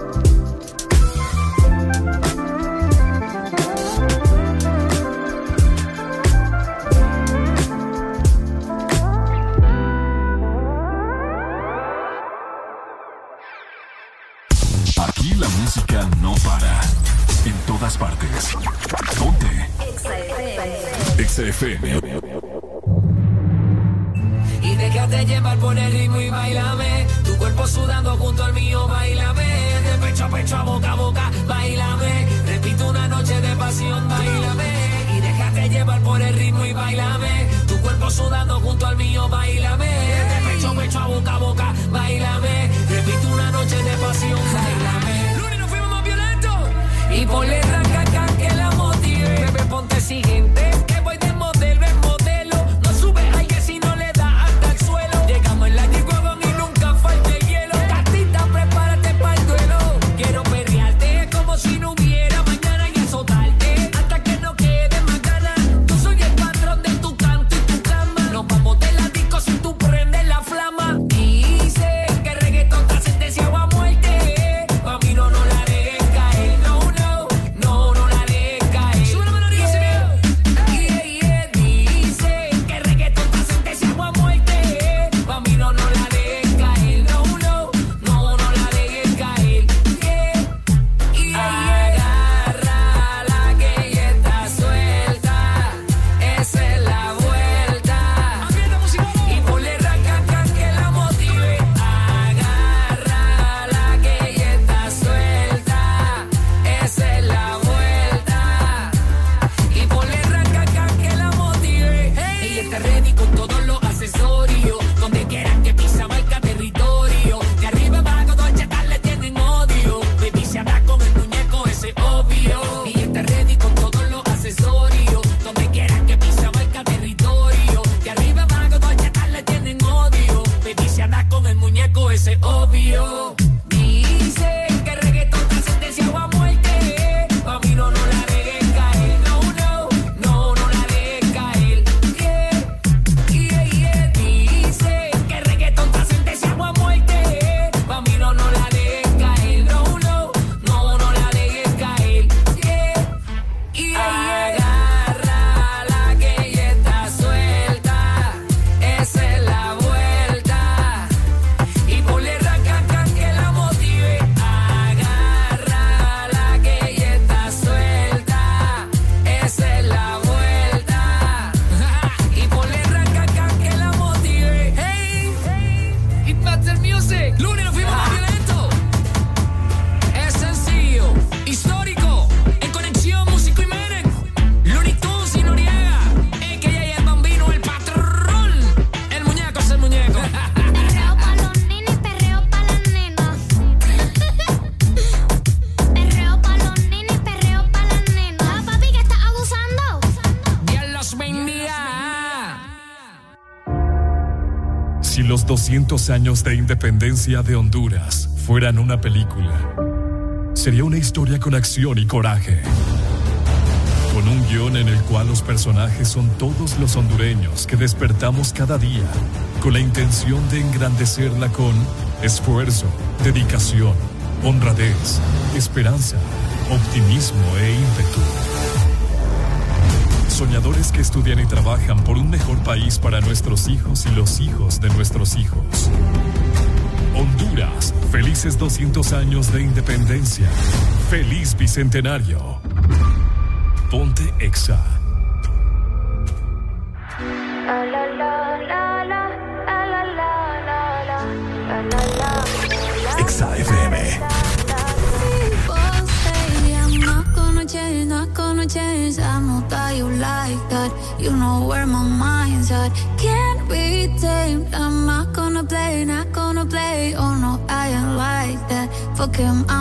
Aquí la música no para. En todas partes. Ponte. XFM. Y déjate llevar por el ritmo y bailame. Tu cuerpo sudando junto al mío, bailame pecho a boca, a boca, bailame. Repito una noche de pasión, bailame. Y déjate llevar por el ritmo y bailame. Tu cuerpo sudando junto al mío, bailame. De pecho, pecho a boca, a boca, bailame. Repito una noche de pasión, bailame. Lunes nos fuimos más violentos. Y por ponle ranca, que la motive. Bebé, ponte siguiente, que voy de motel, años de independencia de Honduras fueran una película, sería una historia con acción y coraje. Con un guion en el cual los personajes son todos los hondureños que despertamos cada día con la intención de engrandecerla con esfuerzo, dedicación, honradez, esperanza, optimismo e ímpetu. Soñadores que estudian y trabajan por un mejor país para nuestros hijos y los hijos de nuestros hijos. Honduras, felices 200 años de independencia. Feliz Bicentenario. Ponte Exa. That. Fuck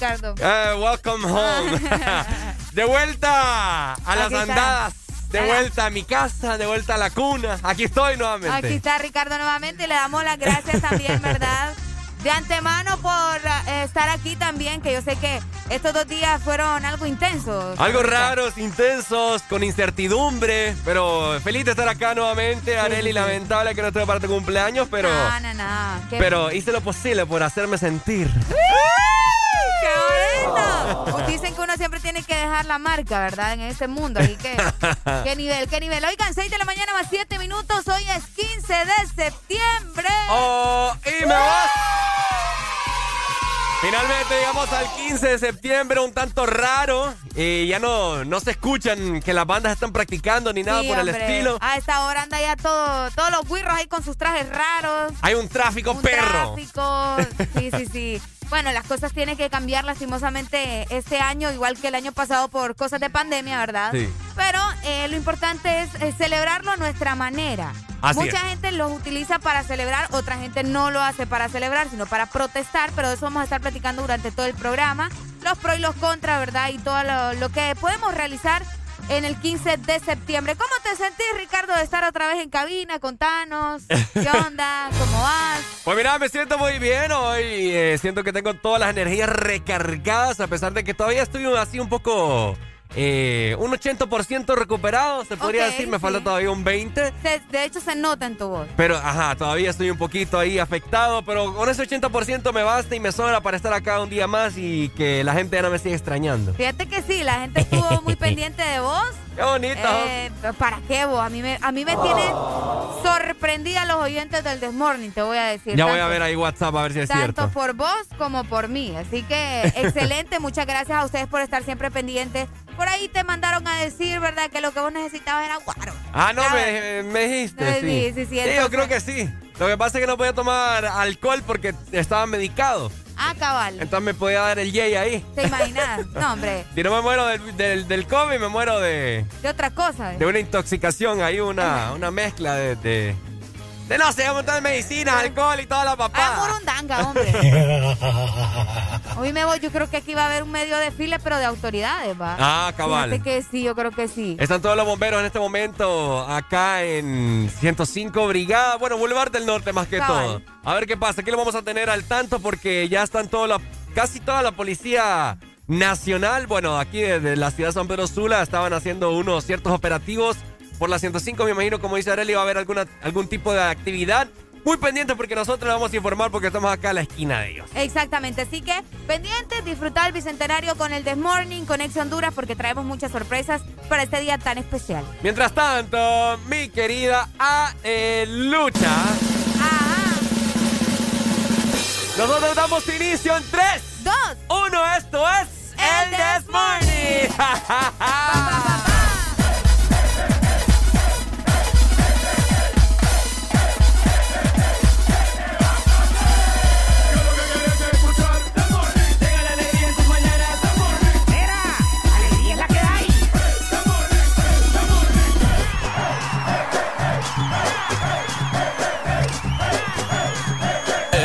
Ricardo. Eh, welcome home. de vuelta a las Aquí está. andadas. De vuelta a mi casa, de vuelta a la cuna. Aquí estoy nuevamente. Aquí está Ricardo nuevamente y le damos las gracias también, ¿verdad? De antemano por eh, estar aquí también, que yo sé que estos dos días fueron algo intensos. Algo raros, intensos, con incertidumbre, pero feliz de estar acá nuevamente. Areli, sí. lamentable que no estuve para tu cumpleaños, pero, No, no, no. Pero hice lo posible por hacerme sentir. Dejar la marca, ¿verdad? En este mundo. Así que, ¿qué nivel? ¿Qué nivel? Oigan, 6 de la mañana más 7 minutos. Hoy es 15 de septiembre. Oh, y me vas. Finalmente llegamos al 15 de septiembre, un tanto raro. Y ya no, no se escuchan que las bandas están practicando ni nada Sí, por el estilo. A esta hora anda ya todo, todos los guirros ahí con sus trajes raros. Hay un tráfico un perro. tráfico. Sí, sí, sí. Bueno, las cosas tienen que cambiar lastimosamente este año, igual que el año pasado por cosas de pandemia, ¿verdad? Sí. Pero eh, lo importante es eh, celebrarlo a nuestra manera. Así Mucha es. gente los utiliza para celebrar, otra gente no lo hace para celebrar, sino para protestar, pero de eso vamos a estar platicando durante todo el programa. Los pros y los contras, ¿verdad? Y todo lo, lo que podemos realizar en el 15 de septiembre. ¿Cómo te sentís, Ricardo, de estar otra vez en cabina? Contanos. ¿Qué onda? ¿Cómo vas? Pues mira, me siento muy bien hoy. eh, siento que tengo todas las energías recargadas, a pesar de que todavía estoy así un poco. Eh, un 80% recuperado, se podría decir. Me sí. falta todavía un 20%. Se- de hecho, se nota en tu voz. Pero, ajá, todavía estoy un poquito ahí afectado. Pero con ese 80% me basta y me sobra para estar acá un día más y que la gente ya no me siga extrañando. Fíjate que sí, la gente estuvo muy pendiente de vos. Qué bonito. Eh, ¿Para qué vos? A mí me, a mí me tiene sorprendida los oyentes del Desmorning, te voy a decir. ya voy Tanto- a ver ahí WhatsApp a ver si es Tanto cierto. por vos como por mí. Así que excelente, muchas gracias a ustedes por estar siempre pendientes. Por ahí te mandaron a decir, ¿verdad? Que lo que vos necesitabas era guaro. Ah, no, me, me dijiste. Eh, Sí, sí, sí, sí, yo creo que sí. Lo que pasa es que no podía tomar alcohol porque estaba medicado. Ah, cabal. Entonces me podía dar el yay ahí. ¿Te imaginas? No, hombre, Si no me muero del, del, del COVID, me muero de, de otra cosa. de una intoxicación ahí, una, una mezcla de, de, de no sé, un montón de medicinas, alcohol y toda la Ah, papada. morundanga, hombre. Hoy me voy, yo creo que aquí va a haber un medio desfile, pero de autoridades, va. Ah, cabal. Fíjate que sí, yo creo que sí. Están todos los bomberos en este momento acá en 105 Brigada, bueno, Boulevard del Norte más que Cabal. todo. A ver qué pasa, aquí lo vamos a tener al tanto porque ya están toda la, casi toda la policía nacional, bueno, aquí desde la ciudad de San Pedro Sula estaban haciendo unos ciertos operativos por la 105, me imagino, como dice Arely, va a haber alguna, algún tipo de actividad. Muy pendientes porque nosotros le vamos a informar porque estamos acá a la esquina de ellos. Exactamente, así que pendientes, disfrutar el bicentenario con el Desmorning, con Ex Honduras, porque traemos muchas sorpresas para este día tan especial. Mientras tanto, mi querida Lucha, Ajá. nosotros damos inicio en 3, Dos. Uno, esto es El el This This Morning.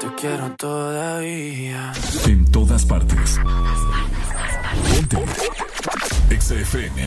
te quiero todavía. En todas partes. Ponte. XFM.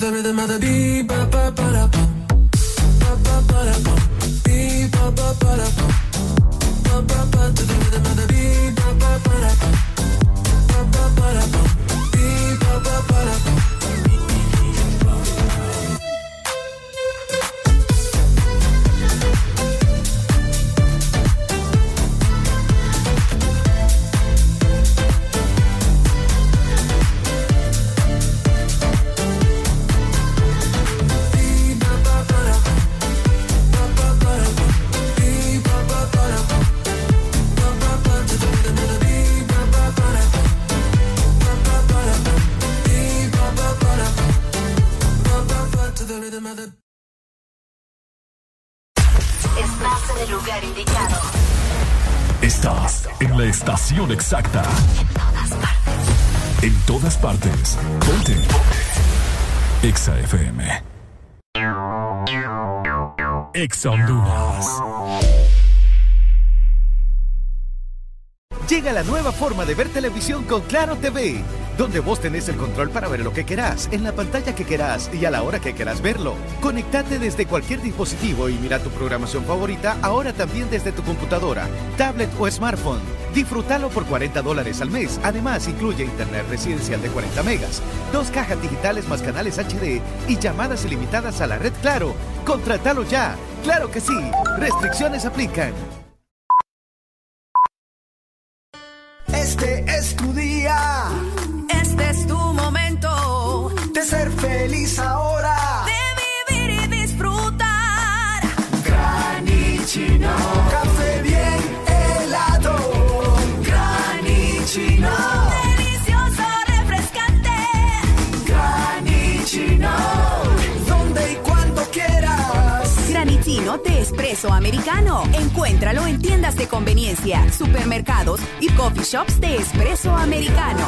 the rhythm of the beat, ba ba ba da ba, ba ba ba da ba, beat ba ba ba ba, ba ba ba ba ba ba ba, ba ba ba ba, ba ba ba ba. Exacta. En todas partes. En todas partes. Exa FM. Exa. Llega la nueva forma de ver televisión con Claro TV, donde vos tenés el control para ver lo que querás, en la pantalla que querás y a la hora que querás verlo. Conectate desde cualquier dispositivo y mira tu programación favorita ahora también desde tu computadora, tablet o smartphone. Disfrútalo por 40 dólares al mes. Además, incluye internet residencial de 40 megas, dos cajas digitales más canales HD y llamadas ilimitadas a la red Claro. ¡Contratalo ya! ¡Claro que sí! Restricciones aplican. Este es tu día de espresso americano. Encuéntralo en tiendas de conveniencia, supermercados y coffee shops de espresso americano.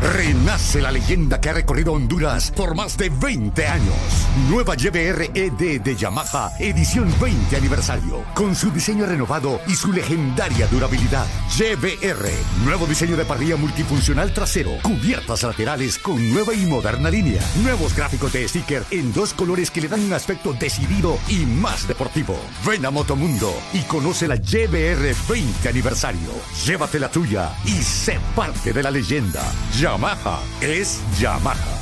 Renace la leyenda que ha recorrido Honduras por más de 20 años. Nueva YBR ED de Yamaha, edición 20 aniversario. Con su diseño renovado y su legendaria durabilidad. YBR, nuevo diseño de parrilla multifuncional trasero. Cubiertas laterales con nueva y moderna línea. Nuevos gráficos de sticker en dos colores que le dan un aspecto decidido y más deportivo. Ven a Motomundo y conoce la YBR 20 aniversario. Llévate la tuya y sé parte de la leyenda. Yamaha es Yamaha.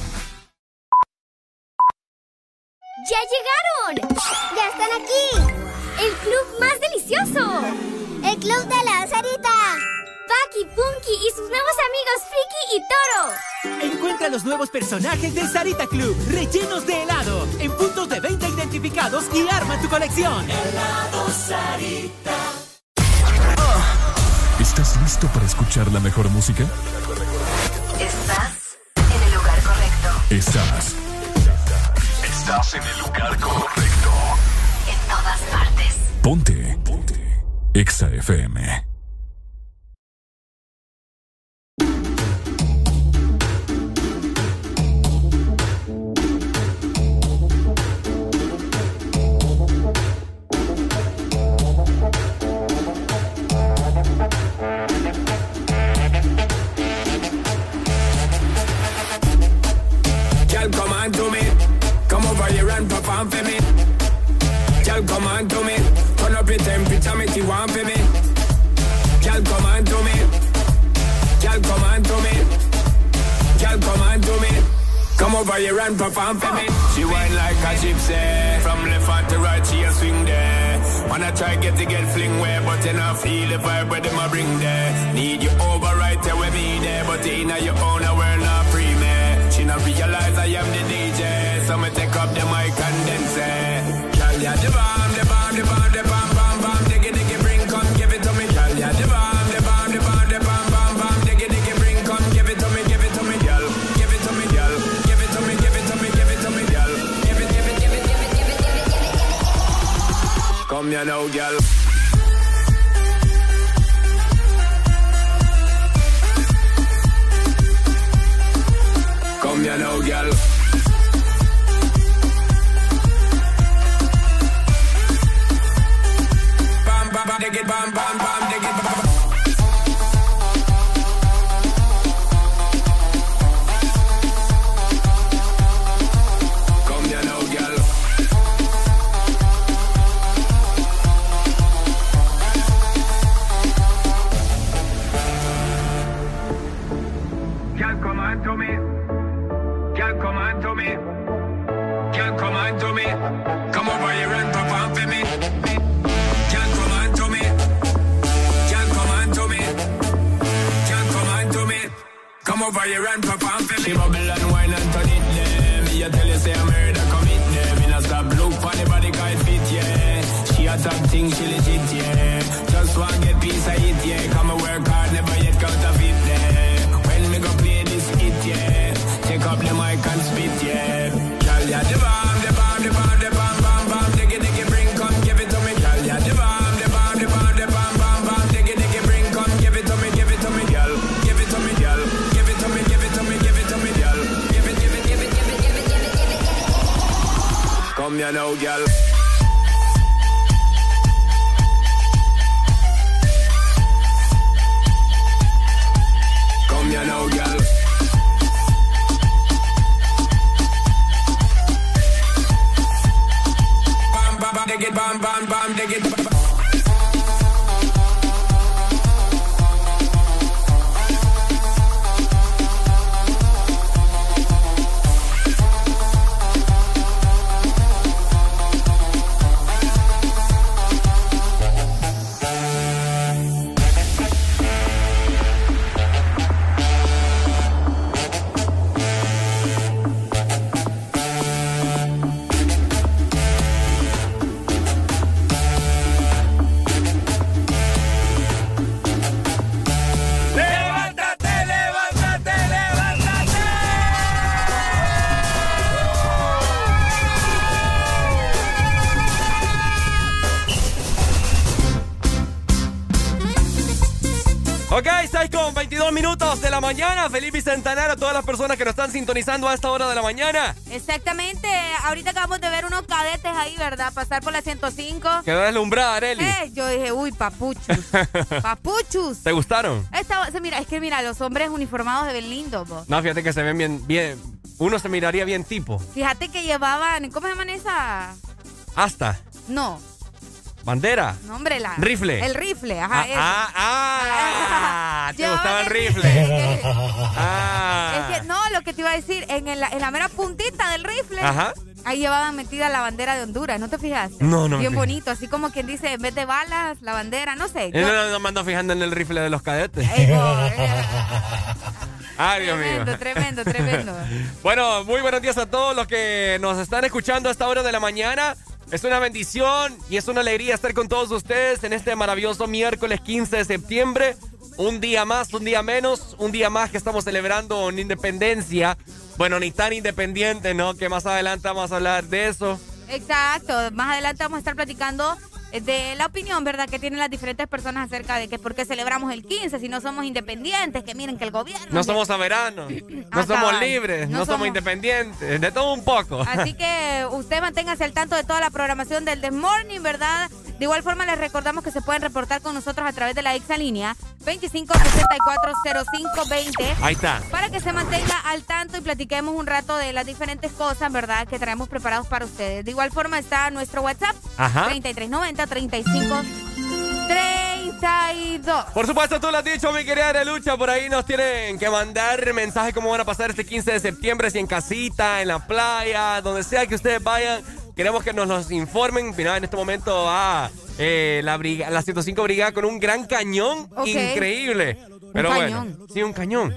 ¡Ya llegaron! ¡Ya están aquí! ¡El club más delicioso! ¡El club de la Sarita! Paki, Punky y sus nuevos amigos Friki y Toro. Encuentra los nuevos personajes de Sarita Club, rellenos de helado, en puntos de venta identificados y arma tu colección. Helado Sarita. ¿Estás listo para escuchar la mejor música? Estás en el lugar correcto. Estás. Estás en el lugar correcto. En todas partes. Ponte. Ponte. Exa FM. Over here and perform for me. She whine like a gypsy. From left hand to right, she a swing there. Wanna try get to get fling where, but you not feel the vibe where them a bring there. Need you over right there with me there, but in your own world not free me. She not realize I am the DJ, so me take up the mic and then it. Come here now, girl. Come here now, girl. Bam, bam, bam, bam, bam, bam, over here and perform for me. She bubble and wine and turn it there. Me I tell you say I'm murder commit there. Me not stop look for the body guy fit yeah. She a top thing, she legit yeah. Come here now, girl. La mañana. Feliz Bicentenario a todas las personas que nos están sintonizando a esta hora de la mañana. Exactamente. Ahorita acabamos de ver unos cadetes ahí, ¿verdad? Pasar por la 105. Quedó deslumbrada, Areli. Eh, yo dije, uy, papuchus. papuchus. ¿Te gustaron? Esta, mira, es que mira, los hombres uniformados se ven lindos, vos. No, fíjate que se ven bien, bien. Uno se miraría bien tipo. Fíjate que llevaban, ¿cómo se llaman esa? Hasta. No, Bandera. no, hombre, la. Rifle. El rifle, ajá. Ah, ese. ah, ah, ¿Te Llevaban gustaba el rifle? Ah. Es que, no, lo que te iba a decir, en, el- en la mera puntita del rifle, Ajá. ahí llevaban metida la bandera de Honduras, ¿no te fijaste? No, no Bien bonito, así como quien dice, en vez de balas, la bandera, no sé. Eh, yo- No, no, no me ando fijando en el rifle de los cadetes. Ay, Dios mío. tremendo, tremendo, tremendo. Bueno, muy buenos días a todos los que nos están escuchando a esta hora de la mañana. Es una bendición y es una alegría estar con todos ustedes en este maravilloso miércoles 15 de septiembre. Un día más, un día menos, un día más que estamos celebrando en independencia. Bueno, ni tan independiente, ¿no? Que más adelante vamos a hablar de eso. Exacto, más adelante vamos a estar platicando de la opinión, ¿verdad?, que tienen las diferentes personas acerca de que por qué celebramos el 15 si no somos independientes, que miren que el gobierno... No somos soberanos, no somos libres, No no, somos somos- independientes, de todo un poco. Así que usted manténgase al tanto de toda la programación del The Morning, ¿verdad? De igual forma les recordamos que se pueden reportar con nosotros a través de la exalínea 25640520 Ahí está. para que se mantenga al tanto y platiquemos un rato de las diferentes cosas, ¿verdad? Que traemos preparados para ustedes. De igual forma está nuestro WhatsApp Ajá. 3390 35 32. Por supuesto, tú lo has dicho, mi querida Arelucha. Por ahí nos tienen que mandar mensajes cómo van a pasar este 15 de septiembre, si en casita, en la playa, donde sea que ustedes vayan. Queremos que nos los informen. Mira, en este momento va eh, la, briga- la 105 Brigada con un gran cañón increíble. Pero cañón. bueno, sí, un cañón.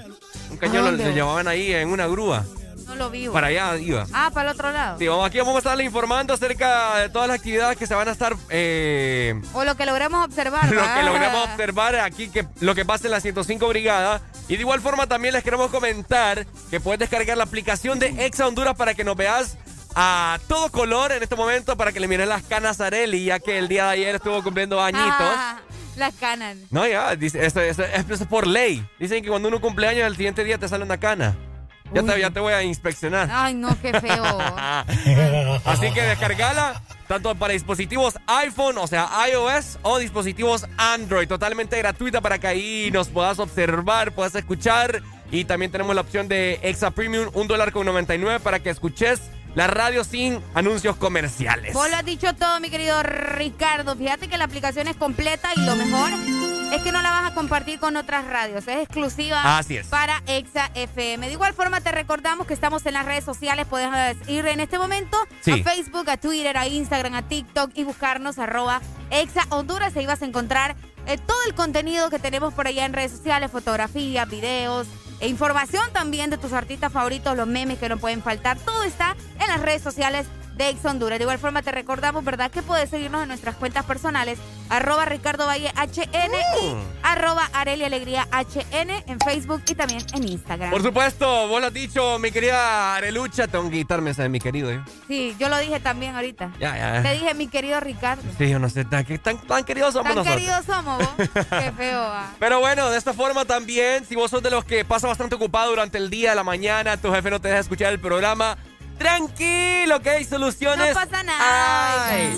Un cañón lo, lo llevaban ahí en una grúa. No lo vivo. Para allá iba. Ah, para el otro lado. Sí, vamos, aquí vamos a estarle informando acerca de todas las actividades que se van a estar eh, O lo que logremos observar. lo que logramos observar aquí, que lo que pasa en la 105 Brigada. Y de igual forma también les queremos comentar que puedes descargar la aplicación de Exa Honduras para que nos veas a todo color en este momento, para que le mires las canas a Areli, ya que el día de ayer estuvo cumpliendo añitos. Ah, las canas. No, ya, dice, esto, esto- esto es por ley. Dicen que cuando uno cumple años, el siguiente día te sale una cana. Ya te, ya te voy a inspeccionar. Ay, no, qué feo. Así que descargala tanto para dispositivos iPhone, o sea, iOS, o dispositivos Android, totalmente gratuita para que ahí nos puedas observar, puedas escuchar. Y también tenemos la opción de Exa Premium, un dólar con 99 para que escuches la radio sin anuncios comerciales. Vos lo has dicho todo, mi querido Ricardo. Fíjate que la aplicación es completa y lo mejor es que no la vas a compartir con otras radios. Es exclusiva Así es. para Exa FM. De igual forma, te recordamos que estamos en las redes sociales. Puedes ir en este momento Sí. a Facebook, a Twitter, a Instagram, a TikTok y buscarnos arroba Exa Honduras. Ahí vas a encontrar eh, todo el contenido que tenemos por allá en redes sociales, fotografías, videos, e información también de tus artistas favoritos, los memes que no pueden faltar. Todo está en las redes sociales de Ex Honduras. De igual forma te recordamos, ¿verdad? Que puedes seguirnos en nuestras cuentas personales, arroba Ricardo Valle HN y arroba Areli Alegría HN en Facebook y también en Instagram. Por supuesto, vos lo has dicho, mi querida Arelucha. Tengo que quitarme esa de mi querido. ¿eh? Sí, yo lo dije también ahorita. Ya, ya. Te dije mi querido Ricardo. Sí, yo no sé, tan, tan, tan queridos somos Tan nosotros. queridos somos vos. Qué feo va. Pero bueno, de esta forma también, si vos sos de los que pasa bastante ocupado durante el día, la mañana, tu jefe no te deja escuchar el programa, Tranquilo, que hay soluciones. No pasa nada. Ay.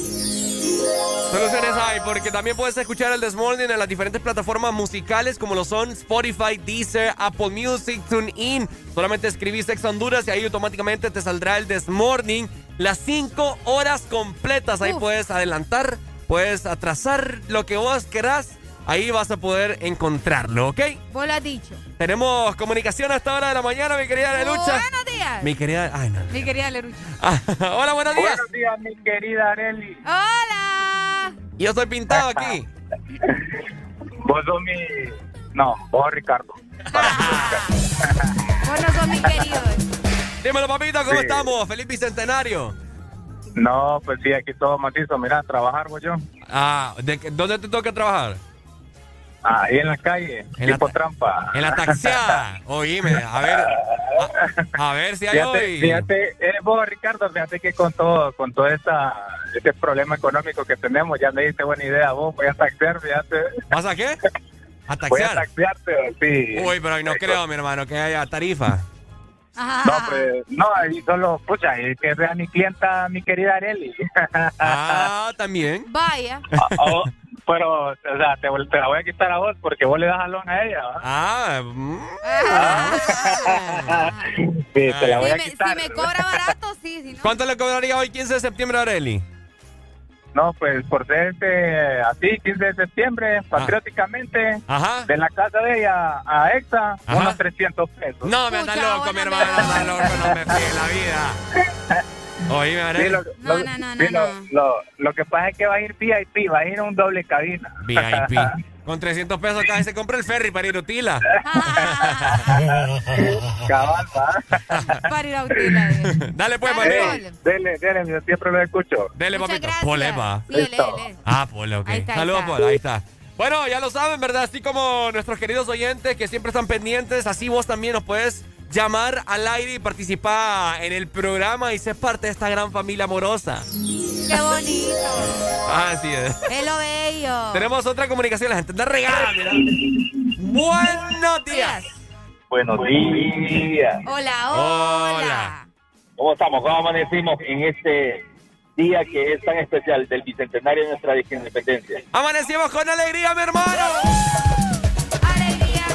Soluciones hay, porque también puedes escuchar el This Morning en las diferentes plataformas musicales como lo son Spotify, Deezer, Apple Music, TuneIn. Solamente escribís Ex Honduras y ahí automáticamente te saldrá el This Morning. Las 5 horas completas. Ahí puedes adelantar, puedes atrasar lo que vos querás. Ahí vas a poder encontrarlo, ¿ok? Vos lo has dicho. Tenemos comunicación a esta hora de la mañana, mi querida Lelucha. Buenos días. Mi querida. Ay, no. Mi querida Lerucha. Ah, hola, buenos días. Buenos días, mi querida Areli. Hola. Yo estoy pintado aquí. Vos sos mi... No, vos Ricardo. Vos no sos mi querido. Dímelo, papito, ¿cómo Sí. estamos? Feliz bicentenario. No, pues sí, aquí todo macizo. Mira, trabajar vos yo. Ah, ¿de qué- ¿dónde te toca trabajar? Ahí en la calle, En la tipo ta- trampa. En la taxiada. Oíme, a ver. A, a ver si hay Fíjate, hoy. fíjate, eh, vos Ricardo, fíjate que con todo, con todo esa, ese problema económico que tenemos, ya me diste buena idea vos, voy a taxear, fíjate. ¿Vas a qué? A Voy a taxiar. taxearte, sí. Uy, pero no creo, mi hermano, que haya tarifa. No, pues, no, ahí solo, pucha, es que sea mi clienta, mi querida Areli. Ah, también. Vaya. Oh, pero, o sea, te, te la voy a quitar a vos porque vos le das jalón a ella, ¿va? Ah, mm, Sí, te la voy Si a me, quitar. si me cobra barato, sí. Si no, ¿cuánto le cobraría hoy 15 de septiembre a Areli? No, pues por ser este, así, 15 de septiembre, patrióticamente, Ajá. de la casa de ella a EXA, Ajá. unos 300 pesos. No, me anda Pucha, loco, mi hermano, me- anda loco, no me fíe la vida. Oíme, Sí, lo, No, lo- no, no, sí, no, lo, no. lo- lo que pasa es que va a ir VIP, va a ir a un doble cabina. VIP. Con 300 pesos cada vez se compra el ferry para ir a Utila. Cabal, para ir a Utila. eh. Dale pues, Dale, mami. Paul. Dele, dele, yo siempre lo escucho. Dele, Muchas papito. gracias. Pole, va. Ah, Pole, ok. Saludos. Pole, ahí está. Bueno, ya lo saben, ¿verdad? Así como nuestros queridos oyentes que siempre están pendientes, así vos también nos puedes llamar al aire y participar en el programa y ser parte de esta gran familia amorosa. Qué bonito. Así es. Es lo bello. Tenemos otra comunicación, la gente anda regada. Buenos días. Buenos días. Hola, Hola. hola. ¿Cómo estamos? ¿Cómo amanecimos en este día que es tan especial del bicentenario de nuestra independencia? Amanecimos con alegría, mi hermano. Alegría.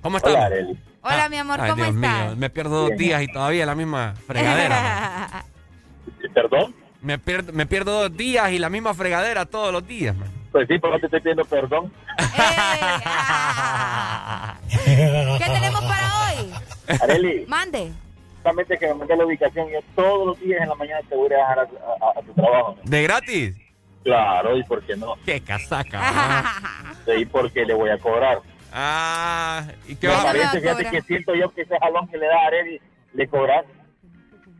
¿Cómo estamos? Hola. Hola, mi amor, Ay, ¿cómo Dios estás? mío, me pierdo dos días y todavía la misma fregadera. ¿Perdón? me, pierdo, me pierdo dos días y la misma fregadera todos los días, man. Pues sí, pero te estoy pidiendo perdón. ¿Qué tenemos para hoy? Areli, Mande. solamente que me mandes la ubicación. Yo todos los días en la mañana te voy a dejar a, a- a tu trabajo. ¿De gratis? Claro, ¿y por qué no? ¡Qué casaca! ah. Sí, porque le voy a cobrar. Ah, ¿y qué va a fíjate que siento yo que ese jalón que le da a Areli, le cobras.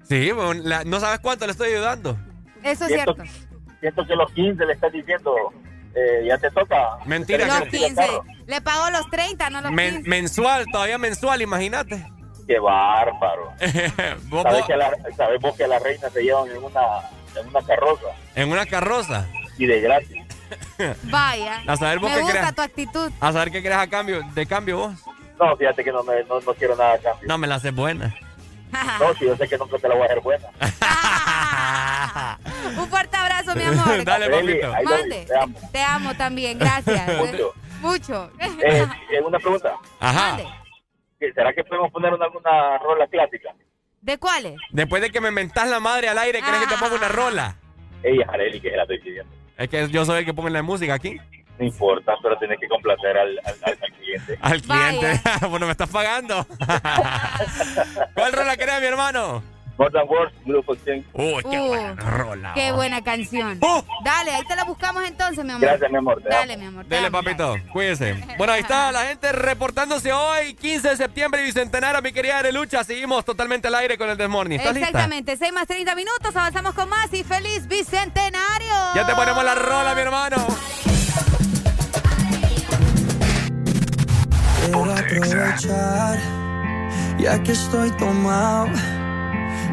Sí, bueno, la- no sabes cuánto le estoy ayudando. Eso es Siento, cierto. siento que los 15 le estás diciendo, eh, ya te toca. Mentira, Los que- 15. Le pagó los 30, no los Men- 15. mensual, todavía mensual, imagínate. Qué bárbaro. Vos- ¿Sabes vos- que, a la, sabes vos que a la reina se llevan en una, en una carroza en una carroza. y de gratis? Vaya. A saber vos Me qué gusta crees. tu actitud. A saber qué querés a cambio, de cambio vos. No, fíjate que no, me, no, no quiero nada a cambio. No me la haces buena. No, si yo sé que nunca te la voy a hacer buena. Un fuerte abrazo, mi amor. Dale, papito. Mande. te amo. Te amo también, gracias. Mucho. Mucho. Eh, eh, una pregunta. Ajá. Mande. ¿Que- ¿Será que podemos poner una, alguna rola clásica? ¿De cuáles? Después de que me mentás la madre al aire, ¿querés que te ponga una rola? Ella, Areli, que se la estoy pidiendo. Es que yo soy el que pone la música aquí. No importa, pero tienes que complacer al, al, al- al cliente. Al cliente. bueno, me estás pagando. ¿Cuál rola querés, mi hermano? Than Words, Grupo 100. Uy, qué Uh, buena rola. Qué buena canción. Uh. Dale, ahí te la buscamos entonces, mi amor. Gracias, mi amor. Dale, mi amor. amo, papito, cuídese. Bueno, ahí está la gente reportándose hoy, 15 de septiembre, bicentenario, mi querida Arelucha. Seguimos totalmente al aire con el Desmorning. ¿Estás lista? Exactamente, 6 más 30 minutos, avanzamos con más y feliz bicentenario. Ya te ponemos la rola, mi hermano. Quiero aprovechar, ya que estoy tomado,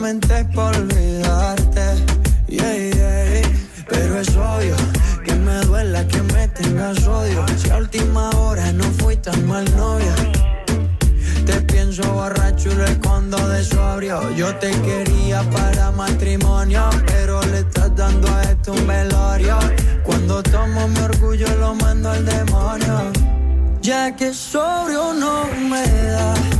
Supuestamente por olvidarte. Yeah, yeah. Pero es obvio que me duela que me tengas odio. Si a última hora no fui tan mal novia. Te pienso borracho y lo escondo de sobrio. Yo te quería para matrimonio, pero le estás dando a esto un velorio. Cuando tomo mi orgullo lo mando al demonio. Ya que sobrio no me da.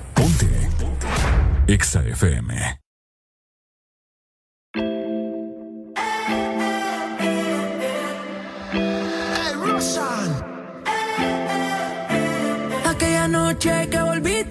Ponte. EXA FM. Hey. Aquella noche que volviste,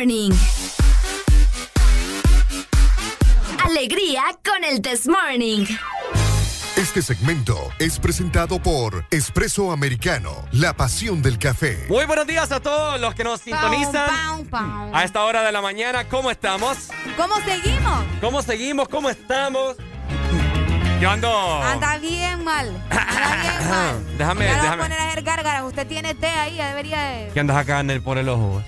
morning. Alegría con el this morning. Este segmento es presentado por Espresso Americano, la pasión del café. Muy buenos días a todos los que nos sintonizan Pau, pau. a esta hora de la mañana. ¿Cómo estamos? ¿Cómo seguimos? ¿Cómo seguimos? ¿Cómo estamos? Yo ando. Anda bien mal. Anda bien mal. déjame, ya lo voy a déjame. poner a hacer gárgaras. Usted tiene té ahí, ya debería de... ¿Qué andas acá en el, por el ojo?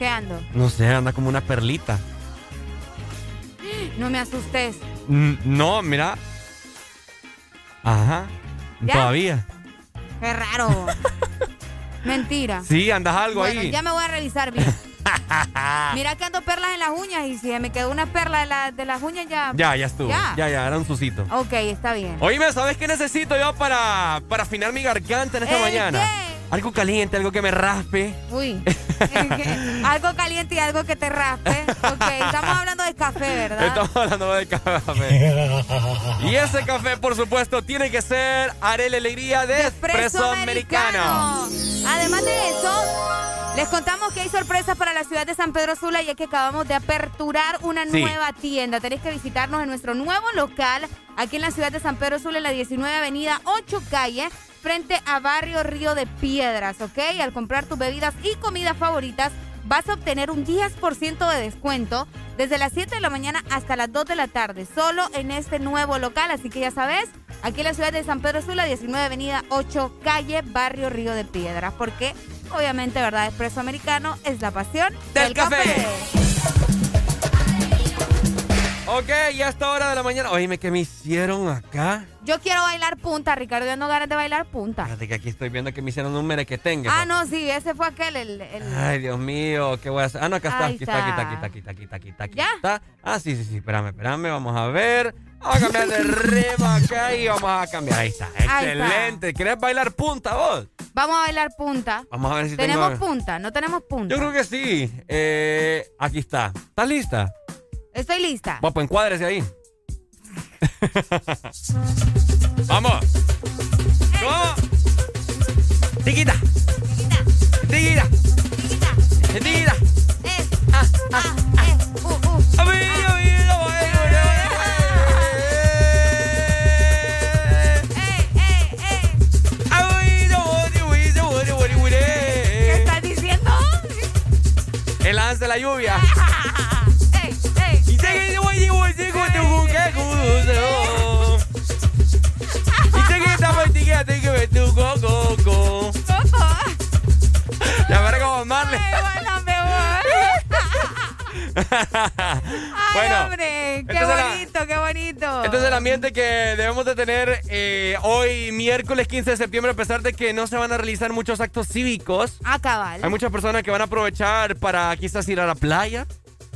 ¿Qué ando? No sé, anda como una perlita. No me asustes. Mm, No, mira. Ajá. ¿Ya? Todavía. Qué raro. Mentira. Sí, andas algo bueno, ahí. ya me voy a revisar bien. Mira que ando perlas en las uñas y si me quedó una perla de, la- de las uñas ya... Ya, ya estuvo. Ya. Ya, ya, era un susito. Ok, está bien. Oíme, ¿sabes qué necesito yo para, para afinar mi garganta en esta ¿El mañana? qué? Algo caliente, algo que me raspe. Uy. algo caliente y algo que te raspe. Ok, estamos hablando de café, ¿verdad? Estamos hablando de café. y ese café, por supuesto, tiene que ser Arele Alegría de Espresso Americano. Además de eso, les contamos que hay sorpresas para la ciudad de San Pedro Sula y es que acabamos de aperturar una Sí. nueva tienda. Tenéis que visitarnos en nuestro nuevo local aquí en la ciudad de San Pedro Sula, en la 19 Avenida 8 Calle, frente a Barrio Río de Piedras, ¿ok? Al comprar tus bebidas y comidas favoritas, vas a obtener un 10% de descuento desde las 7 de la mañana hasta las 2 de la tarde, solo en este nuevo local. Así que ya sabes, aquí en la ciudad de San Pedro Sula, 19 Avenida 8 Calle, Barrio Río de Piedras, porque obviamente, ¿verdad? Espresso americano es la pasión Del café. Ok, ya esta hora de la mañana. Oíme, ¿qué me hicieron acá? Yo quiero bailar punta, Ricardo. Yo no ganas de bailar punta. Fíjate que aquí estoy viendo que me hicieron un merequetengue. Ah, no, sí, ese fue aquel, el... el- Ay, Dios mío, ¿qué voy a hacer? Ah, no, acá está, Ahí aquí está, aquí está, aquí está. está, aquí está, aquí está, aquí está, aquí ¿Ya? está. Ah, sí, sí, sí, espérame, espérame, vamos a ver. Vamos a cambiar de rema acá y vamos a cambiar. Ahí está, está. excelente. ¿Querés bailar punta vos? Vamos a bailar punta. Vamos a ver si ¿Tenemos tengo... punta? ¿No tenemos punta? Yo creo que sí. Eh, aquí está. ¿Estás lista? Estoy lista. Bueno, pues encuádrese ahí. ¡Vamos! ¿Cómo? ¡Tiquita! ¡Tiquita! ¡Tiquita! ¡Ah, ah, ah! ¡A mí, a mí, eh, ¿Qué estás diciendo? El lance de la lluvia. Bueno! ¡Ay, hombre! ¡Qué la- bonito, qué bonito! Este es el ambiente que debemos de tener eh, hoy, miércoles 15 de septiembre, a pesar de que no se van a realizar muchos actos cívicos. Ah, cabal. Hay muchas personas que van a aprovechar para quizás ir a la playa.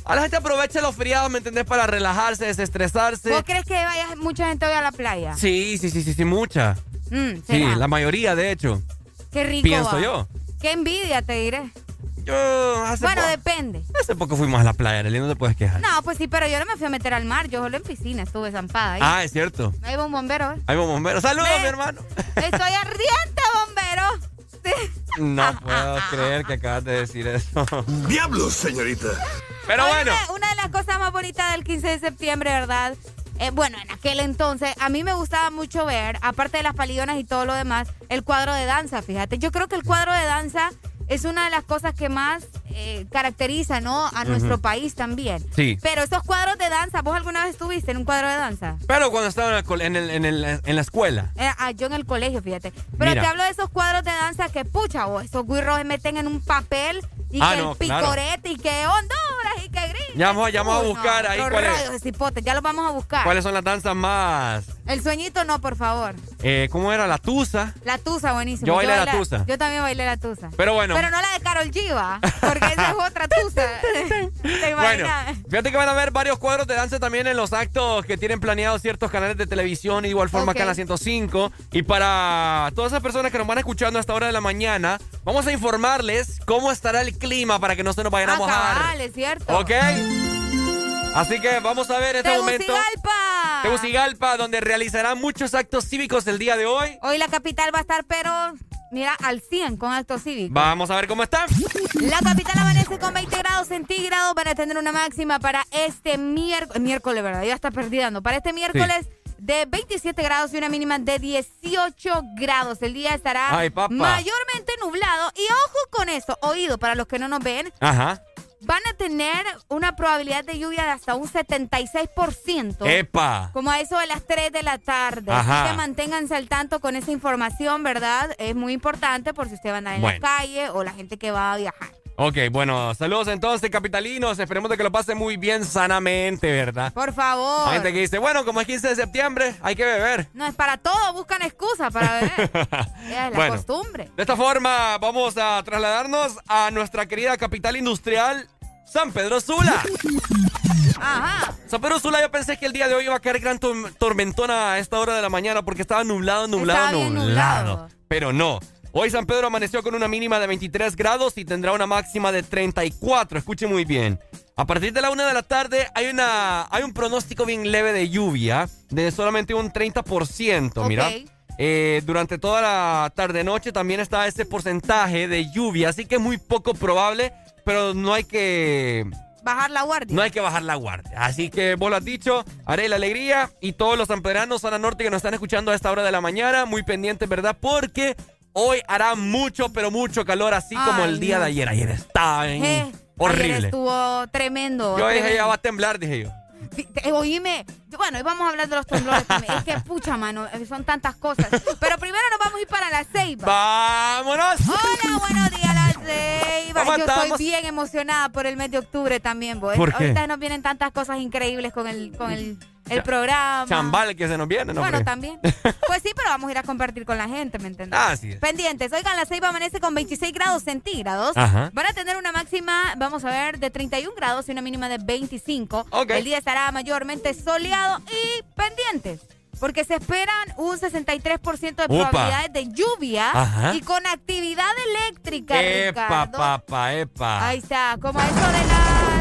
A la gente aprovecha los feriados, ¿me entendés? Para relajarse, desestresarse. ¿Vos crees que vaya mucha gente hoy a la playa? Sí, sí, sí, sí, sí, mucha. Mm, Sí, la mayoría, de hecho. Qué rico Pienso va. yo. Qué envidia, te diré. Yo hace, Bueno, depende. hace poco fuimos a la playa, Arely, no te puedes quejar. No, pues sí, pero yo no me fui a meter al mar. Yo solo en piscina estuve zampada ahí. Ah, es cierto. Ahí va un bombero, ¿eh? Ahí va un bombero. ¡Saludos, mi hermano! Estoy ardiente, bombero. No puedo creer que acabas de decir eso. ¡Diablos, señorita! Pero bueno. Una de las cosas más bonitas del 15 de septiembre, ¿verdad? Eh, bueno, en aquel entonces a mí me gustaba mucho ver, aparte de las palillonas y todo lo demás, el cuadro de danza, fíjate. Yo creo que el cuadro de danza es una de las cosas que más eh, caracteriza, ¿no? A nuestro país también. Sí. Pero esos cuadros de danza, ¿vos alguna vez estuviste en un cuadro de danza? Pero cuando estaba en, el en, el- en el- en la escuela. Eh, ah, yo en el colegio, fíjate. Pero Mira. te hablo de esos cuadros de danza que, pucha, o esos guirros se meten en un papel y Ah, que no, el claro. picorete y que Honduras y que gris. Ya vamos, ya vamos a buscar no, ahí cuál es- cipote, ya los vamos a buscar. ¿Cuáles son las danzas más? El sueñito no, por favor. eh, ¿Cómo era? La tusa. La tusa, buenísimo. Yo bailé la tusa. Yo también bailé la tusa. Pero bueno. Pero no la de Carol G, ¿va? Porque esa es otra tusa. ¿Te Bueno, fíjate que van a haber varios cuadros de danza también en los actos que tienen planeados ciertos canales de televisión, de igual forma Ok. acá en la 105. Y para todas esas personas que nos van escuchando a esta hora de la mañana, vamos a informarles cómo estará el clima para que no se nos vayan a Ah, mojar. es cierto. ¿Ok? Así que vamos a ver este momento. Tegucigalpa. Tegucigalpa, donde realizarán muchos actos cívicos el día de hoy. Hoy la capital va a estar, pero mira, al 100 con actos cívicos. Vamos a ver cómo está. La capital amanece con 20 grados centígrados para tener una máxima para este miércoles, miércoles, ¿verdad? Ya está perdiendo. Para este miércoles de 27 grados y una mínima de 18 grados. El día estará Ay, mayormente nublado. Y ojo con eso, oído, para los que no nos ven, Ajá. van a tener una probabilidad de lluvia de hasta un 76%. ¡Epa! Como a eso de las 3 de la tarde. Ajá. Así que manténganse al tanto con esa información, ¿verdad? Es muy importante por si usted va a andar en Bueno. la calle o la gente que va a viajar. Ok, bueno, saludos entonces, capitalinos. Esperemos de que lo pasen muy bien sanamente, ¿verdad? Por favor. Hay gente que dice, bueno, como es 15 de septiembre, hay que beber. No es para todo, buscan excusas para beber. es la Bueno. costumbre. De esta forma, vamos a trasladarnos a nuestra querida capital industrial, San Pedro Sula. Ajá. San Pedro Sula, yo pensé que el día de hoy iba a caer gran tor- tormentona a esta hora de la mañana porque estaba nublado, nublado, nublado. nublado. Pero no. Hoy San Pedro amaneció con una mínima de 23 grados y tendrá una máxima de 34. Escuche muy bien. A partir de la una de la tarde hay, una, hay un pronóstico bien leve de lluvia de solamente un 30%. Mira. Ok. Eh, durante toda la tarde-noche también está ese porcentaje de lluvia, así que es muy poco probable, pero no hay que Bajar la guardia. no hay que bajar la guardia. Así que vos lo has dicho, haré la alegría y todos los sanpedranos, zona norte que nos están escuchando a esta hora de la mañana, muy pendientes, ¿verdad? Porque hoy hará mucho, pero mucho calor, así como el día de ayer. Ayer estaba bien Eh, Ayer horrible. estuvo tremendo. Yo dije, ya va a temblar, dije yo. Eh, Oíme, bueno, hoy vamos a hablar de los temblores también. Es que, pucha, mano, eh, son tantas cosas. Pero primero nos vamos a ir para la Ceiba. ¡Vámonos! Hola, buenos días, la Ceiba. ¿Cómo Yo estamos? estoy bien emocionada por el mes de octubre también, vos. ¿Por qué? Ahorita nos vienen tantas cosas increíbles con el, con el, el programa. Chambal que se nos viene, ¿no? Bueno, hombre? también. Pues sí, pero vamos a ir a compartir con la gente, ¿me entiendes? Ah, Así es. Pendientes. Oigan, la Ceiba amanece con 26 grados centígrados. Ajá. Van a tener una máxima, vamos a ver, de 31 grados y una mínima de 25. Ok. El día estará mayormente soleado y pendientes. Porque se esperan un 63% de probabilidades de lluvia Ajá. y con actividad eléctrica, Epa, papá, epa. Ahí está, como eso de las...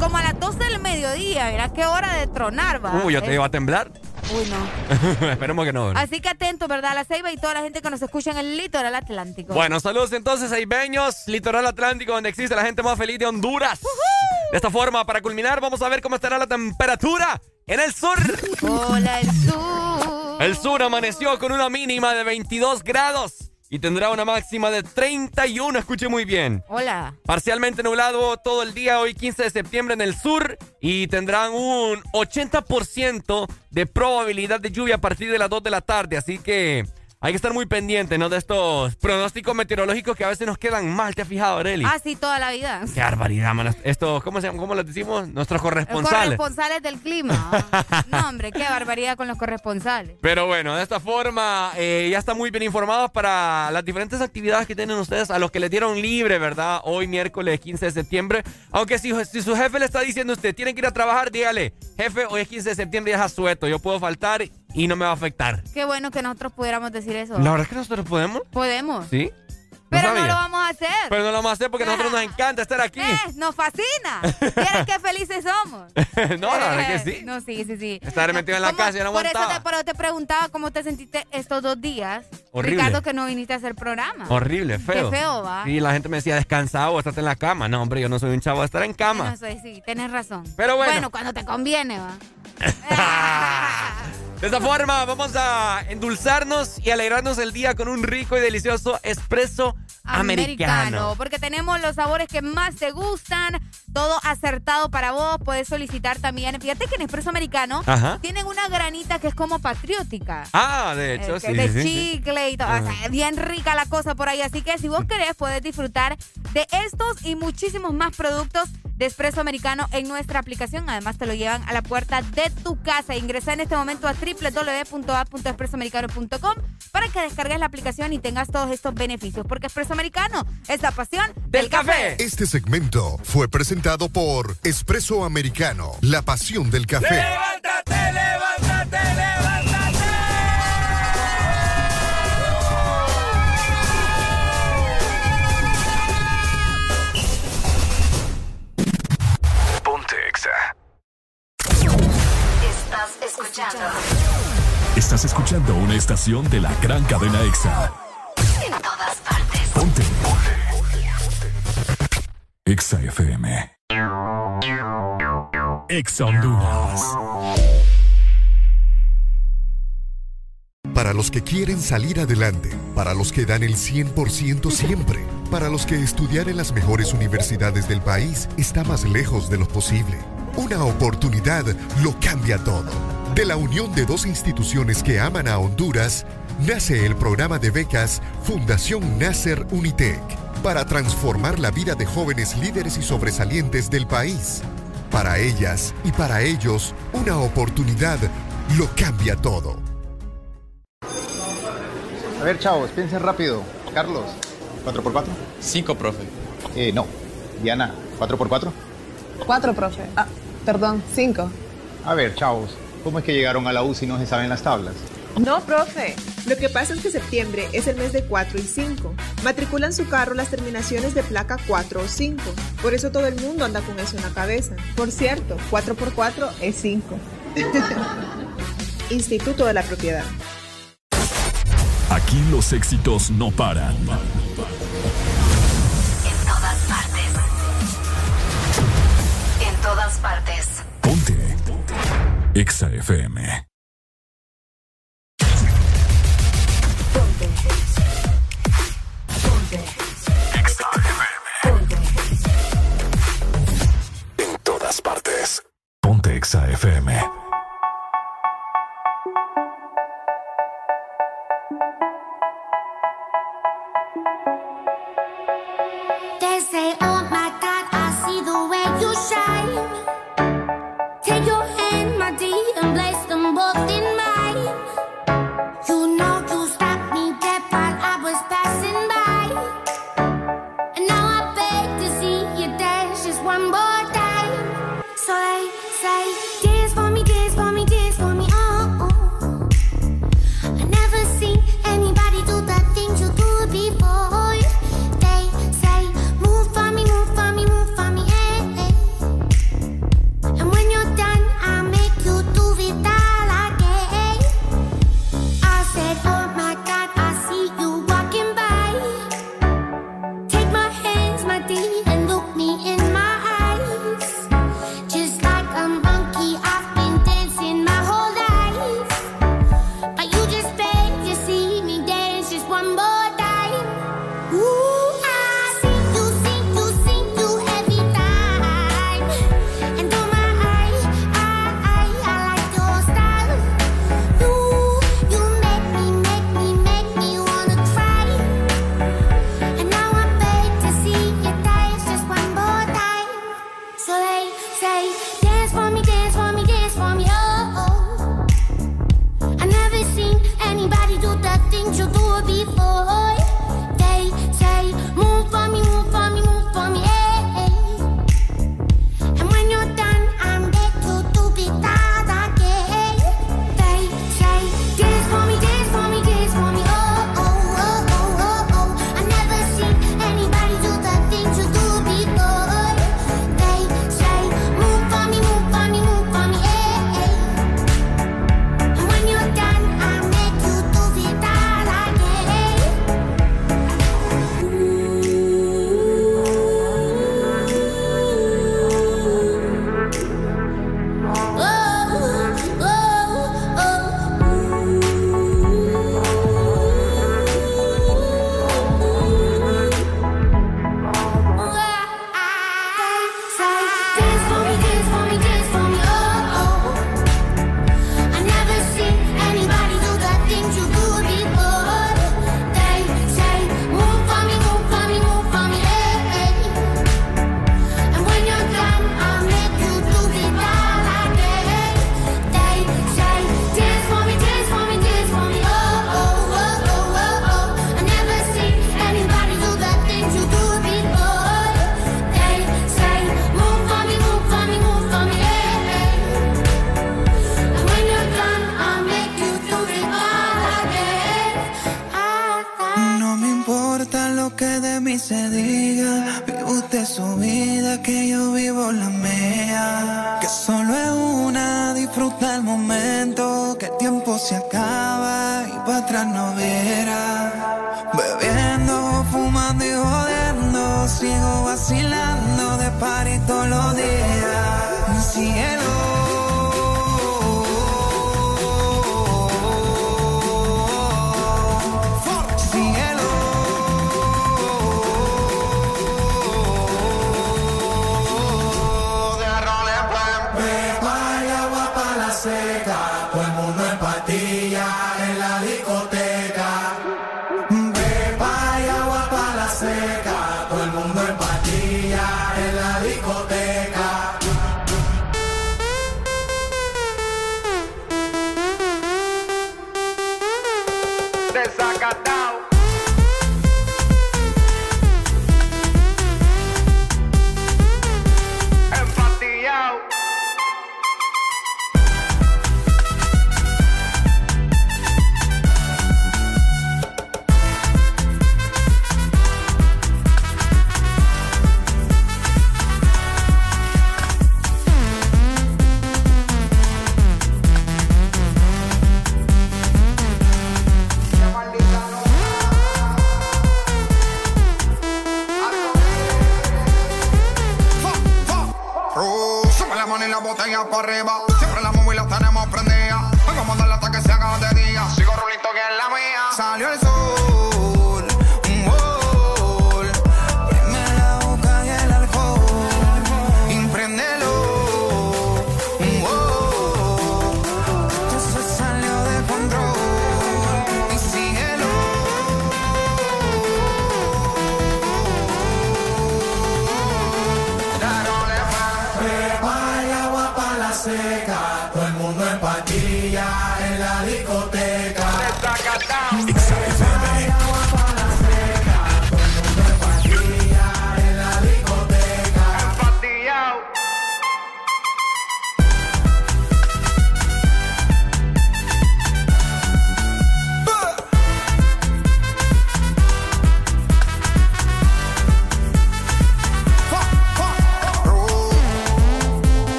Como a las 12 del mediodía, mira qué hora de tronar, va. Uy, yo te iba a temblar. Uy, no. Esperemos que no. Así que atento, ¿verdad? La Ceiba y toda la gente que nos escucha en el litoral atlántico. Bueno, saludos entonces a Ibeños, litoral atlántico, donde existe la gente más feliz de Honduras. De esta forma, para culminar, vamos a ver cómo estará la temperatura en el sur. Hola, el sur. El sur amaneció con una mínima de 22 grados y tendrá una máxima de 31. Escuche muy bien. Hola. Parcialmente nublado todo el día, hoy 15 de septiembre en el sur, y tendrán un 80% de probabilidad de lluvia a partir de las 2 de la tarde. Así que hay que estar muy pendientes ¿no? de estos pronósticos meteorológicos que a veces nos quedan mal. ¿Te has fijado, Areli? Ah, sí, toda la vida. Qué barbaridad, man. Estos, ¿cómo se? ¿Cómo les decimos? Nuestros corresponsales. Corresponsales del clima. No, hombre, qué barbaridad con los corresponsales. Pero bueno, de esta forma eh, ya están muy bien informados para las diferentes actividades que tienen ustedes, a los que les dieron libre, ¿verdad? Hoy miércoles 15 de septiembre. Aunque si, si su jefe le está diciendo a usted, tienen que ir a trabajar, dígale, jefe, hoy es 15 de septiembre y es asueto, yo puedo faltar y no me va a afectar. Qué bueno que nosotros pudiéramos decir eso. La verdad es que nosotros podemos. Podemos. ¿Sí? Pero no lo vamos a hacer. Pero no lo vamos a hacer porque a nosotros nos encanta estar aquí. Nos fascina. Miren qué felices somos. no, la verdad que Eh, sí. No, sí, sí, sí. Estar metido en la ¿Cómo- casa y no Por eso aguantaba. te, pero te preguntaba cómo te sentiste estos dos días. Horrible. Ricardo, que no viniste a hacer programa. Horrible, feo. Qué feo, ¿va? Sí, la gente me decía descansado o estás en la cama. No, hombre, yo no soy un chavo de estar en cama. No sé, sí, tienes razón. Pero bueno. Bueno, cuando te conviene, va. De esta forma, vamos a endulzarnos y alegrarnos el día con un rico y delicioso espresso americano. Porque tenemos los sabores que más te gustan, todo acertado para vos. Puedes solicitar también. Fíjate que en Espresso Americano Ajá. tienen una granita que es como patriótica. Ah, de hecho, Eh, sí. de sí, sí. chicle y todo. O sea, bien rica la cosa por ahí. Así que si vos querés, puedes disfrutar de estos y muchísimos más productos de Espresso Americano en nuestra aplicación. Además, te lo llevan a la puerta de tu casa. Ingresa en este momento a www.app.expresoamericano.com para que descargues la aplicación y tengas todos estos beneficios. Porque Espresso Americano es la pasión del, café. Este segmento fue presentado por Espresso Americano, la pasión del café. ¡Levántate, levántate, levántate! Estás escuchando una estación de la gran cadena EXA. En todas partes. Ponte. Ponte. EXA FM. EXA Honduras. Para los que quieren salir adelante, para los que dan el 100% siempre, para los que estudiar en las mejores universidades del país está más lejos de lo posible una oportunidad lo cambia todo. De la unión de dos instituciones que aman a Honduras, nace el programa de becas Fundación Nasser Unitec para transformar la vida de jóvenes líderes y sobresalientes del país. Para ellas y para ellos, una oportunidad lo cambia todo. A ver, chavos, piensen rápido. Carlos. ¿4x4? 5, profe. Eh, no. Diana, ¿4x4? Cuatro, profe. Ah, perdón, cinco. A ver, chavos, ¿cómo es que llegaron a la U si no se saben las tablas? No, profe. Lo que pasa es que septiembre es el mes de 4 y 5. Matriculan su carro las terminaciones de placa 4 o 5. Por eso todo el mundo anda con eso en la cabeza. Por cierto, 4x4 es 5. Instituto de la Propiedad. Aquí los éxitos no paran. partes. Ponte. Exa FM. Ponte. Ponte. En todas partes. Ponte Exa FM. botella para arriba. Siempre la móvil la tenemos prendida. Hoy a hasta que se haga de día. Sigo rulito que es la mía. Salió el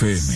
FM.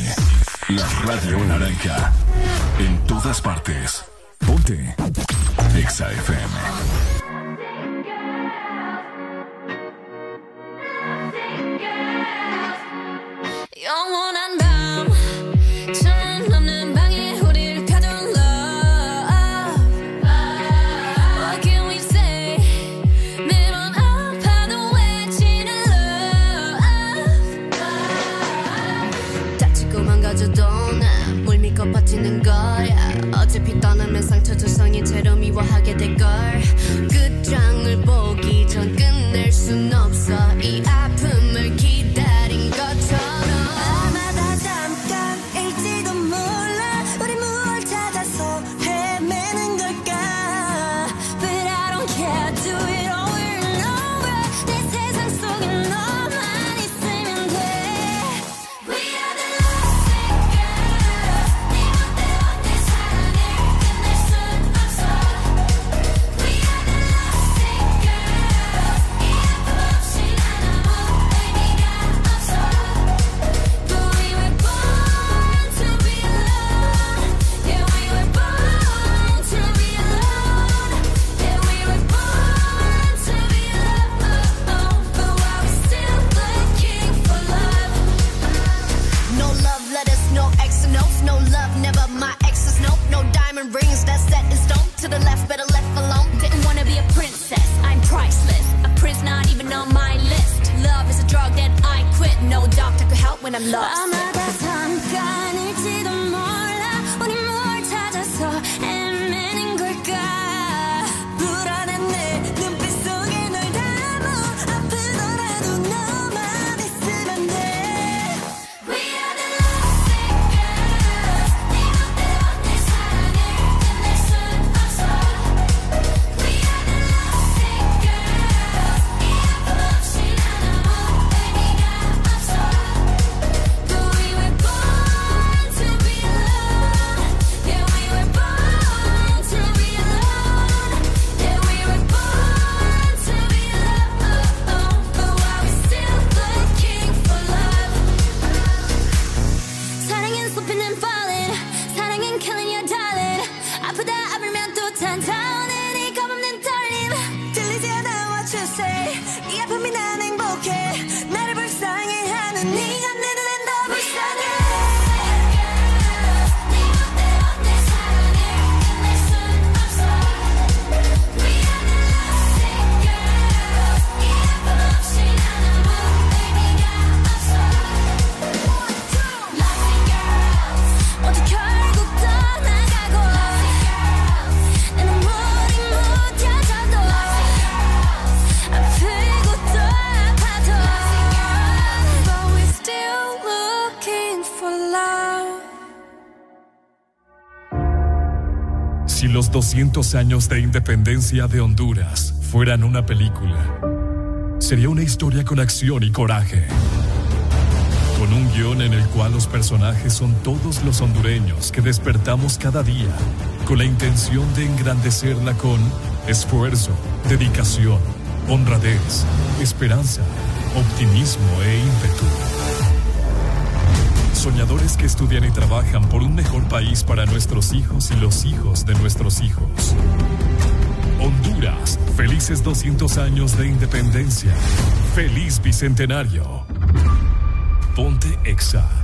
200 años de independencia de Honduras fueran una película, sería una historia con acción y coraje. Con un guion en el cual los personajes son todos los hondureños que despertamos cada día con la intención de engrandecerla con esfuerzo, dedicación, honradez, esperanza, optimismo e ímpetu soñadores que estudian y trabajan por un mejor país para nuestros hijos y los hijos de nuestros hijos. Honduras, felices 200 años de independencia. Feliz Bicentenario. Ponte Exa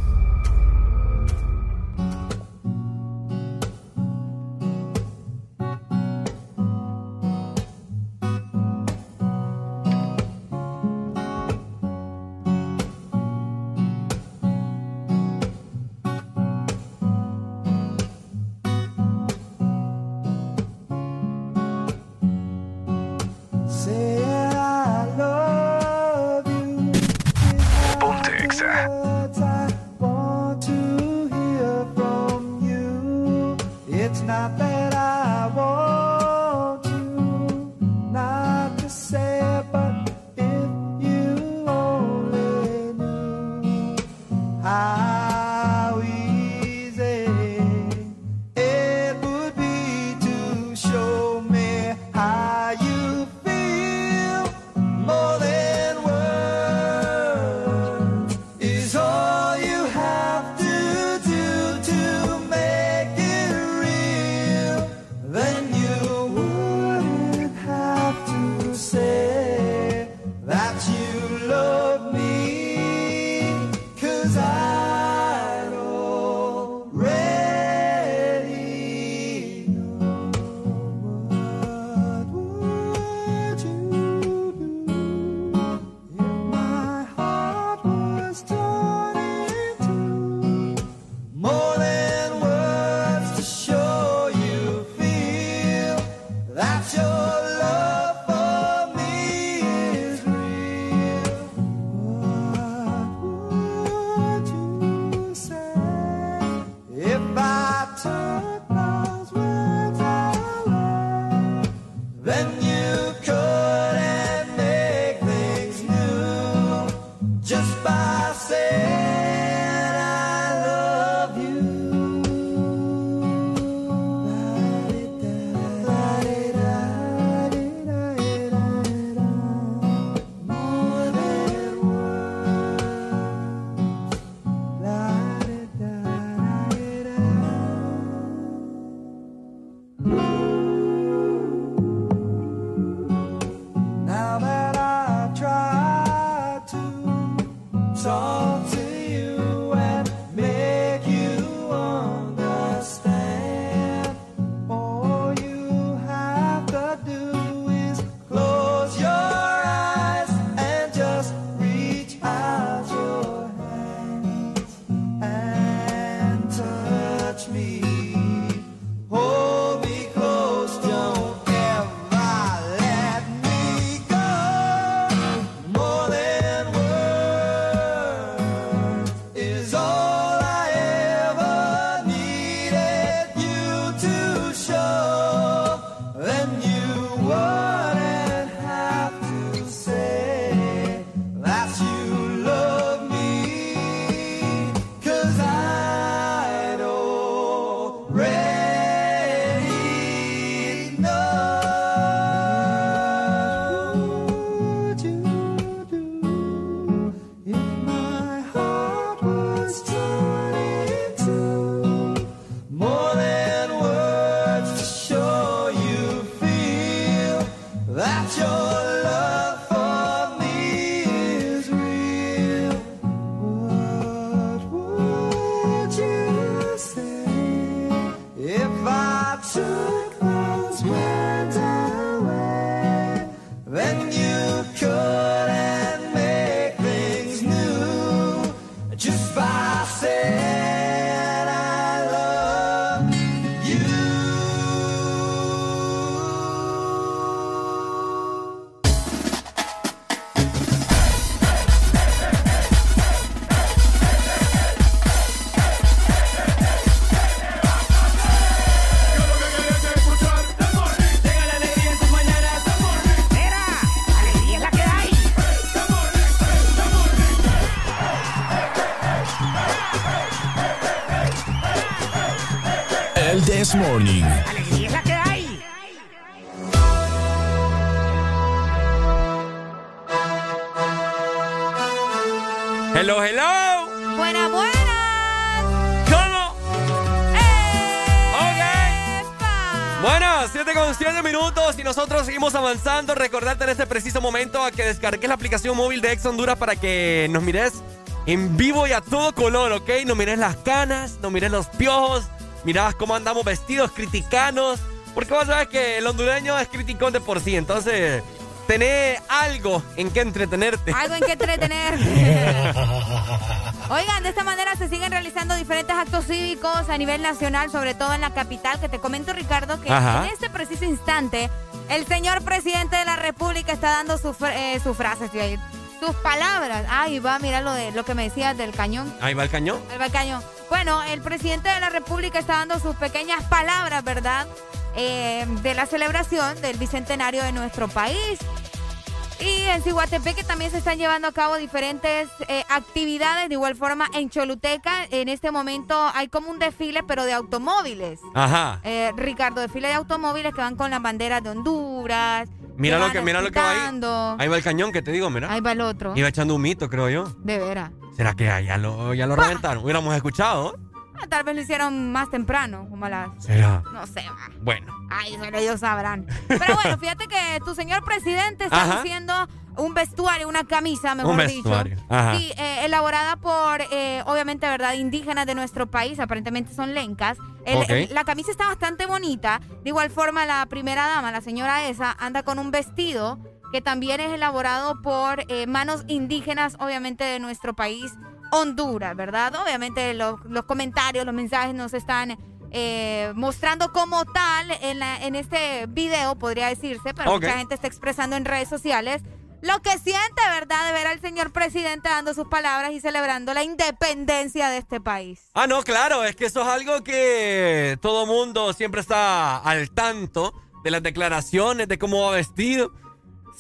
avanzando. Recordarte en este preciso momento a que descargues la aplicación móvil de Ex Honduras para que nos mires en vivo y a todo color, ¿ok? No mires las canas, no mires los piojos, mirabas cómo andamos vestidos, criticanos. Porque vos sabes que el hondureño es criticón de por sí, entonces tenés algo en que entretenerte. Algo en que entretener. Oigan, de esta manera se siguen realizando diferentes actos cívicos a nivel nacional, sobre todo en la capital, que te comento, Ricardo, que Ajá. en este preciso instante el señor presidente de la República está dando su, fr- eh, su frase, estoy ahí, sus palabras. Ay, va, mira lo, de, lo que me decías del cañón. Ahí va el cañón. Ahí va el cañón. Bueno, el presidente de la República está dando sus pequeñas palabras, ¿verdad? Eh, de la celebración del bicentenario de nuestro país. Y en Cihuatepeque también se están llevando a cabo diferentes eh, actividades. De igual forma, en Choluteca, en este momento hay como un desfile, pero de automóviles. Ajá. Eh, Ricardo, desfile de automóviles que van con las banderas de Honduras. Mira lo que, mira lo que va ahí. Ahí va el cañón que te digo, mira. Ahí va el otro. Iba echando un mito, creo yo. De veras. ¿Será que ya lo, ya lo reventaron? Hubiéramos escuchado. Ah, Tal vez lo hicieron más temprano, como a las... ¿Será? No sé, va. Bueno. Ay, solo ellos sabrán. Pero bueno, fíjate que tu señor presidente está Ajá. haciendo un vestuario, una camisa, mejor Un vestuario, dicho. ajá. Sí, eh, elaborada por, eh, obviamente, ¿verdad? Indígenas de nuestro país, aparentemente son lencas. El- Ok. el- la camisa está bastante bonita. De igual forma, la primera dama, la señora esa, anda con un vestido que también es elaborado por eh, manos indígenas, obviamente, de nuestro país, Honduras, ¿verdad? Obviamente los, los comentarios, los mensajes nos están eh, mostrando como tal en, la- en este video, podría decirse, pero Ok. mucha gente está expresando en redes sociales lo que siente, ¿verdad? De ver al señor presidente dando sus palabras y celebrando la independencia de este país. Ah, no, claro, es que eso es algo que todo mundo siempre está al tanto de las declaraciones, de cómo va vestido.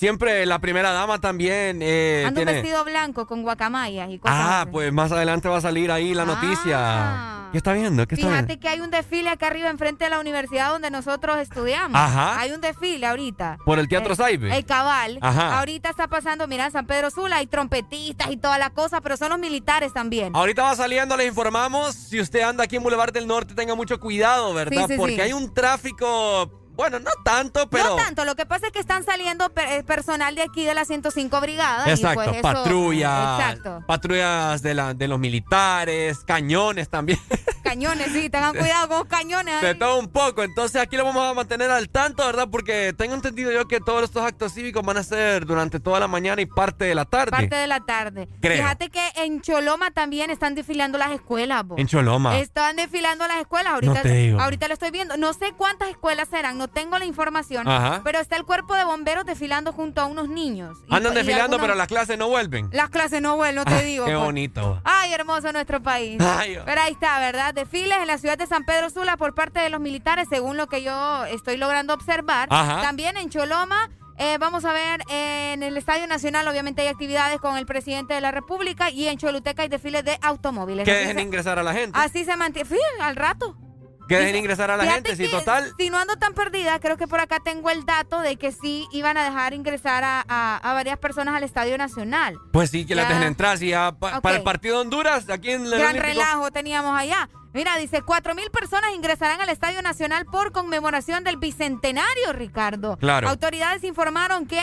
Siempre la primera dama también eh, Anda un vestido blanco con guacamayas y cosas Ah, así. pues más adelante va a salir ahí la noticia. ¿Qué está viendo? ¿Qué está Ah. Fíjate viendo? que hay un desfile acá arriba enfrente de la universidad donde nosotros estudiamos. Ajá. Hay un desfile ahorita. Por el Teatro Eh, Saibe. El cabal. Ajá. Ahorita está pasando, mira, en San Pedro Sula hay trompetistas y toda la cosa, pero son los militares también. Ahorita va saliendo, les informamos. Si usted anda aquí en Boulevard del Norte, tenga mucho cuidado, ¿verdad? Sí, sí, Porque sí. hay un tráfico, bueno, no tanto, pero... No tanto, lo que pasa es que están saliendo per- eh, personal de aquí de la 105 Brigada. y Exacto, pues eso- patrullas, Exacto. patrullas de, la, de los militares, cañones también, Cañones, sí, tengan cuidado con los cañones. de todo un poco. Entonces aquí lo vamos a mantener al tanto, ¿verdad? Porque tengo entendido yo que todos estos actos cívicos van a ser durante toda la mañana y parte de la tarde. Parte de la tarde. Creo. Fíjate que en Choloma también están desfilando las escuelas. En Choloma. Están desfilando las escuelas. Ahorita, No te digo. ahorita lo estoy viendo. No sé cuántas escuelas serán, no tengo la información. Ajá. Pero está el cuerpo de bomberos desfilando junto a unos niños. Andan y desfilando, algunos- pero las clases no vuelven. Las clases no vuelven, no te Ah, digo. Qué pues. bonito. Ay, hermoso nuestro país. Ay, oh. Pero ahí está, ¿verdad? Desfiles en la ciudad de San Pedro Sula por parte de los militares, según lo que yo estoy logrando observar. Ajá. También en Choloma. eh, vamos a ver, eh, en el Estadio Nacional obviamente hay actividades con el presidente de la República y en Choluteca hay desfiles de automóviles. Que dejen se- ingresar a la gente. Así se mantiene. Fíjate, al rato. Que dejen ingresar a la gente. Si total. Si no ando tan perdida, creo que por acá tengo el dato de que sí iban a dejar ingresar a, a- a varias personas al Estadio Nacional. Pues sí, que las Ya. dejen entrar. Si ya pa- para el partido de Honduras, aquí en el Gran Olímpico- relajo teníamos allá. Mira, dice, cuatro mil personas ingresarán al Estadio Nacional por conmemoración del Bicentenario, Ricardo. Claro. Autoridades informaron que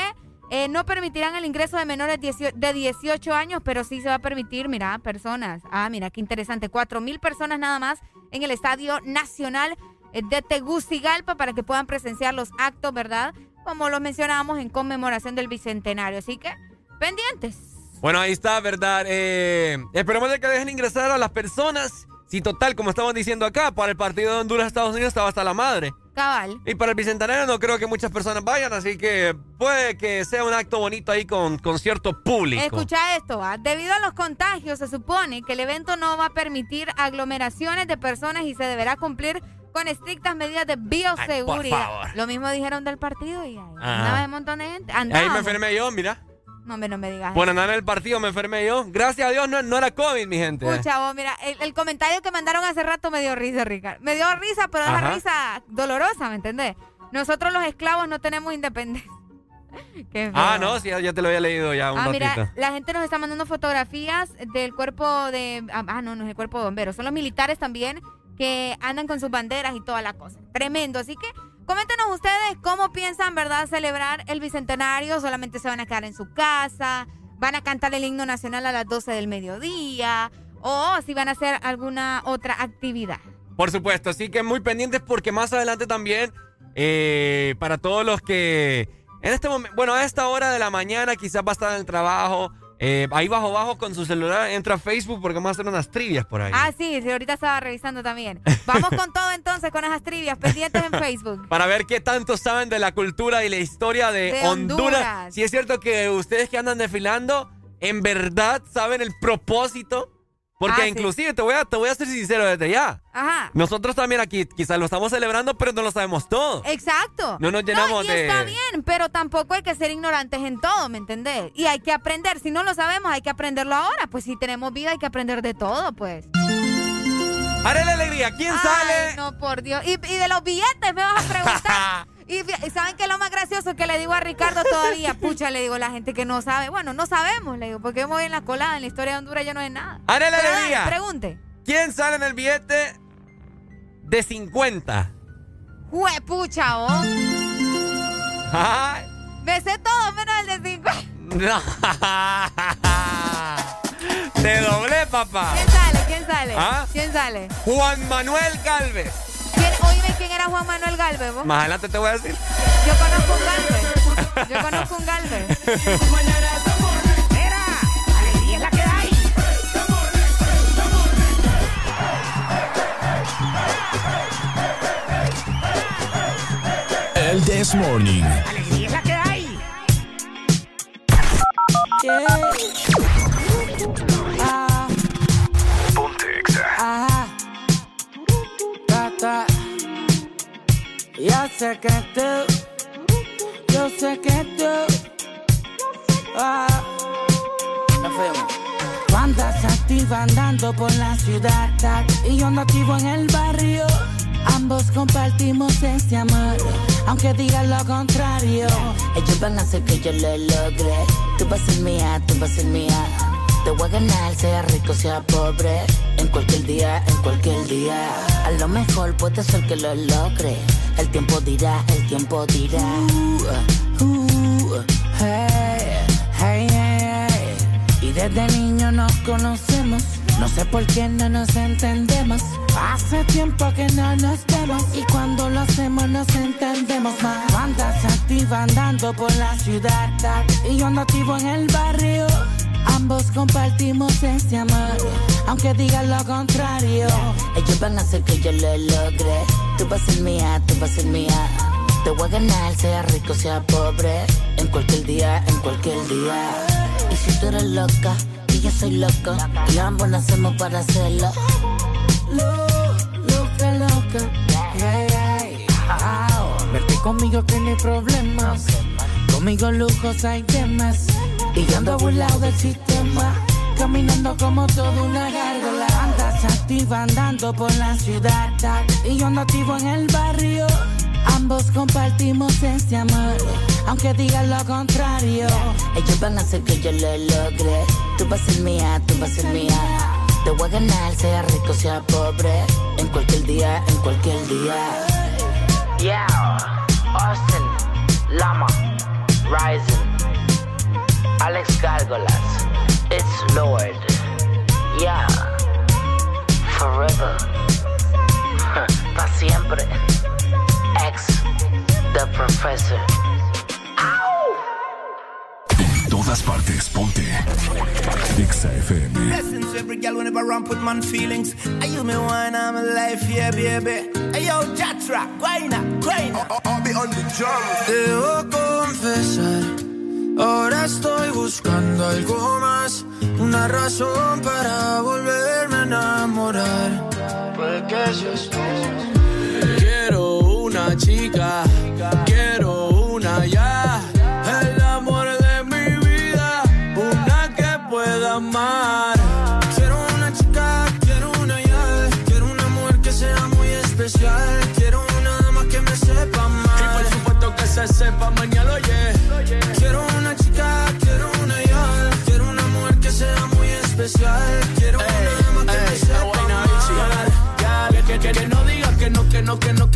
eh, no permitirán el ingreso de menores de 18 años, pero sí se va a permitir, mira, personas. Ah, mira, qué interesante. Cuatro mil personas nada más en el Estadio Nacional eh, de Tegucigalpa para que puedan presenciar los actos, ¿verdad? Como lo mencionábamos en conmemoración del Bicentenario. Así que, pendientes. Bueno, ahí está, ¿verdad? Eh, esperemos de que dejen ingresar a las personas. Si total, como estamos diciendo acá, para el partido de Honduras-Estados Unidos estaba hasta la madre. Cabal. Y para el Bicentenario no creo que muchas personas vayan, así que puede que sea un acto bonito ahí con concierto público. Escucha esto, debido a los contagios se supone que el evento no va a permitir aglomeraciones de personas y se deberá cumplir con estrictas medidas de bioseguridad. favor. Lo mismo dijeron del partido y ahí andaba un montón de gente. Ahí me enfermé yo, mira. No, hombre, no me digas. Eso. andar en el partido me enfermé yo. Gracias a Dios no, no era COVID, mi gente. Escucha, vos, mira, el, el comentario que mandaron hace rato me dio risa, Ricardo. Me dio risa, pero Ajá. esa risa dolorosa, ¿me entendés? Nosotros los esclavos no tenemos independencia. Qué. Ah, no, sí, ya, te lo había leído ya un Ah, ratito. mira, la gente nos está mandando fotografías del cuerpo de... Ah, ah, no, no es el cuerpo de bomberos. Son los militares también que andan con sus banderas y toda la cosa. Tremendo. Así que coméntenos ustedes cómo piensan, ¿verdad?, celebrar el Bicentenario. Solamente se van a quedar en su casa. Van a cantar el himno nacional a las 12 del mediodía. O si van a hacer alguna otra actividad. Por supuesto, así que muy pendientes porque más adelante también, eh, para todos los que en este momento, bueno, a esta hora de la mañana quizás va a estar en el trabajo, eh, ahí bajo bajo con su celular, entra a Facebook porque vamos a hacer unas trivias por ahí. Ah, sí, sí, ahorita estaba revisando también. Vamos con todo entonces, con esas trivias pendientes en Facebook. Para ver qué tanto saben de la cultura y la historia de, De Honduras. Honduras. Si es cierto que ustedes que andan desfilando, en verdad saben el propósito. Porque Ah, sí. inclusive te voy, a, te voy a ser sincero desde ya. Ajá. Nosotros también aquí quizás lo estamos celebrando, pero no lo sabemos todo. Exacto. No nos llenamos y de- está bien, pero tampoco hay que ser ignorantes en todo, ¿me entendés? Y hay que aprender. Si no lo sabemos, hay que aprenderlo ahora. Pues si tenemos vida, hay que aprender de todo, pues. Haré la alegría. ¿Quién Ay, sale? no, por Dios. Y, y de los billetes me vas a preguntar. y, ¿saben qué es lo más gracioso? Que le digo a Ricardo todavía, pucha, le digo, la gente que no sabe. Bueno, no sabemos, le digo, porque hemos en la colada, en la historia de Honduras ya no es nada. Haré la alegría. pregunte. ¿Quién sale en el billete de 50? Jue, pucha, vos. Ay, Me sé todo menos el de 50. no. Te doblé, papá. ¿Quién sale? ¿Quién sale? ¿Ah? ¿Quién sale? Juan Manuel Galvez. ¿Quién, oíme quién era Juan Manuel Galvez, vos? Más adelante te voy a decir. Yo conozco un Galvez. Yo conozco un Galvez. alegría es la que hay. El This Morning. Alegría es la que hay. Ah, Yo sé que tú, yo sé que tú, ah, nos. Bandas activas andando por la ciudad tac, y yo no activo en el barrio. Ambos compartimos ese amor, aunque digan lo contrario. Ellos van a hacer que yo lo logre. Tú vas a ser mía, tú vas a ser mía. Te voy a ganar, sea rico, sea pobre. En cualquier día, en cualquier día. A lo mejor puede ser que lo logre el tiempo dirá, el tiempo dirá. Uh, uh. Y desde niño nos conocemos. No sé por qué no nos entendemos. Hace tiempo que no nos vemos. Y cuando lo hacemos nos entendemos más. Andas activa andando por la ciudad. Y yo ando activo en el barrio. Ambos compartimos ese amor, aunque digan lo contrario. Ellos van a hacer que yo lo logre. Tú vas a ser mía, tú vas a ser mía. Te voy a ganar, sea rico, sea pobre. En cualquier día, en cualquier día. Y si tú eres loca, y yo soy loco. Y ambos nacemos para hacerlo. Loca, loca. Hey, hey. Verte conmigo tiene problemas. Conmigo lujos hay temas. Y yo ando burlado del sistema. Caminando como toda una gárgola. Activa andando por la ciudad. Y yo ando activo en el barrio. Ambos compartimos ese amor. Aunque digan lo contrario. Ellos van a hacer que yo lo logre. Tú vas a ser mía, tú vas a ser mía. Te voy a ganar, sea rico, sea pobre. En cualquier día, en cualquier día. Yeah, Austin, Lama, Rising, Alex Gargolas, It's Lord. Yeah, forever, para siempre. Ex, The Professor. En todas partes, ponte. Exa FM. Blessings every girl whenever I ramp with man feelings. I you me wine, I'm alive, yeah, baby. Hey yo, Jatra, guayna, guayna. I'll be on the drum. Debo confesar, ahora estoy buscando algo más, una razón para volverme a enamorar. Puede que seas tú. Quiero una chica, quiero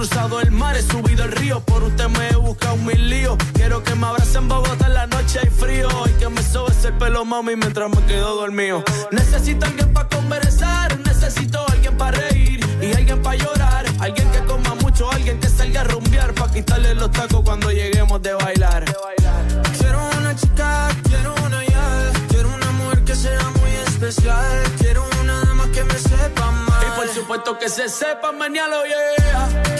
cruzado el mar, he subido el río, por usted me he buscado mil líos. Quiero que me abrace en Bogotá en la noche hay frío y que me sobe el pelo, mami, mientras me quedo dormido. Necesito alguien para conversar, necesito alguien para reír y alguien para llorar. Alguien que coma mucho, alguien que salga a rumbear para quitarle los tacos cuando lleguemos de bailar. Quiero una chica, quiero una ya, quiero una mujer que sea muy especial, quiero una dama que me sepa amar. Y por supuesto que se sepa mañana, yeah.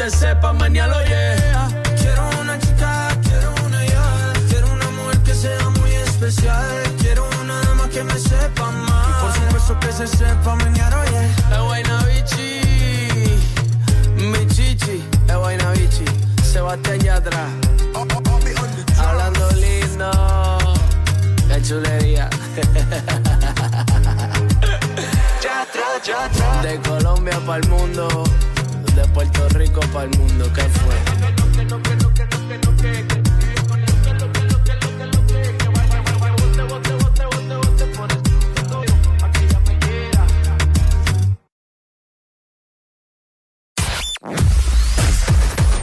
se sepa mañana, yeah. Quiero una chica, quiero una ya, quiero una mujer que sea muy especial, quiero una dama que me sepa amar. Y por supuesto que se sepa mañana, yeah. Eh, buena bichi, mi chichi, bichi, Sebastián Yatra. Hablando lindo, qué chulería. De Colombia para el mundo, de Puerto Rico para el mundo, ¿qué fue?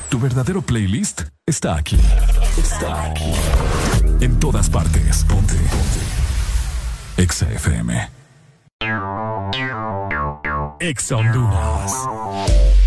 Tu verdadero playlist está aquí. Está aquí. En todas partes. Ponte. Ponte. Exa FM. Exa Honduras.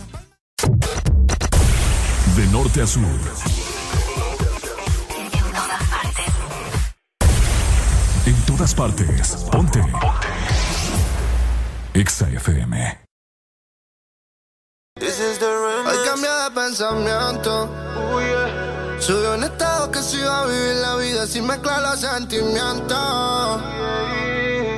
De norte a sur. En todas partes. Ponte. Exa FM. Hoy cambié de pensamiento. Subió un estado que se iba a vivir la vida sin mezclar los sentimientos.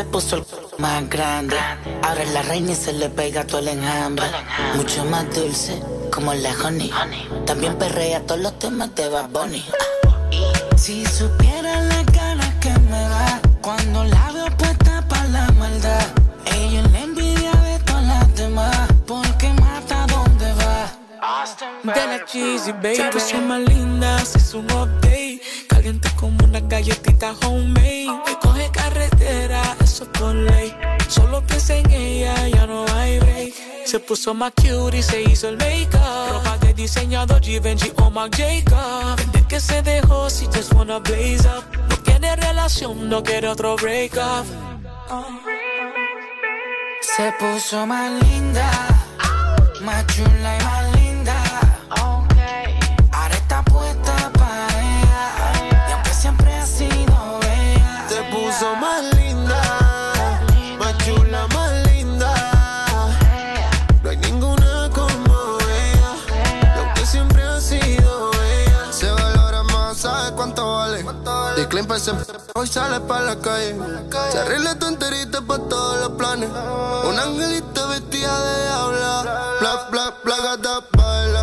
Se puso el más grande. Ahora es la reina y se le pega todo el enjambre. Mucho más dulce, como la honey. También perrea todos los temas de Bad. Si supiera las ganas que me da cuando la veo puesta para la maldad. Ella es la envidia de todas las demás. Porque mata donde va. De la cheesy, baby. Se más linda, se un update. Caliente como una galletita homemade. Que coge carretera, eso es por ley. Solo piensa en ella, ya no hay break. Se puso más cute y se hizo el make-up. Ropa de diseñador Givenchy o Marc Jacob. Desde que se dejó, si just wanna blaze up. No quiere relación, no quiere otro break up. Se puso más linda, más chula y más Hoy sale pa' la calle. Se arregla tu enterita pa' todos los planes. Un angelito vestida de diabla. Bla, bla, bla, gata, baila.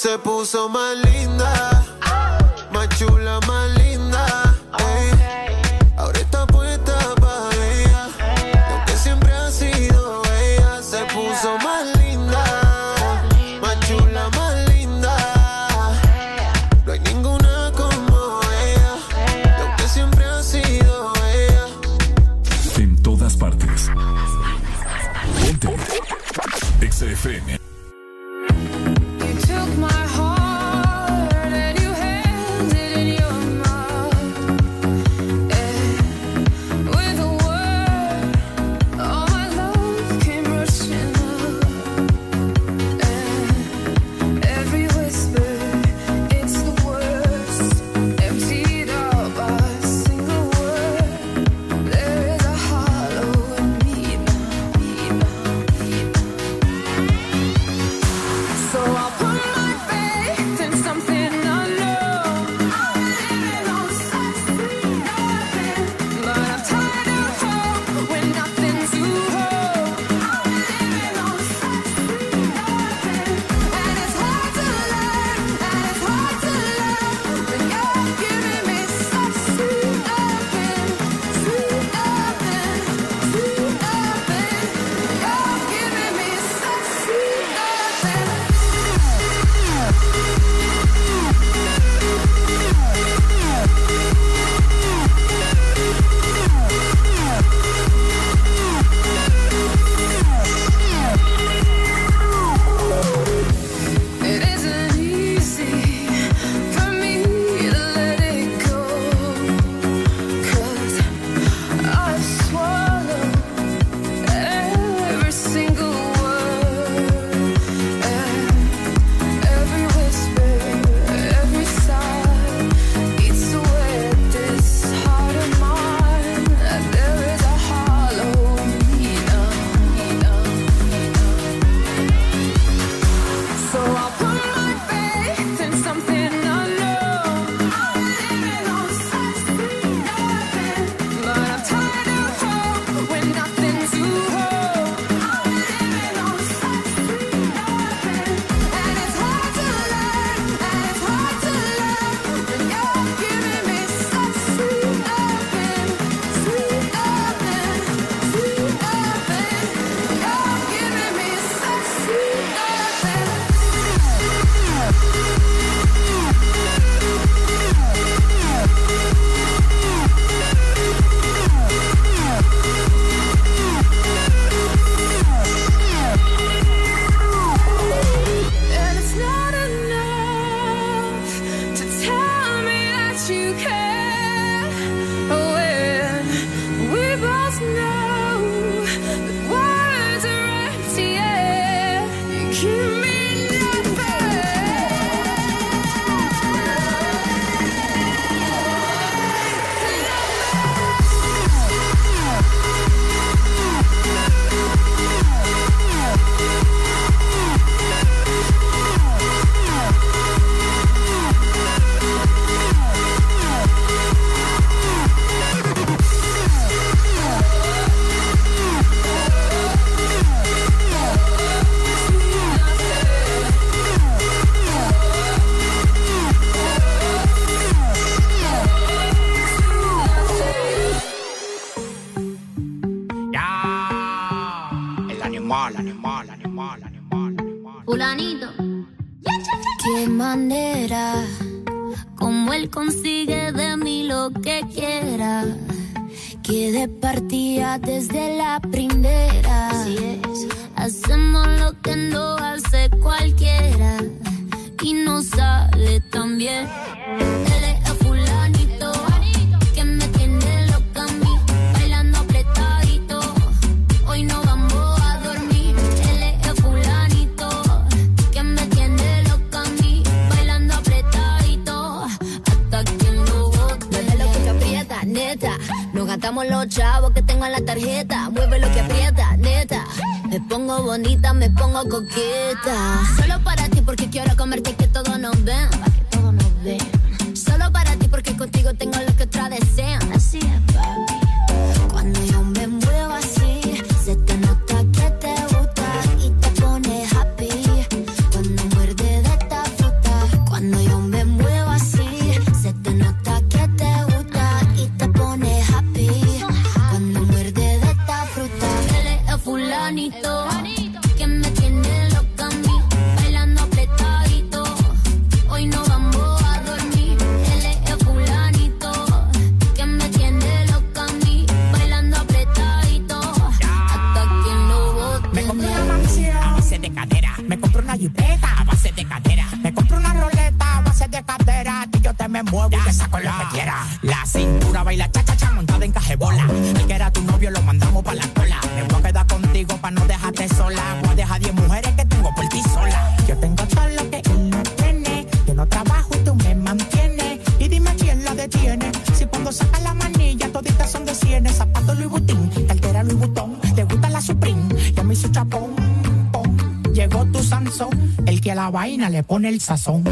se puso más linda. Pone el sazón.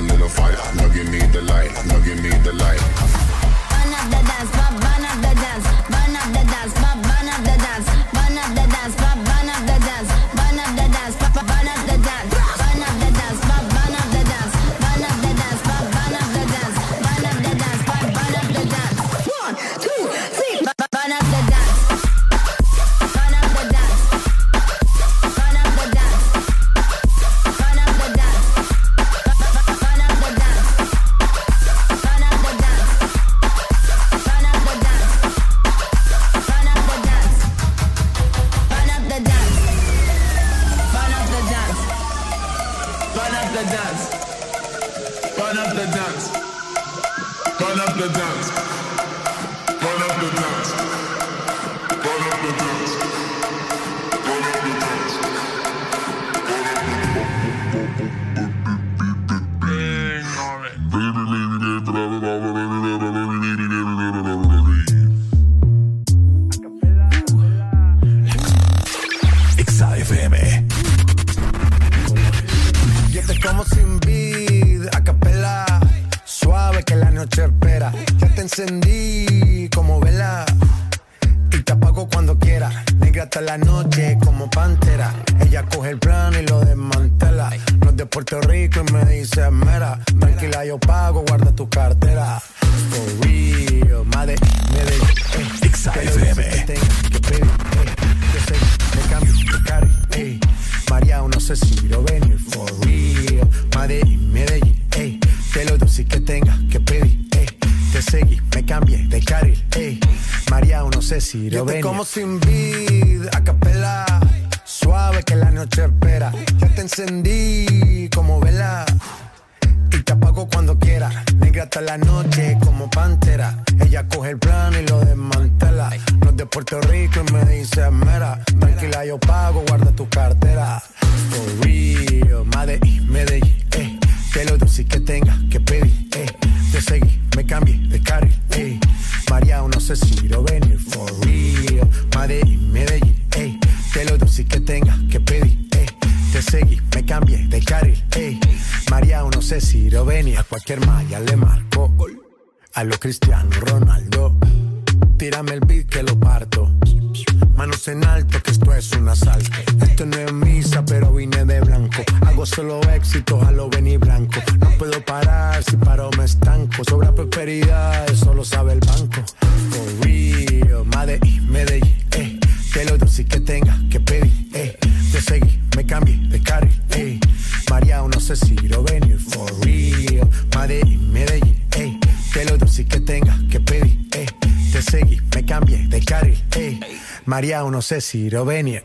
A little fire, allá o no sé si Rovenia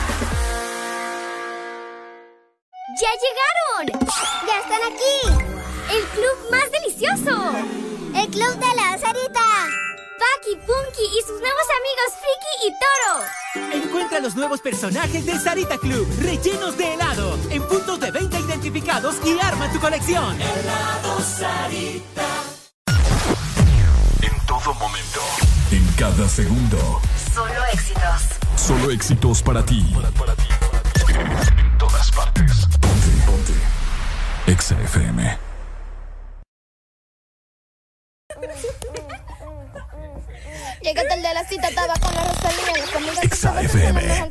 los nuevos personajes de Sarita Club, rellenos de helado, en puntos de venta identificados y arma tu colección. Helado Sarita. En todo momento, en cada segundo. Solo éxitos. Solo éxitos para ti. En todas partes. Ponte, ponte. Exa FM. FM.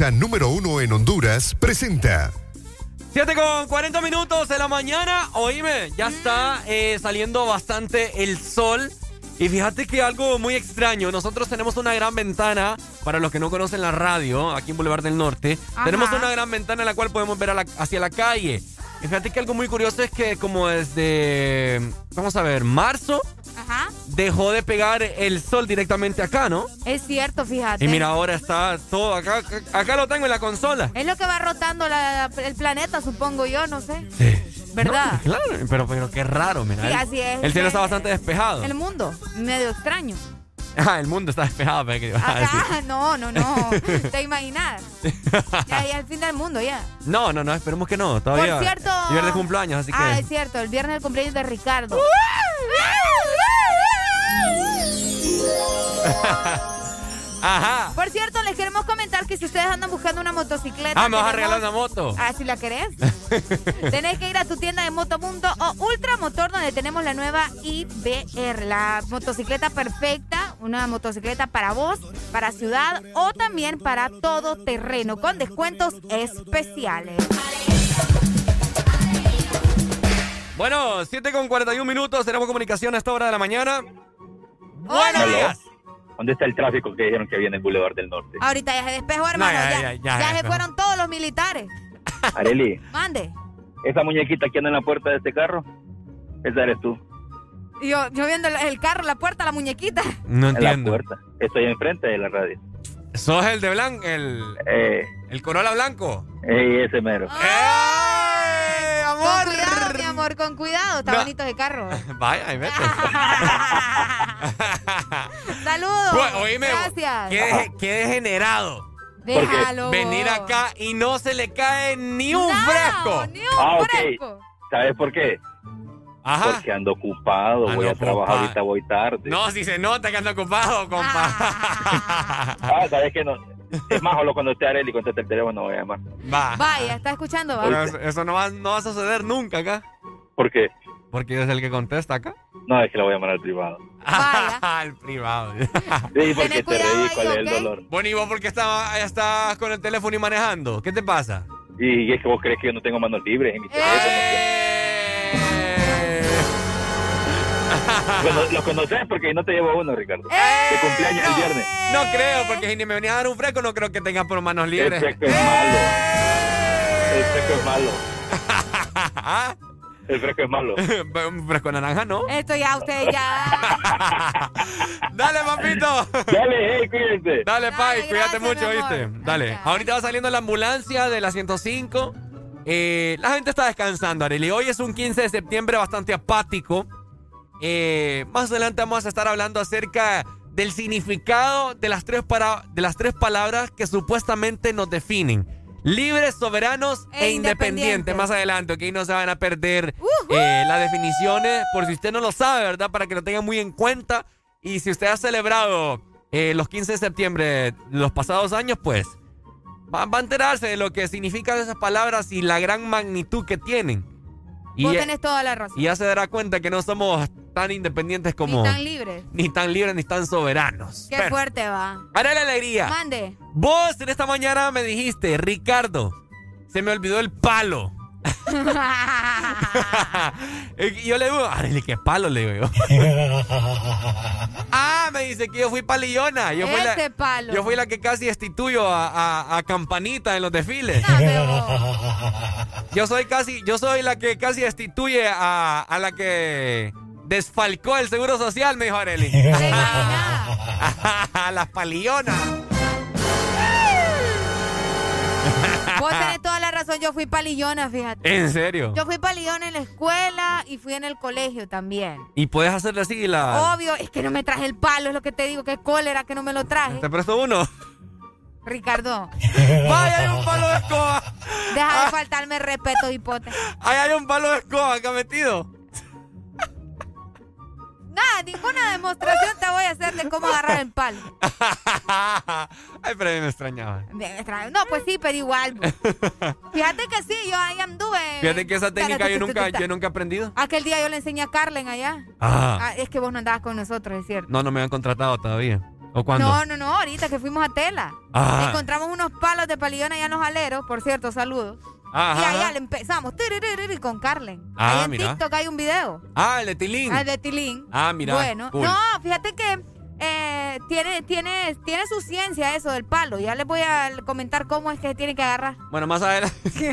Número uno en Honduras, presenta 7 con 40 minutos de la mañana. Oíme, ya está eh, saliendo bastante el sol. Y fíjate que algo muy extraño. Nosotros tenemos una gran ventana, para los que no conocen la radio, aquí en Boulevard del Norte. Ajá. Tenemos una gran ventana en la cual podemos ver a la- hacia la calle. Y fíjate que algo muy curioso es que como desde, vamos a ver, marzo. Dejó de pegar el sol directamente acá, ¿no? Es cierto, fíjate. Y mira, ahora está todo acá. acá- lo tengo en la consola. Es lo que va rotando la- el planeta, supongo yo, no sé. ¿Verdad? Claro, pero, pero qué raro, mira. Sí, el- así es. El cielo está bastante despejado. El mundo, medio extraño. Ah, el mundo está despejado, pero que. Acá, no, no, no. ¿Te imaginas? Ya, ya el fin del mundo, ya. No, no, no, esperemos que no. Todavía. Por cierto. Viernes de cumpleaños, así que. Ah, es cierto, el viernes el cumpleaños de Ricardo. Ajá. Por cierto, les queremos comentar que si ustedes andan buscando una motocicleta. Ah, me vas a regalar una moto. Ah, si la querés. Tenés que ir a tu tienda de Motomundo o Ultramotor, donde tenemos la nueva IBR, la motocicleta perfecta, una motocicleta para vos, para ciudad o también para todo terreno, con descuentos especiales. Bueno, 7 con 41 minutos. Tenemos comunicación a esta hora de la mañana. Buenos días. ¿Dónde está el tráfico que dijeron que había en el Boulevard del Norte? Ahorita ya se despejó, hermano. ya, ya, ya, ya, ya ya se fueron todos los militares. Areli, Mande. esa muñequita que anda en la puerta de este carro, esa eres tú. Y Yo, yo viendo el, el carro, la puerta, la muñequita. No En entiendo. la puerta. Estoy enfrente de la radio. ¿Sos el de blanco? El, Eh, el Corolla blanco. eh, ese mero. ¡Eh, Con cuidado, mi amor, con cuidado. Está No. bonito ese carro. Vaya, ahí vete. Saludos. Bueno, oíme, Gracias. Qué, deje- qué degenerado. Déjalo. Venir acá y no se le cae ni un No, fresco. ni Ah, ok. fresco. ¿Sabes por qué? Ajá. Porque ando ocupado, voy Ando a trabajar ocupado. ahorita, voy tarde. No, si se nota que anda ocupado, compa. Ah, ¿sabes qué? No. Es más, solo cuando esté Areli conteste el teléfono voy a llamar. Va. Vaya, ¿está escuchando? Va? Pero eso, no, va, no va a suceder nunca acá. ¿Por qué? Porque es el que contesta acá. No, es que la voy a llamar al privado. Al privado. Sí, porque te reí cuál es el dolor. Bueno, ¿y vos por qué estás, estás con el teléfono y manejando? ¿Qué te pasa? Y es que vos crees que yo no tengo manos libres en mi teléfono. Bueno, lo conoces porque no te llevo uno, Ricardo. De cumpleaños el viernes. No creo, porque si ni me venía a dar un fresco, no creo que tengas por manos El libres. fresco es malo. El fresco es malo. El fresco es malo. un fresco naranja, ¿no? Esto ya, ustedes ya. Dale, papito. Dale, hey, cuídense. Dale, Pai, cuídate gracias, mucho. ¿viste? Dale. Ahorita va saliendo la ambulancia de la 105. Eh, la gente está descansando, Arely. Hoy es un 15 de septiembre bastante apático. Eh, más adelante vamos a estar hablando acerca del significado de las, tres para- de las tres palabras que supuestamente nos definen. Libres, soberanos e, E independientes. Más adelante, ok, no se van a perder eh, las definiciones. Por si usted no lo sabe, ¿verdad? Para que lo tengan muy en cuenta. Y si usted ha celebrado eh, los 15 de septiembre los pasados años, pues va, va a enterarse de lo que significan esas palabras y la gran magnitud que tienen. Y, Vos tenés toda la razón. y ya se dará cuenta que no somos tan independientes como... Ni tan libres. ni tan libres ni tan soberanos. Qué Pero, fuerte va. haré la alegría. Mande. Vos en esta mañana me dijiste, Ricardo, se me olvidó el palo. Y yo le digo, Arely, ¿qué palo? Le digo yo. ah, me dice que yo fui palillona. Yo fui, la, palo. yo fui la que casi destituyo a, a- a Campanita en los desfiles. yo soy casi, yo soy la que casi destituye a, a la que desfalcó el seguro social, me dijo Arely. a las palillonas. Vos tenés toda razón. Yo fui palillona, fíjate. ¿En serio? Yo fui palillona en la escuela y fui en el colegio también. Y puedes hacerle así la... Obvio, es que no me traje el palo, es lo que te digo, que cólera que no me lo traje. ¿Te presto uno? Ricardo. Vaya, hay un palo de escoba. Deja de faltarme respeto, hipote. Ahí hay un palo de escoba acá metido. Nada, ninguna demostración te voy a hacer de cómo agarrar el palo. Ay, pero a mí me extrañaba. Me extraño. No, pues sí, pero igual. Fíjate que sí, yo ahí anduve. Fíjate que esa técnica yo nunca, yo nunca he aprendido. Aquel día yo le enseñé a Carlen allá. Ah. Ah, es que vos no andabas con nosotros, es cierto. No, no me han contratado todavía. ¿O cuándo? No, no, no, ahorita que fuimos a Tela. Ah. Encontramos unos palos de palillona allá en los aleros, por cierto, saludos. Ajá. Y allá le empezamos con Carlen. Ah, Ahí en mira. TikTok hay un video. Ah, el de Tilín. Ah, de Tilín. Ah, mira. Bueno, cool. no, fíjate que eh, tiene, tiene, tiene su ciencia eso del palo. Ya les voy a comentar cómo es que se tiene que agarrar. Bueno, más adelante. 7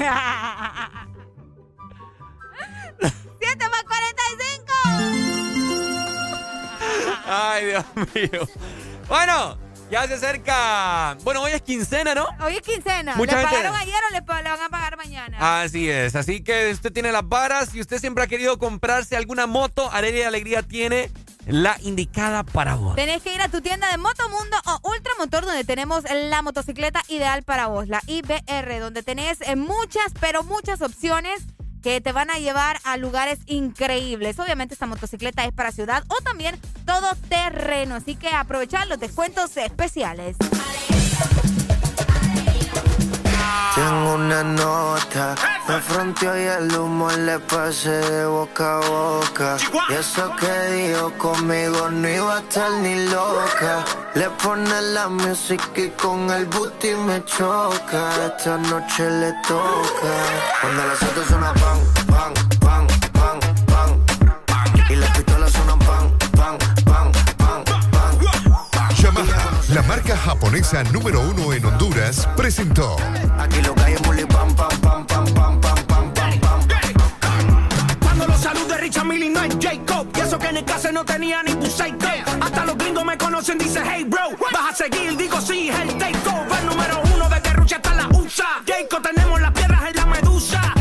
más 45. Ay, Dios mío. Bueno, ya se acerca. Bueno, hoy es quincena, ¿no? Hoy es quincena. Mucha ¿Le gente- pagaron ayer o le, van a pagar mañana? Así es. Así que usted tiene las varas y usted siempre ha querido comprarse alguna moto. Arely Alegría tiene la indicada para vos. Tenés que ir a tu tienda de Motomundo o Ultramotor donde tenemos la motocicleta ideal para vos, la IBR, donde tenés eh, muchas, pero muchas opciones que te van a llevar a lugares increíbles. Obviamente esta motocicleta es para ciudad o también todo terreno, así que aprovechar los descuentos especiales. Tengo una nota, me fronteó y el humo le pasé de boca a boca. Y eso que dijo conmigo no iba a estar ni loca. Le pone la música y con el booty me choca. Esta noche le toca. Cuando las pan, pan, pan, pan, la marca japonesa número uno en Honduras, presentó. Aquí lo caemos le pam, pam, pam, pam, pam, pam, pam, pam pam. Cuando los salud de Richard Millie no es Jacob. Y eso que en el caso no tenía ni buceito. Hasta los gringos me conocen, dicen, hey bro, vas a seguir. Digo, sí, es el take El número uno de Rucha hasta la USA. Jacob, tenemos las piedras en la medusa.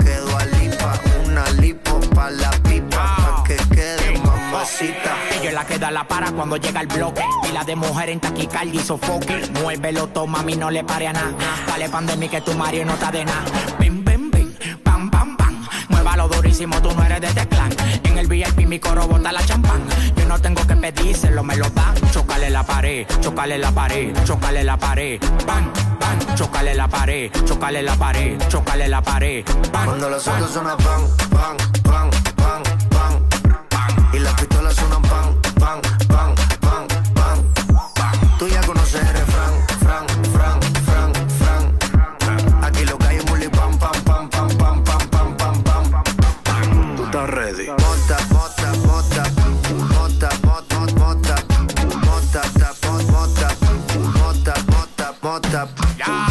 mamacita. Ella es la que da la para cuando llega el bloque. Y la de mujer en taquicardia y sofoque. Muévelo, toma, mami, no le pare a nada. Dale pandemia que tu Mario no está de nada. Bim, bim, bim, pam, pam, pam. Muévalo durísimo, tú no eres de este clan. En el VIP mi coro bota la champán. Yo no tengo que pedírselo, me lo dan. Chocale la pared, chocale la pared, chocale la pared. Bam, bam, chocale la pared, chocale la pared, chocale la pared. Cuando los autos suenan pan, pan, pan. Pistolas suenan pan, pan, pan, pan, pan. Tú ya conoces el refrán, fran, fran, fran, fran. Aquí lo que hay es bully pam, pam, pam, pam, pam, pam, pam, pam, pam. Tú estás ready. Bota, bota, bota, bota, bota, bota, bota, ta, bot, bota, bota, bota, bota.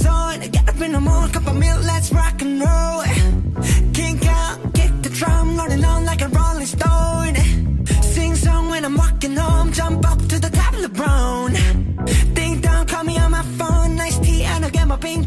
Shoes on, get up in the morning, cup of milk, let's rock and roll. Kink out, kick the drum, rolling on like a rolling stone. Sing song when I'm walking home, jump up to the top of the brown. Ding dong, call me on my phone, nice tea, and I'll get my ping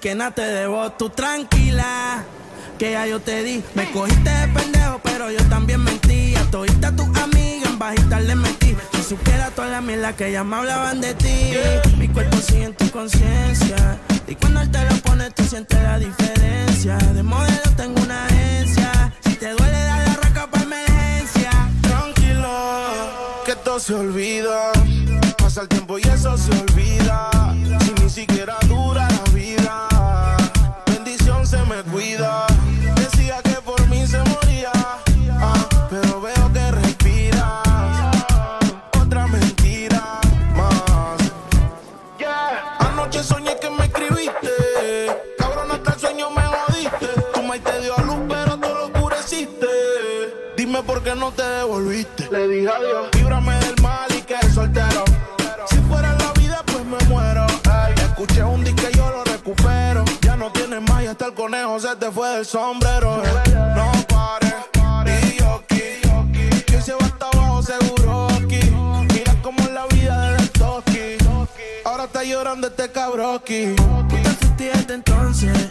que nada te debo. Tú tranquila, que ya yo te di. Me cogiste de pendejo, pero yo también mentí. A todita tu amiga en bajita le metí. Si supiera toda la mierda que ya me hablaban de ti. Mi cuerpo sigue en tu conciencia. Y cuando él te lo pone, tú sientes la diferencia. De modelo tengo una agencia. Si te duele, dale la raca para emergencia. Tranquilo, que todo se olvida. Pasa el tiempo y eso se olvida dije. Líbrame del mal y que eres soltero. Si fuera la vida, pues me muero. Ay, escuché un disco y yo lo recupero. Ya no tienes más y hasta el conejo se te fue del sombrero. No pare. y yo aquí. Que se va hasta abajo seguro aquí. Mira como la vida del toki. Ahora está llorando este cabroski. ¿Tú te desde entonces?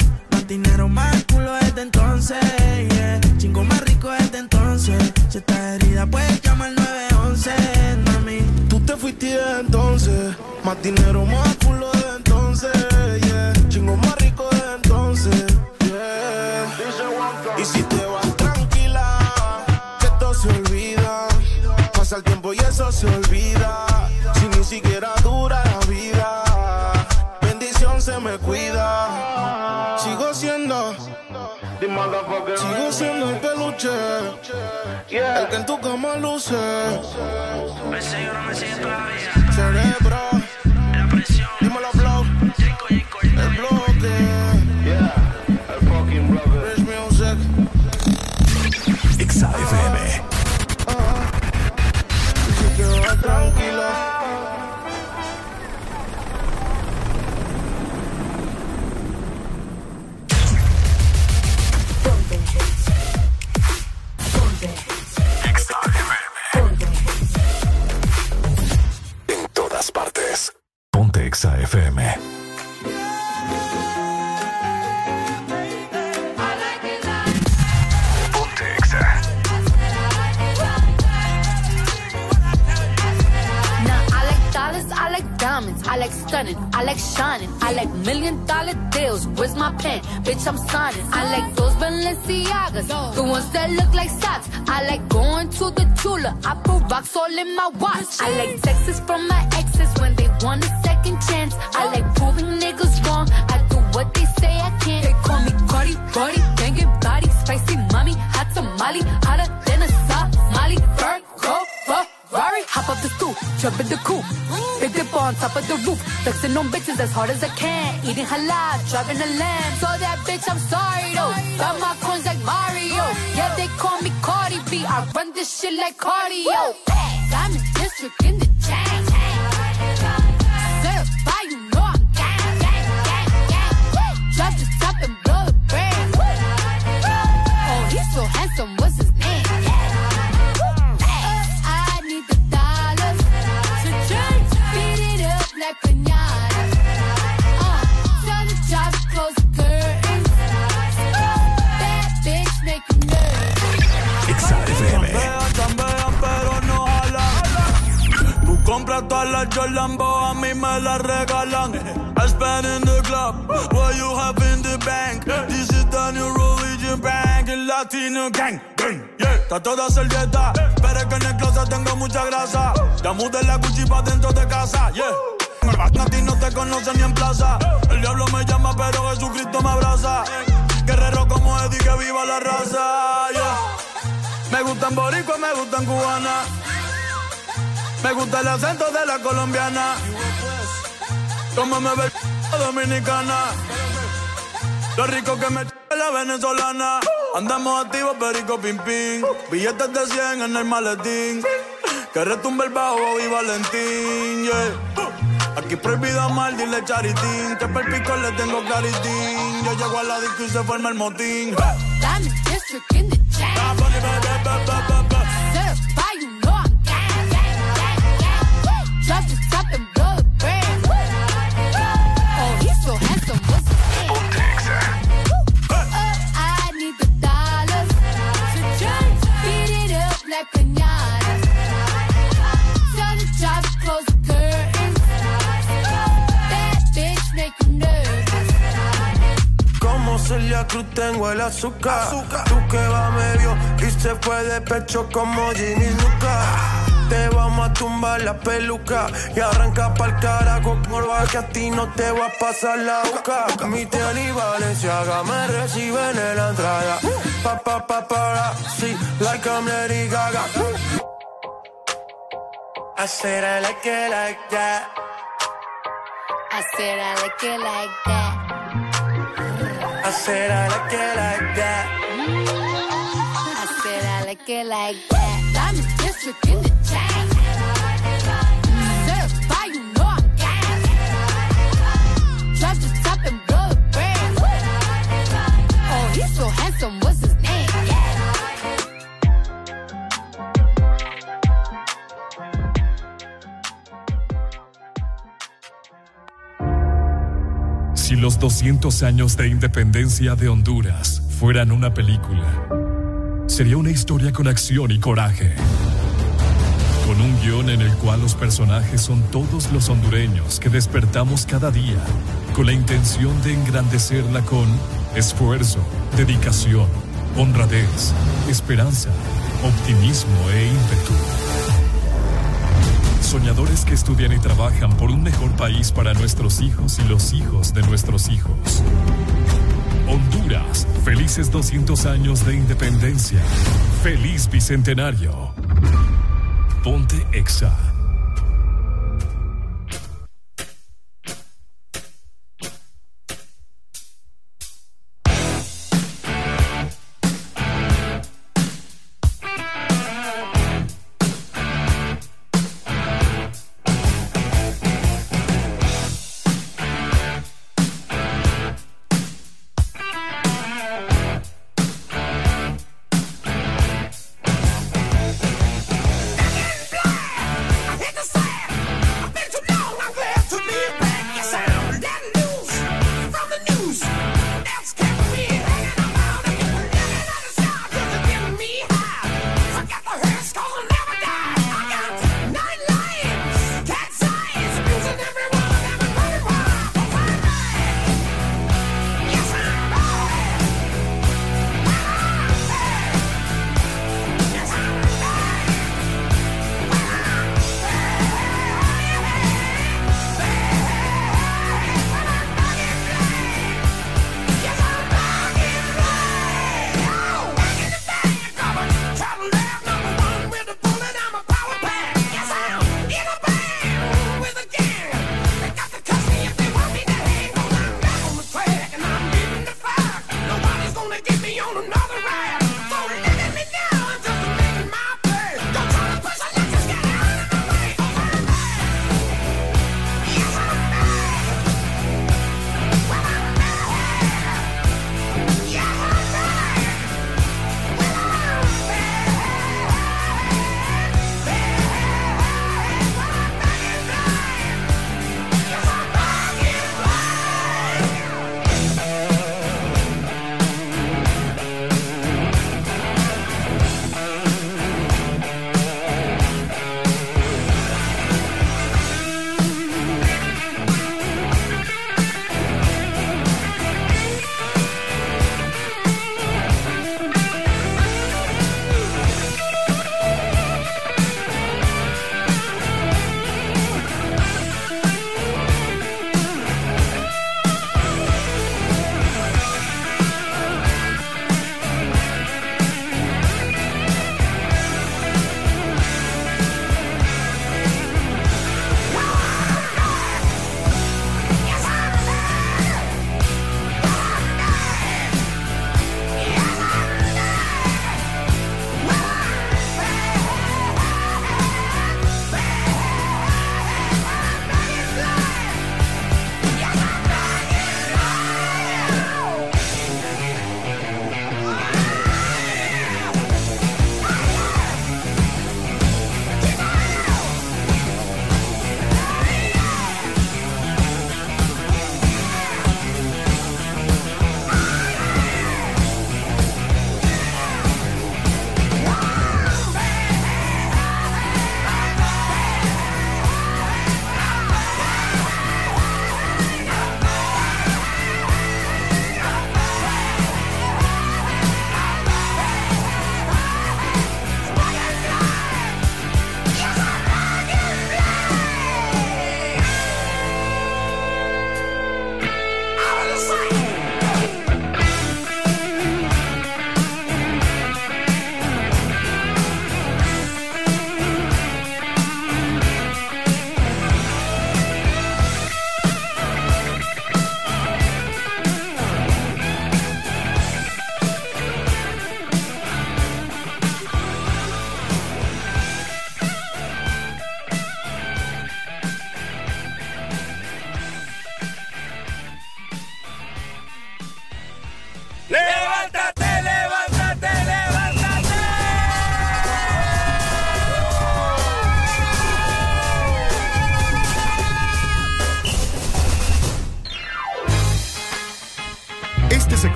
Maletín. Que retumbe el bajo y Valentín, yeah. Aquí prohibido mal, dile charitín. Que per pico le tengo claritín. Yo llego a la disco y se forma el motín. Diamond azúcar. Tú que va medio y se fue de pecho como Ginny Luca. Te vamos a tumbar la peluca y arranca pa'l carajo morba que a ti no te va a pasar la boca. Mi y Valenciaga me reciben en la entrada. Pa pa pa para, sí, like I'm Lady Gaga. I said I like it like that. I said I like it like that. I said I like it like that. I said I like it like that. Diamond District in the chain. Certified, you know I'm gang. Drop the top and blow the brand. Oh, he's so handsome, what's Si los 200 años de independencia de Honduras fueran una película, sería una historia con acción y coraje. Con un guion en el cual los personajes son todos los hondureños que despertamos cada día con la intención de engrandecerla con esfuerzo, dedicación, honradez, esperanza, optimismo e ímpetu. Soñadores que estudian y trabajan por un mejor país para nuestros hijos y los hijos de nuestros hijos. Honduras, felices 200 años de independencia. Feliz bicentenario. Ponte Exa.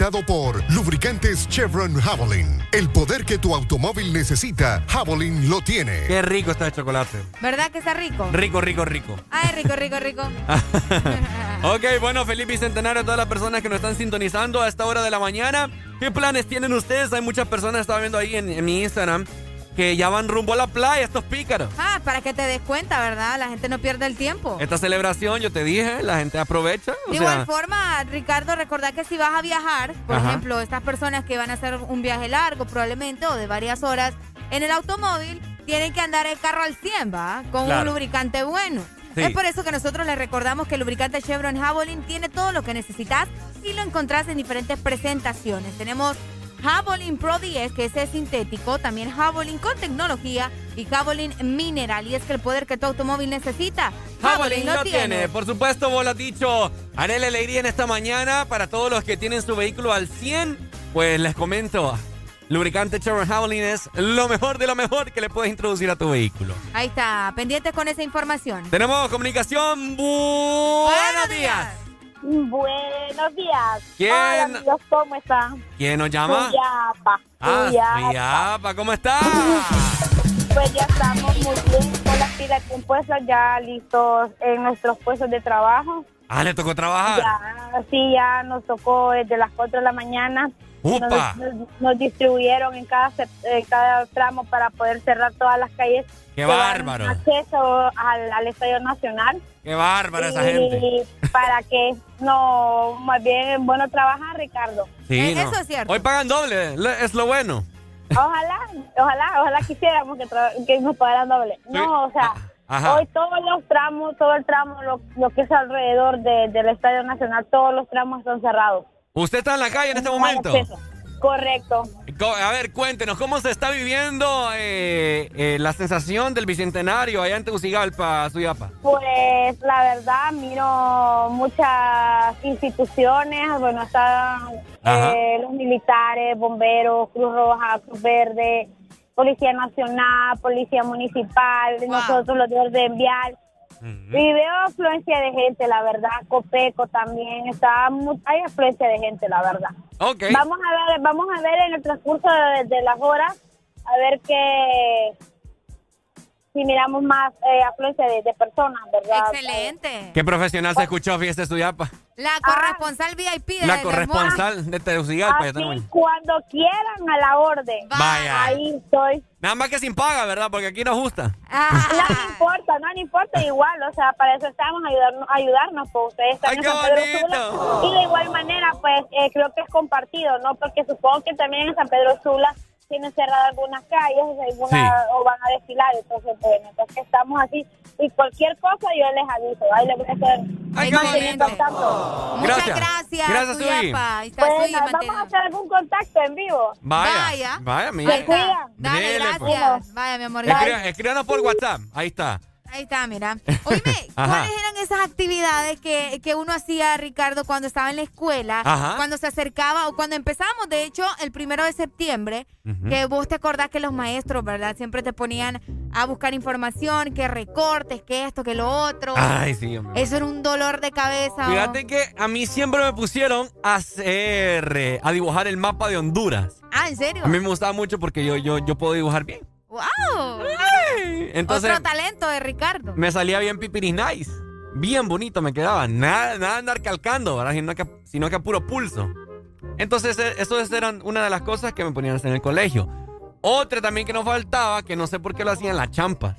Presentado por Lubricantes Chevron Javelin. El poder que tu automóvil necesita, Javelin lo tiene. Qué rico está el chocolate. ¿Verdad que está rico? Rico, rico, rico. Ay, rico, rico, rico. Ok, bueno, feliz bicentenario a todas las personas que nos están sintonizando a esta hora de la mañana. ¿Qué planes tienen ustedes? Hay muchas personas, estaba viendo ahí en, en mi Instagram, que ya van rumbo a la playa, estos pícaros. Ah, para que te des cuenta, ¿verdad? La gente no pierde el tiempo. Esta celebración, yo te dije, la gente aprovecha. o De sea, igual forma, Ricardo, recordad que si vas a viajar, por Ajá. ejemplo, estas personas que van a hacer un viaje largo probablemente o de varias horas en el automóvil, tienen que andar el carro al 100, ¿va? Con Claro. un lubricante bueno. Sí. Es por eso que nosotros les recordamos que el lubricante Chevron Javelin tiene todo lo que necesitas y lo encontrás en diferentes presentaciones. Tenemos Javelin Pro 10, que ese es sintético, también Javelin con tecnología y Javelin mineral. Y es que el poder que tu automóvil necesita, Javelin lo tiene. Por supuesto, vos lo has dicho. Haré la alegría en esta mañana para todos los que tienen su vehículo al 100. Pues les comento, lubricante Chevron Javelin es lo mejor de lo mejor que le puedes introducir a tu vehículo. Ahí está, pendientes con esa información. Tenemos comunicación. Buenos días. Buenos días. ¿Quién? Hola, amigos, ¿cómo están? ¿Quién nos llama? Suyapa. Ah, Suyapa. ¿cómo está? Pues ya estamos muy bien con las pilas compuestas, ya listos en nuestros puestos de trabajo. Ah, le tocó trabajar. Ya, sí, ya nos tocó desde las 4 de la mañana. ¡Upa! Nos, nos- nos distribuyeron en cada, en cada tramo para poder cerrar todas las calles. ¡Qué bárbaro! Acceso al, al Estadio Nacional. Qué bárbara esa y gente. para que no, más bien es bueno trabajar, Ricardo. Sí, no. Hoy pagan doble, le- es lo bueno. Ojalá, ojalá, ojalá quisiéramos que, nos pagaran doble. No, o sea, Ajá. hoy todos los tramos, todo el tramo, lo, lo que es alrededor de- del Estadio Nacional, todos los tramos están cerrados. ¿Usted está en la calle en este momento? Correcto. Co- A ver, cuéntenos, ¿cómo se está viviendo eh, eh, la sensación del Bicentenario allá en Tegucigalpa, Suyapa? Pues la verdad, miro muchas instituciones, bueno, están eh, los militares, bomberos, Cruz Roja, Cruz Verde, Policía Nacional, Policía Municipal, nosotros los de orden vial. Y veo afluencia de gente, la verdad, Copeco también, está hay afluencia de gente, la verdad. Vamos a ver, vamos a ver en el transcurso de, de las horas, a ver qué, si miramos más eh, afluencia de, de personas, ¿verdad? Excelente. ¿Qué profesional se escuchó, fíjese, Suyapa? La corresponsal VIP de La corresponsal de Tegucigalpa. Así, cuando quieran a la orden. Vaya. Ahí estoy. Nada más que sin paga, ¿verdad? Porque aquí nos gusta. No me importa, no me importa igual, o sea, para eso estamos, ayudarnos, ayudarnos, pues ustedes están Ay, en San Pedro. Sula. Y de igual manera, pues eh, creo que es compartido, ¿no? Porque supongo que también en San Pedro Sula tienen cerradas algunas calles alguna- o van a desfilar, entonces, bueno, entonces estamos así. Y cualquier cosa yo les aviso, ahí les voy a hacer Ay. Muchas gracias, Gracias, Pues, vamos a hacer algún contacto en vivo. Vaya. Vaya. Vaya, mira. Dale, Dele, gracias. pues. Vaya, mi amor. Escríbanos por WhatsApp. Ahí está. Ahí está, mira. Oíme. ¿cuáles eran esas actividades que, que uno hacía, Ricardo, cuando estaba en la escuela? Ajá. Cuando se acercaba o cuando empezábamos, de hecho, el primero de septiembre, Ujú. que vos te acordás que los maestros, ¿verdad? Siempre te ponían a buscar información, que recortes, que esto, que lo otro. Ay, sí, hombre. Eso era un dolor de cabeza. ¿o? Fíjate que a mí siempre me pusieron a hacer, eh, a dibujar el mapa de Honduras. Ah, ¿en serio? A mí me gustaba mucho porque yo, yo, yo puedo dibujar bien. ¡Wow! Entonces Otro talento de Ricardo. me salía bien pipiris nice. Bien bonito me quedaba. Nada, nada andar calcando, ¿verdad? Sino que, sino que a puro pulso. Entonces, eh, eso eran una de las cosas que me ponían a hacer en el colegio. Otra también que nos faltaba, que no sé por qué lo hacían las champas.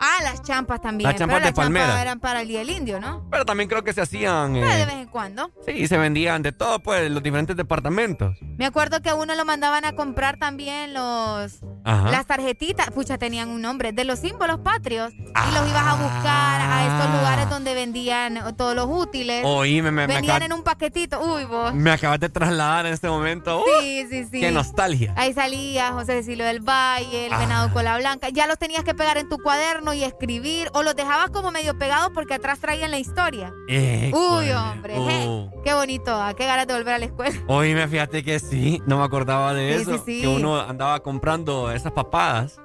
Ah, las champas también. Las champas pero de palmera. champas eran para el Día del Indio, ¿no? Pero también creo que se hacían. De eh, vez en cuando. sí, se vendían de todo, pues, en los diferentes departamentos. Me acuerdo que a uno lo mandaban a comprar también los Ajá. las tarjetitas, pucha, tenían un nombre, de los símbolos patrios. Y los ibas a buscar a estos lugares donde vendían todos los útiles. Oíme, me, me, acabas, en un paquetito. Uy, vos. me acabas de trasladar en este momento. ¡Uh! Sí, sí, sí. ¡Qué nostalgia! Ahí salía José Cecilio del Valle, el Ah. venado cola blanca. Ya los tenías que pegar en tu cuaderno y escribir. O los dejabas como medio pegados porque atrás traían la historia. Eh, Uy, hombre. Uh. hey, qué bonito. ah, Qué ganas de volver a la escuela. Oíme, fíjate que sí, no me acordaba de Sí, eso. sí, sí. Que uno andaba comprando esas papadas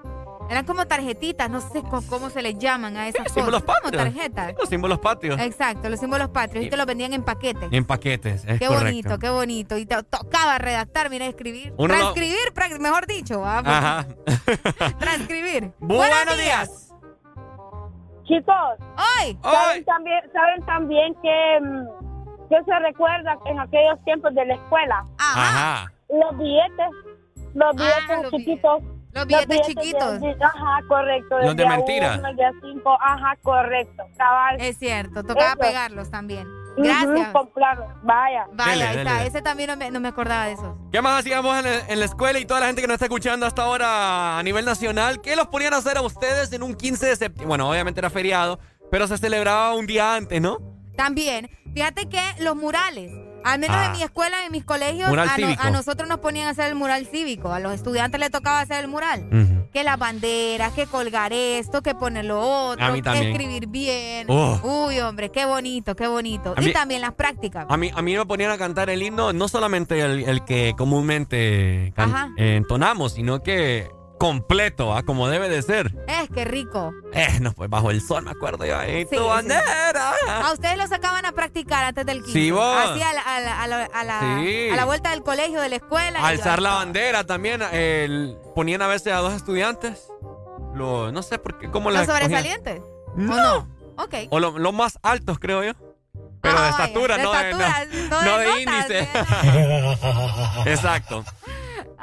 Eran como tarjetitas, no sé cómo se les llaman a esas símbolos cosas. Como patrios. tarjetas. Los símbolos patrios. Exacto, los símbolos patrios. Y te los vendían en paquetes. En paquetes, es Qué correcto. bonito, qué bonito. Y te tocaba redactar, mira, escribir. Uno transcribir, mejor dicho. ¿va? Ajá. Transcribir. Buenos días. Chicos. ¿saben también, saben también que, mm, que se recuerda en aquellos tiempos de la escuela? Ajá. Los billetes, los billetes Ah, los chiquitos. Los billetes chiquitos. de- ajá, correcto. Los de mentira. uno, el cinco, ajá, correcto. Cabal. Es cierto, tocaba Eso. pegarlos también. Gracias. Vaya. Vaya, Dele, ahí está. Ese también no me, no me acordaba de eso. ¿Qué más hacíamos en, la- en la escuela y toda la gente que nos está escuchando hasta ahora a nivel nacional? ¿Qué los ponían a hacer a ustedes en un 15 de septiembre? Bueno, obviamente era feriado, pero se celebraba un día antes, ¿no? También, fíjate que los murales, al menos Ah. en mi escuela, en mis colegios, a, no- cívico. a nosotros nos ponían a hacer el mural cívico. A los estudiantes les tocaba hacer el mural. Que las banderas, que colgar esto, que poner lo otro, A mí que escribir bien. Oh. Uy, hombre, qué bonito, qué bonito. A y mí- también las prácticas. A mí, a mí me ponían a cantar el himno, no solamente el, el que comúnmente can- eh, entonamos, sino que completo, ¿ah? como debe de ser. Es que rico. Eh, no, pues bajo el sol, me acuerdo yo. ahí, Sí, tu sí. bandera. A ustedes lo sacaban a practicar antes del 15. Sí, vos. Así a la, a la- a la- a la- Sí. a la vuelta del colegio, de la escuela. Alzar la bandera también. el- ponían a veces a dos estudiantes. Lo, no sé por qué, cómo ¿Los sobresalientes? ¿O No. no? Ok. O lo- los más altos, creo yo. Pero de vaya, estatura, de no, estatura, de, no no, no de notas, índice. Exacto.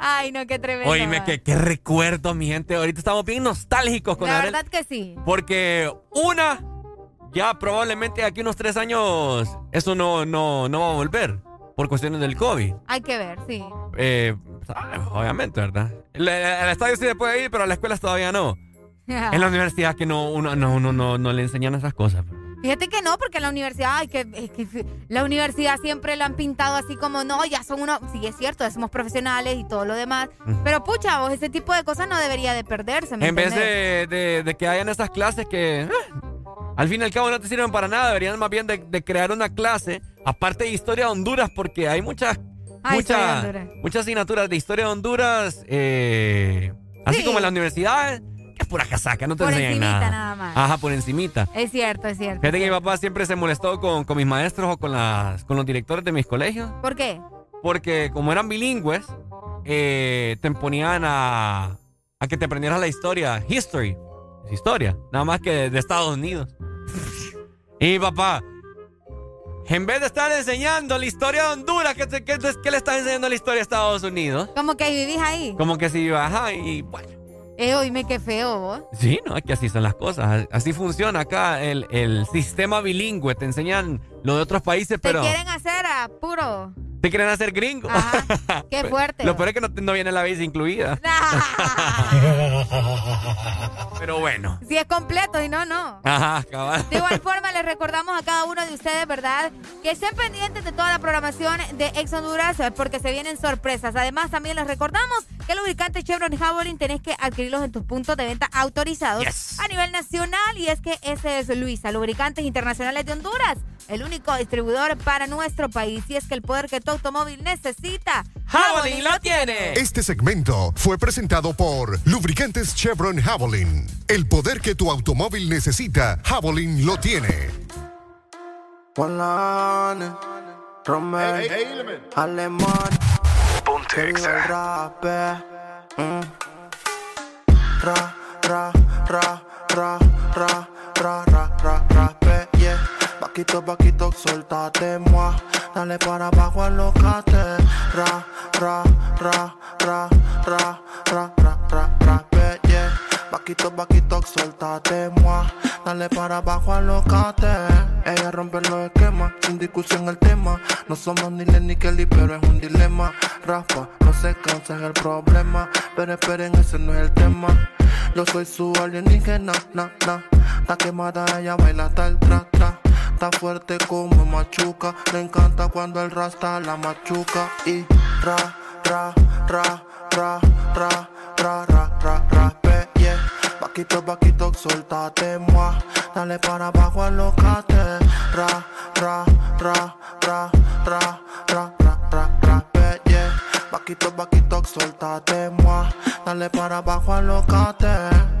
Ay, no, qué tremendo. Oíme, que qué recuerdo, mi gente. Ahorita estamos bien nostálgicos con La Adel, verdad que sí. Porque una, ya probablemente aquí unos tres años, eso no, no, no va a volver. Por cuestiones del COVID. Hay que ver, sí. Eh, obviamente, ¿verdad? El, el estadio sí se puede ir, pero a las escuelas todavía no. En la universidad que no, uno, no, uno no, no le enseñan esas cosas. Fíjate que no, porque en la universidad, ay, que, que la universidad siempre la han pintado así como, no, ya son unos, sí es cierto, ya somos profesionales y todo lo demás, pero pucha, vos, ese tipo de cosas no debería de perderse, ¿me En vez de, de- de que hayan esas clases que ah, al fin y al cabo no te sirven para nada, deberían más bien de, de crear una clase, aparte de historia de Honduras, porque hay muchas muchas Honduras. muchas asignaturas de historia de Honduras, eh, así Sí. como en la universidad, que es pura casaca, no te Por enseñan encimita nada. nada más. Ajá, por encimita. Es cierto, es cierto. Fíjate que mi papá siempre se molestó con, con mis maestros o con, las, con los directores de mis colegios. ¿Por qué? Porque como eran bilingües, eh, te ponían a, a que te aprendieras la historia, history, es historia, nada más que de, de Estados Unidos. y papá, en vez de estar enseñando la historia de Honduras, ¿qué, qué, qué le estás enseñando la historia de Estados Unidos? Como que vivís ahí. Como que si ajá, y bueno. Eh, oíme, qué feo, vos. Sí, no, es que así son las cosas. Así funciona acá el, el sistema bilingüe. Te enseñan lo de otros países, Te pero quieren hacer a puro. te quieren hacer gringo. Qué fuerte. Lo peor es que no, no viene la visa incluida. Pero bueno. Si es completo y no, no. Ajá, cabal. De igual forma, les recordamos a cada uno de ustedes, ¿verdad? Que estén pendientes de toda la programación de Ex Honduras eh, porque se vienen sorpresas. Además, también les recordamos que lubricantes Chevron Javelin tenés que adquirirlos en tus puntos de venta autorizados Yes. a nivel nacional. Y es que ese es Luisa, Lubricantes Internacionales de Honduras, el único único distribuidor para nuestro país. Y es que el poder que tu automóvil necesita, Javelin lo tiene. Este segmento fue presentado por Lubricantes Chevron Javelin. El poder que tu automóvil necesita, Javelin lo tiene. Mm. Ra, ra, ra, ra, ra, ra. Vaquito, vaquito, soltate, moi. Dale para abajo, alocate. Ra, ra, ra, ra, ra, ra, ra, ra, eh, yeah. Vaquito, vaquito, soltate, moi. Dale para abajo, alocate. Ella rompe los esquemas, sin discusión el tema. No somos ni Len ni Kelly, pero es un dilema. Rafa, no se cansa es el problema. Pero esperen, ese no es el tema. Yo soy su alienígena, na, na. Está quemada, ella baila hasta el tra, tra. Está fuerte como machuca. Le encanta cuando el rasta la machuca. Y ra, ra, ra, ra, ra, ra, ra, ra, ra, pe, yeah. Vaquito, vaquito, soltate, moi. Dale para abajo, alocate. Ra, ra, ra, ra, ra, ra, ra, ra, ra, pe, yeah. Vaquito, vaquito, soltate, moi. Dale para abajo, alocate.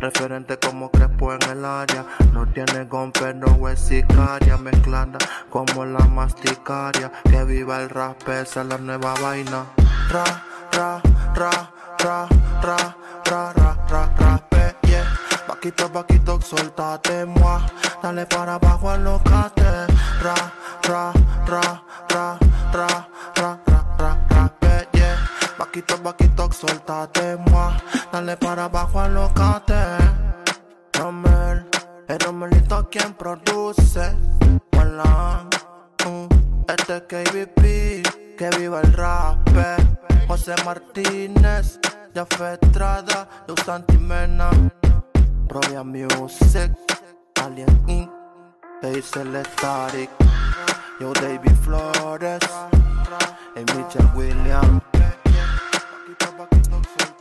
Referente como Crespo en el área. No tiene gomper, no es sicaria. Mezclada como la masticaria. Que viva el rap, esa es la nueva vaina. Ra, ra, ra, ra, ra, ra, ra, ra, ra, yeah. Vaquito, vaquito, soltate, moi. Dale para abajo, alocate. Ra, ra, ra, ra, ra, ra, Vaquito, vaquito, soltate, moi. Dale para abajo, alocate. Romel, el Romelito quien produce. Hola, uh, este es KBP, que viva el rap. José Martínez, Jaffe Estrada, Luz Santimena, Royal Music, Alien Inc., Hazel Static, Yo David Flores, y Mitchell Williams.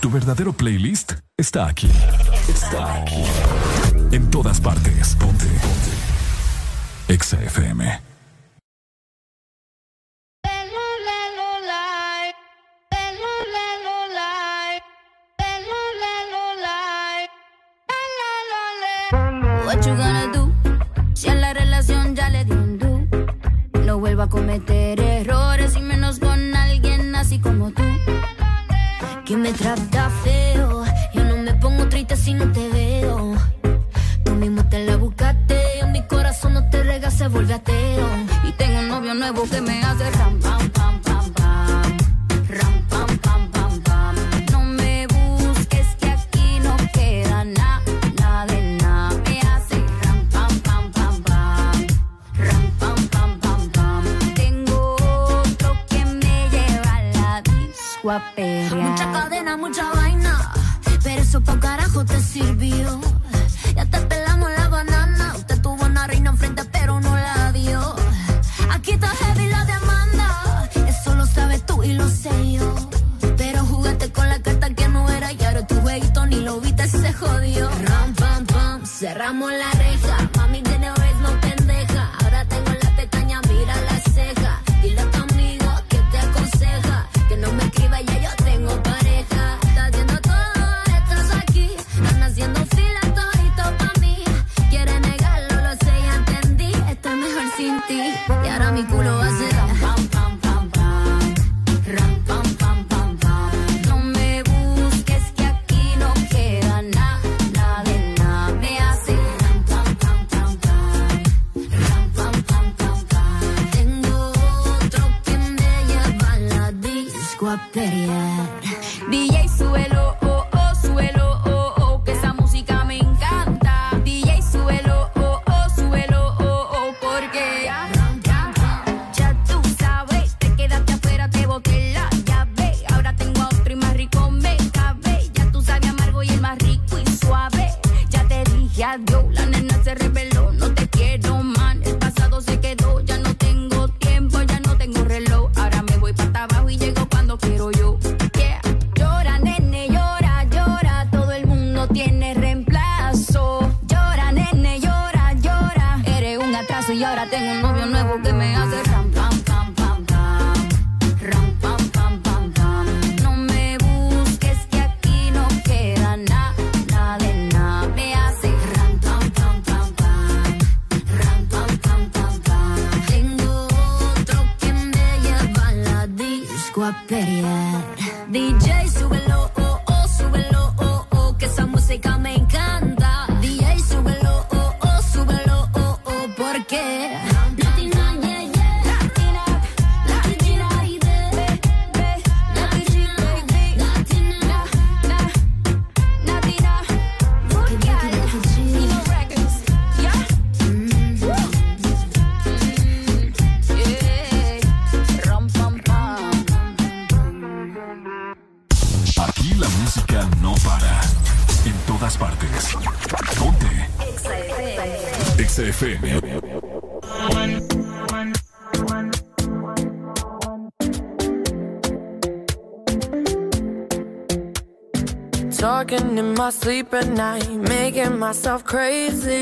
Tu verdadero playlist está aquí. Está aquí. En todas partes. Ponte. Ponte. Exa FM. What you gonna do? Si a la relación ya le di un do. No vuelvo a cometer me trata feo. Yo no me pongo triste si no te veo. Tú mismo te la buscaste. Mi corazón no te rega, se vuelve ateo. Y tengo un novio nuevo que me hace ram, night, making myself crazy.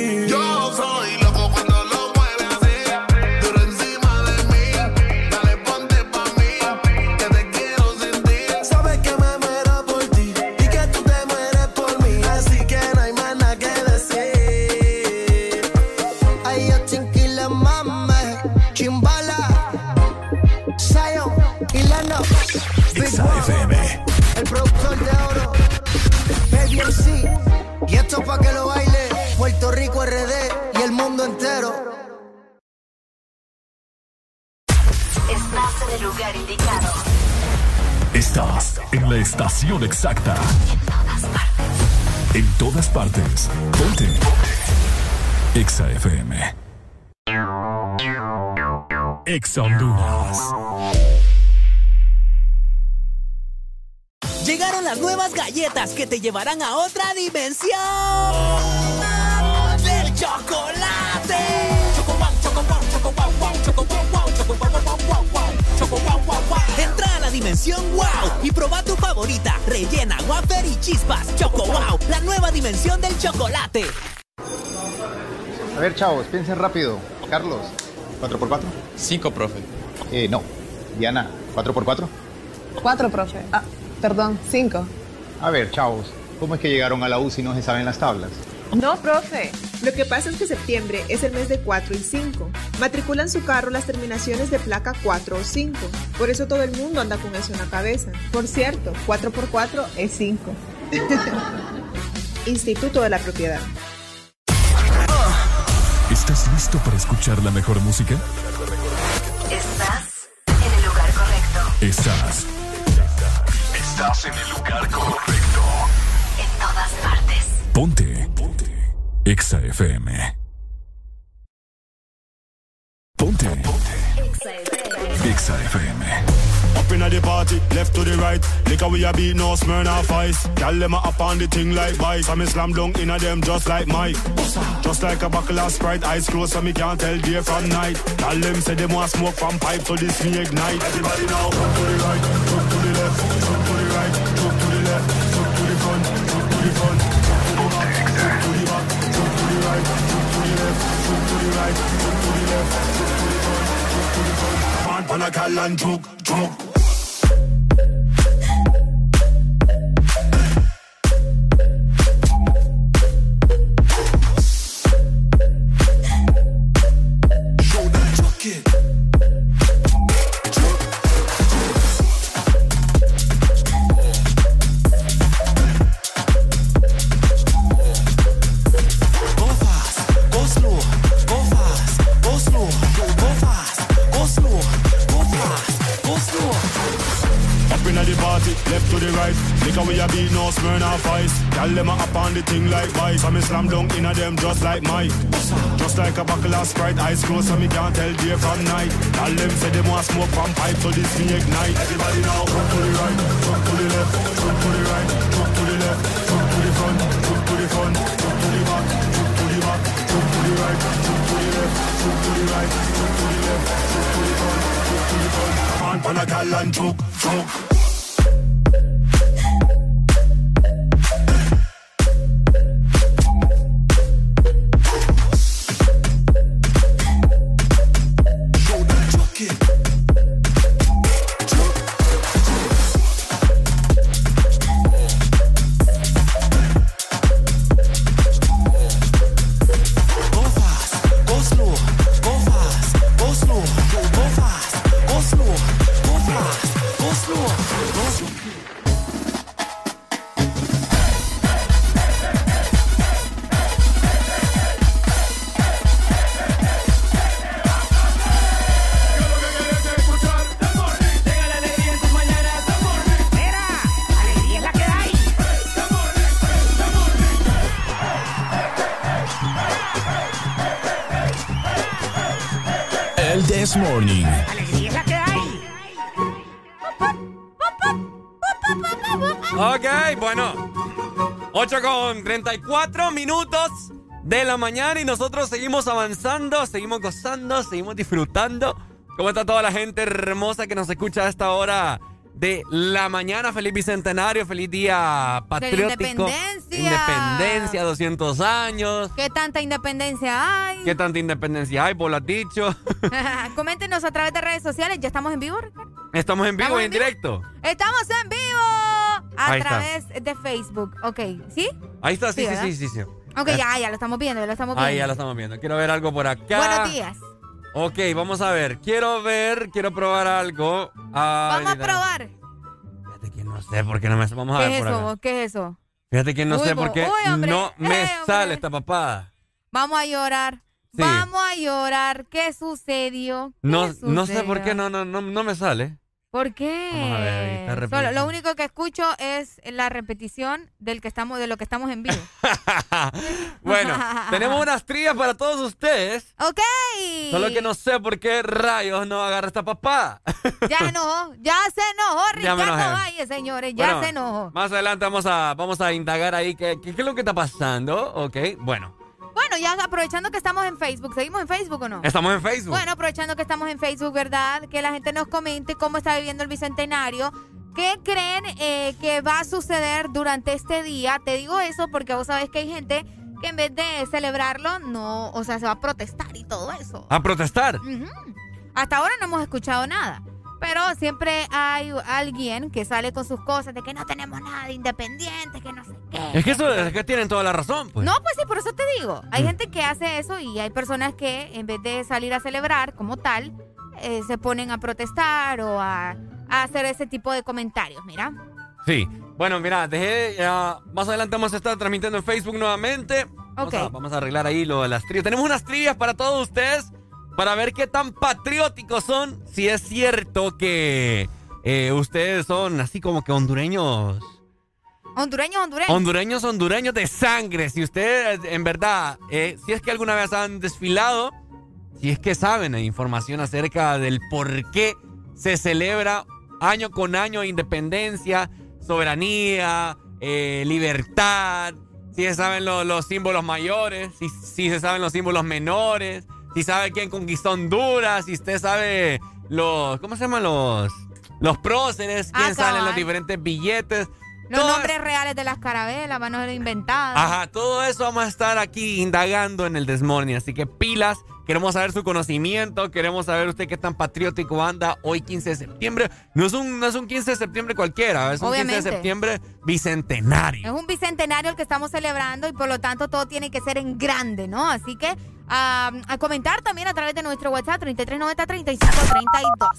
Exa Honduras. Llegaron las nuevas galletas que te llevarán a otra dimensión del chocolate. Entra a la dimensión wow y proba tu favorita, rellena, wafer y chispas. Choco wow, la nueva dimensión del chocolate. A ver, chavos, piensen rápido. Carlos, ¿4x4? 5, profe. Eh, no. Diana, ¿4x4? Cuatro, profe. Ah, perdón, cinco. A ver, chavos, ¿cómo es que llegaron a la U si no se saben las tablas? No, profe. Lo que pasa es que septiembre es el mes de 4 y 5. Matriculan su carro las terminaciones de placa 4 o 5. Por eso todo el mundo anda con eso en la cabeza. Por cierto, 4 por 4 es 5. Instituto de la Propiedad. ¿Estás listo para escuchar la mejor música? Estás en el lugar correcto. Estás. Estás en el lugar correcto. En todas partes. Ponte. Ponte. Exa FM. Ponte. Exa FM. Up inna the party, left to the right. Liquor we a beat, no Smirnoff Ice. Girl them a up on the thing like vice. I me slam dunk inna them just like Mike. Just like a buckle of Sprite, eyes closed so me can't tell day from night. Girl them say them want smoke from pipe, so this me ignite. Everybody now, jump to the right, jump to the left, jump to the right, jump to the left, jump to the front, jump to the front, jump to the right, jump to the left, jump to the right, jump to the left, jump to the front, jump to the front. Man, pan a cal and choke, choke. Smirnoff Ice. Tell them I up on the thing like vice. I'm slam dunk in a them just like Mike. Just like a buckle of Sprite, eyes closed so me can't tell day from night. Tell them say them want smoke from pipe so this thing ignite. Everybody now, jump to the right, jump to the left, jump to the right, jump to the left, jump to the front, jump to the front, jump to the back, jump to the back, jump to the right, jump to the left, jump to the right, jump to the left, jump to the front, jump to the front. Come on, on a gal and choke, choke. De la mañana y nosotros seguimos avanzando, seguimos gozando, seguimos disfrutando. ¿Cómo está toda la gente hermosa que nos escucha a esta hora de la mañana? Feliz bicentenario, feliz día patriótico. independencia. Independencia, 200 años. ¿Qué tanta independencia hay? ¿Qué tanta independencia hay? Vos lo has dicho. Coméntenos a través de redes sociales. ¿Ya estamos en vivo, Ricardo? Estamos en vivo ¿Estamos y en en vivo? directo. Estamos en vivo a Ahí está. través de Facebook. Ok, ¿sí? Ahí está, sí, sí, sí, sí, sí. Ok, Eh, ya, ya lo estamos viendo, ya lo estamos viendo. Ahí ya lo estamos viendo. Quiero ver algo por acá. Buenos días. Ok, vamos a ver. Quiero ver, quiero probar algo. Ay, Vamos a probar. Fíjate que no sé por qué no me... Vamos a ¿Qué ver es por acá. eso? ¿Qué es eso? Fíjate que no Uy, sé por qué uy, no me Eh, sale esta papada. Vamos a llorar. Sí. Vamos a llorar. ¿Qué sucedió? ¿Qué No, no sé por sucedió? qué no, no, no, no me sale. ¿Por qué? Vamos a ver, ahí está Solo, lo único que escucho es la repetición del que estamos, de lo que estamos en vivo. Bueno, tenemos unas trías para todos ustedes. ok. Solo que no sé por qué rayos no agarra esta papada. Ya enojó, ya se enojó, Ricardo. Valle, señores, ya Bueno, se enojó. Más adelante vamos a, vamos a indagar ahí qué, qué, qué es lo que está pasando. Ok, bueno. Bueno, ya aprovechando que estamos en Facebook, ¿seguimos en Facebook o no? Estamos en Facebook. Bueno, aprovechando que estamos en Facebook, ¿verdad? Que la gente nos comente cómo está viviendo el Bicentenario. ¿Qué creen eh, que va a suceder durante este día? Te digo eso porque vos sabés que hay gente que en vez de celebrarlo, no, o sea, se va a protestar y todo eso. A protestar. Hasta ahora no hemos escuchado nada. Pero siempre hay alguien que sale con sus cosas de que no tenemos nada de independiente, que no sé qué. Es que eso es que tienen toda la razón, pues. No, pues sí, por eso te digo. Mm. Hay gente que hace eso y hay personas que en vez de salir a celebrar como tal, eh, se ponen a protestar o a, a hacer ese tipo de comentarios, mira. Sí. Bueno, mira, dejé. ya, más adelante vamos a estar transmitiendo en Facebook nuevamente. Vamos, Ok. a, vamos a arreglar ahí lo de las trillas. Tenemos unas trillas para todos ustedes para ver qué tan patrióticos son. Si es cierto que eh, ustedes son así como que hondureños. Hondureños, hondureños. Hondureños, hondureños de sangre. Si ustedes, en verdad, eh, si es que alguna vez han desfilado, si es que saben eh, información acerca del por qué se celebra año con año independencia, soberanía, eh, libertad, si se saben lo- los símbolos mayores, si, si se saben los símbolos menores, si sabe quién conquistó Honduras, si usted sabe los, ¿cómo se llaman los? Los próceres, quién Ah, salen los diferentes billetes. Los Todo nombres reales de las carabelas van a ser inventadas. Ajá, todo eso vamos a estar aquí indagando en el Desmorning. Así que pilas, queremos saber su conocimiento, queremos saber usted qué tan patriótico anda hoy 15 de septiembre. No es un, no es un 15 de septiembre cualquiera, es un 15 Obviamente. de septiembre bicentenario. Es un bicentenario el que estamos celebrando y por lo tanto todo tiene que ser en grande, ¿no? Así que a comentar también a través de nuestro WhatsApp 3390-3532.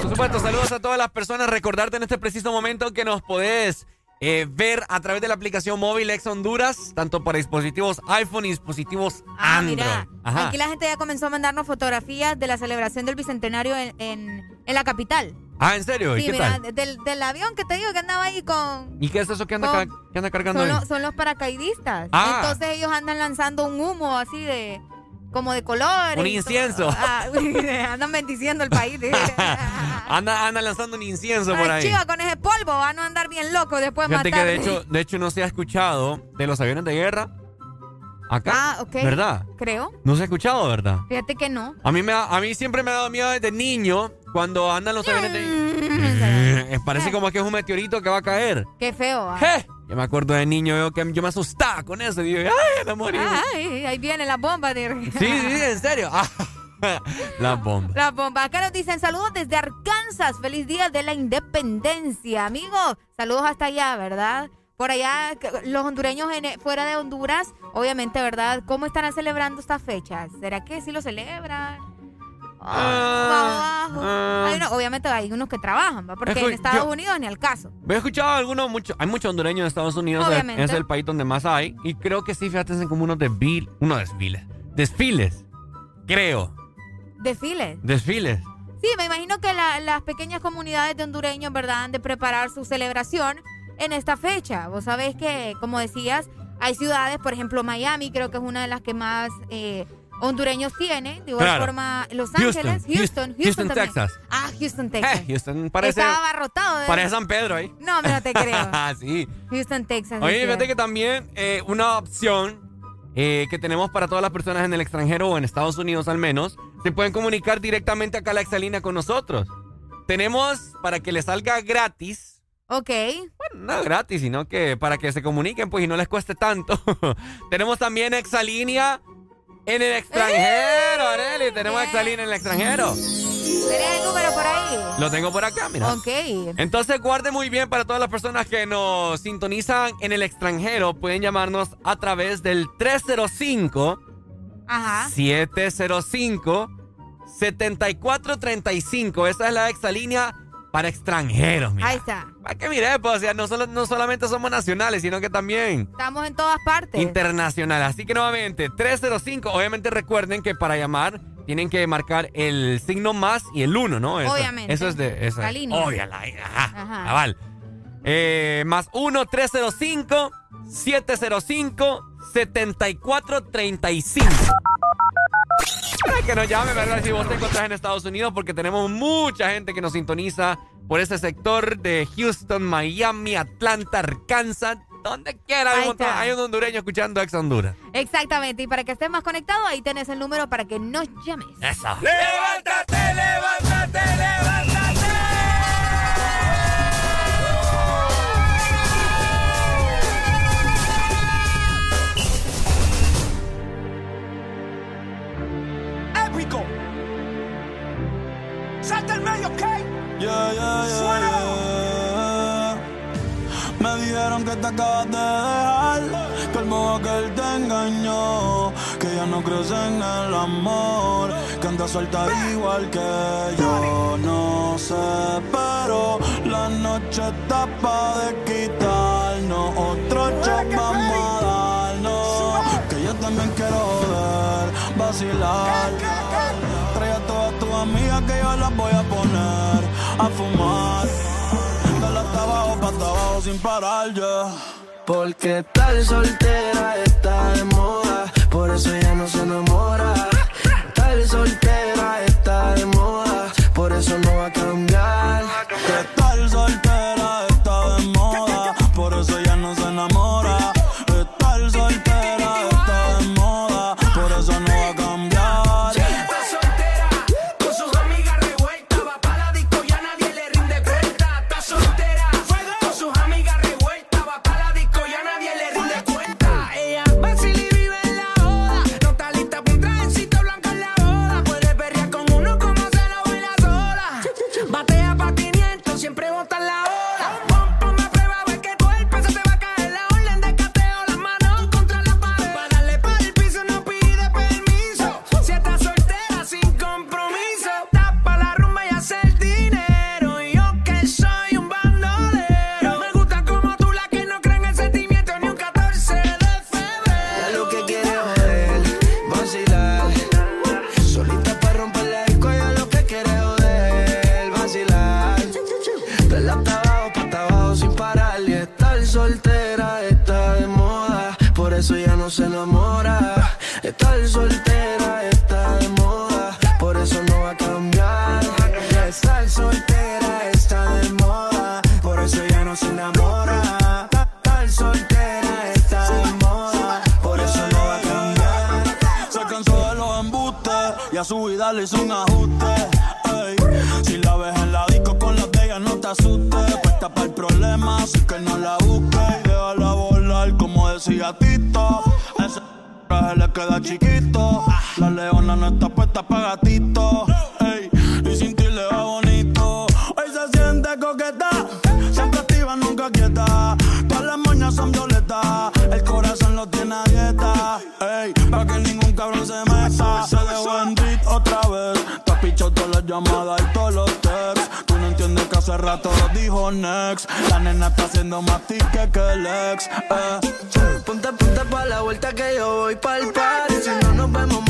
Por supuesto, saludos a todas las personas. Recordarte en este preciso momento que nos podés eh, ver a través de la aplicación móvil Ex Honduras, tanto para dispositivos iPhone y dispositivos Ah, Android. mira, Ajá. aquí la gente ya comenzó a mandarnos fotografías de la celebración del bicentenario en, en- en la capital. Ah, ¿en serio? ¿Y qué mira, tal? del, del avión que te digo que andaba ahí con... ¿Y qué es eso que anda, con- ca- que anda cargando son, ahí? los, son los paracaidistas. Ah. Entonces ellos andan lanzando un humo así de... Como de colores. Un incienso. Ah, andan bendiciendo el país. Anda, anda lanzando un incienso por ahí. chiva, con ese polvo van a andar bien locos después de Fíjate que de hecho, de hecho no se ha escuchado de los aviones de guerra acá. Ah, ok. ¿Verdad? Creo. No se ha escuchado, ¿verdad? Fíjate que no. A mí, me da- a mí siempre me ha dado miedo desde niño cuando andan los aviones de... Eh, Parece como que es un meteorito que va a caer. Qué feo. ah. ¡Je! Yo me acuerdo de niño yo, que yo me asustaba con eso. Digo, ¡ay, me morí! Ay, ahí viene la bomba. De... Sí, sí, en serio. Ah, la bomba. La bomba. Acá nos dicen saludos desde Arkansas. Feliz día de la independencia. Amigos, saludos hasta allá, ¿verdad? Por allá, los hondureños en- fuera de Honduras, obviamente, ¿verdad? ¿Cómo estarán celebrando estas fechas? ¿Será que sí lo celebran? Ah, abajo. Hay uno- obviamente hay unos que trabajan, ¿va? Porque en Estados yo- Unidos ni al caso. He escuchado algunos, mucho, hay muchos hondureños en Estados Unidos, es- Obviamente. es el país donde más hay. Y creo que sí, fíjate, hacen como unos desfiles, unos desfiles, desfiles, creo, Desfiles. desfiles. Sí, me imagino que la- las pequeñas comunidades de hondureños, ¿verdad?, han de preparar su celebración en esta fecha. Vos sabés que, como decías, hay ciudades, por ejemplo, Miami, creo que es una de las que más eh, hondureños tiene. De igual Claro. forma, Los Ángeles, Houston, Houston, Houston. Texas. Ah, Houston, Texas. Eh, Houston parece, Estaba abarrotado. de- parece San Pedro ahí. No, no te creo. sí. Houston, Texas. Oye, fíjate que también eh, una opción eh, que tenemos para todas las personas en el extranjero o en Estados Unidos al menos, se pueden comunicar directamente acá a la Exalina con nosotros. Tenemos para que les salga gratis. Ok. Bueno, no gratis, sino que para que se comuniquen pues y no les cueste tanto. tenemos también Exalínea en el extranjero, Areli. Tenemos Exalínea en el extranjero. ¿Tenés el número por ahí? Lo tengo por acá, mira. Ok. Entonces guarde muy bien para todas las personas que nos sintonizan en el extranjero. Pueden llamarnos a través del 305 Ajá. 705 7435. Esa es la exalínea para extranjeros, mira. Ahí está. Para que mire, pues, o sea, no, solo, no solamente somos nacionales, sino que también Estamos en todas partes. internacionales. Así que nuevamente, 305. Obviamente recuerden que para llamar tienen que marcar el signo más y el 1, ¿no? Eso, Obviamente. Eso es de. Eso La línea. Obvia, la- ajá, Ajá. cabal. Eh, más 1 305 705 7435. Para que nos llame, ¿verdad? Si vos te encontrás en Estados Unidos, porque tenemos mucha gente que nos sintoniza por ese sector de Houston, Miami, Atlanta, Arkansas, donde quiera. Hay Ahí un, montón- está. hay un hondureño escuchando Ex Honduras. Exactamente. Y para que estés más conectado, ahí tenés el número para que nos llames. Eso. ¡Levántate, levántate, levántate! Yeah, yeah, yeah. Me dijeron que te acabas de dejar, que el modo que él te engañó, que ya no crees en el amor, que andas suelta igual que yo. No sé, pero la noche está pa' de quitarnos, otro shot vamos a darnos, que yo también quiero joder, vacilar. Voy a poner a fumar. Dale hasta abajo, pa' hasta abajo sin parar ya. Porque tal soltera está de moda, por eso ella no se enamora. Tal soltera está de moda, por eso no va a cambiar. Eso ya no se enamora. Estar soltera está de moda, por eso no va a cambiar. Estar soltera está de moda, por eso ya no se enamora. Estar soltera está de moda, por eso no va a cambiar. Se cansó de los embustes y a su vida le hizo un ajuste. ey. Si la ves en la disco con las de no te asustes. Puesta para el problema, así que no la como decía Tito. Ese traje le queda chiquito. La leona no está puesta para gatito. ey. Y sin ti le va bonito. Hoy se siente coqueta, siempre activa, nunca quieta. Todas las moñas son violetas, el corazón lo tiene a dieta. Ey, para que ningún cabrón se meta. Se dejó en otra vez. Te has pichado todas las llamadas y todos hace rato dijo next. La nena está haciendo más tique que el ex. Eh. Ponte, ponte pa' la vuelta que yo voy pa'l party. Si no nos vemos,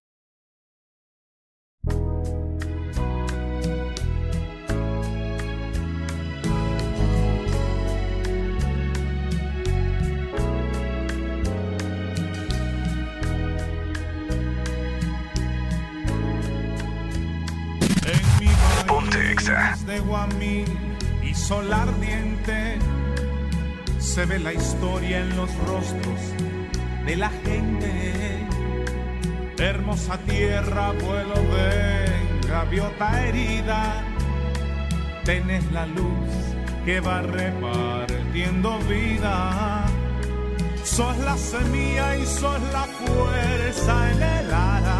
De Guamí y sol ardiente se ve la historia en los rostros de la gente. Hermosa tierra, vuelo de gaviota herida, tenés la luz que va repartiendo vida. Sos la semilla y sos la fuerza en el arado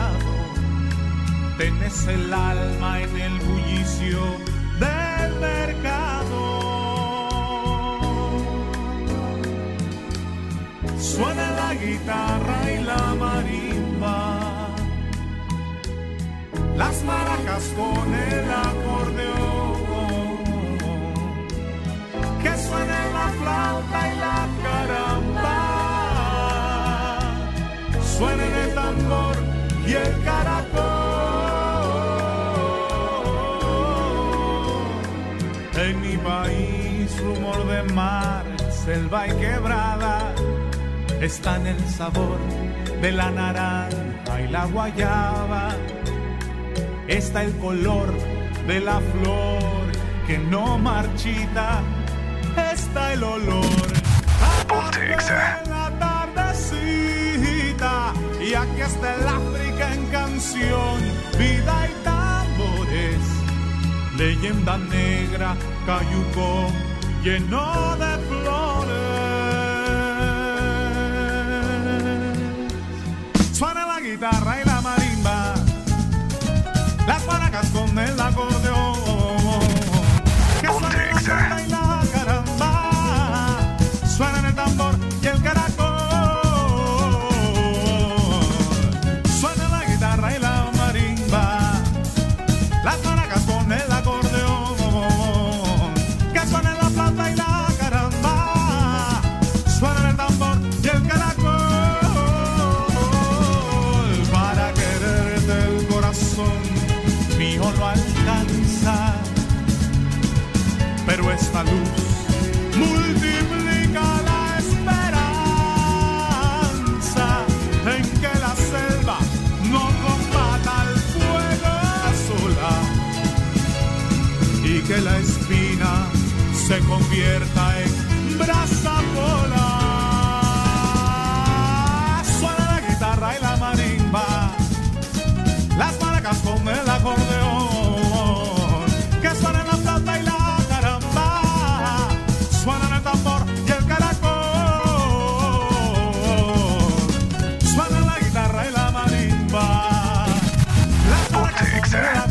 tenés el alma en el bullicio del mercado. Suena la guitarra y la marimba, las maracas con el acordeón, que suena la flauta y la caramba, suena el tambor y el caracol. En mi país rumor de mar, selva y quebrada, está en el sabor de la naranja y la guayaba. Está el color de la flor que no marchita, está el olor. Ponte la tardecita y aquí está el África en canción, vida y leyenda negra cayuco lleno de flores. Suena la guitarra y la marimba, las maracas con el lago. esta luz, multiplica la esperanza en que la selva no combata el fuego sola y que la espina se convierta en brasa polar. Yeah.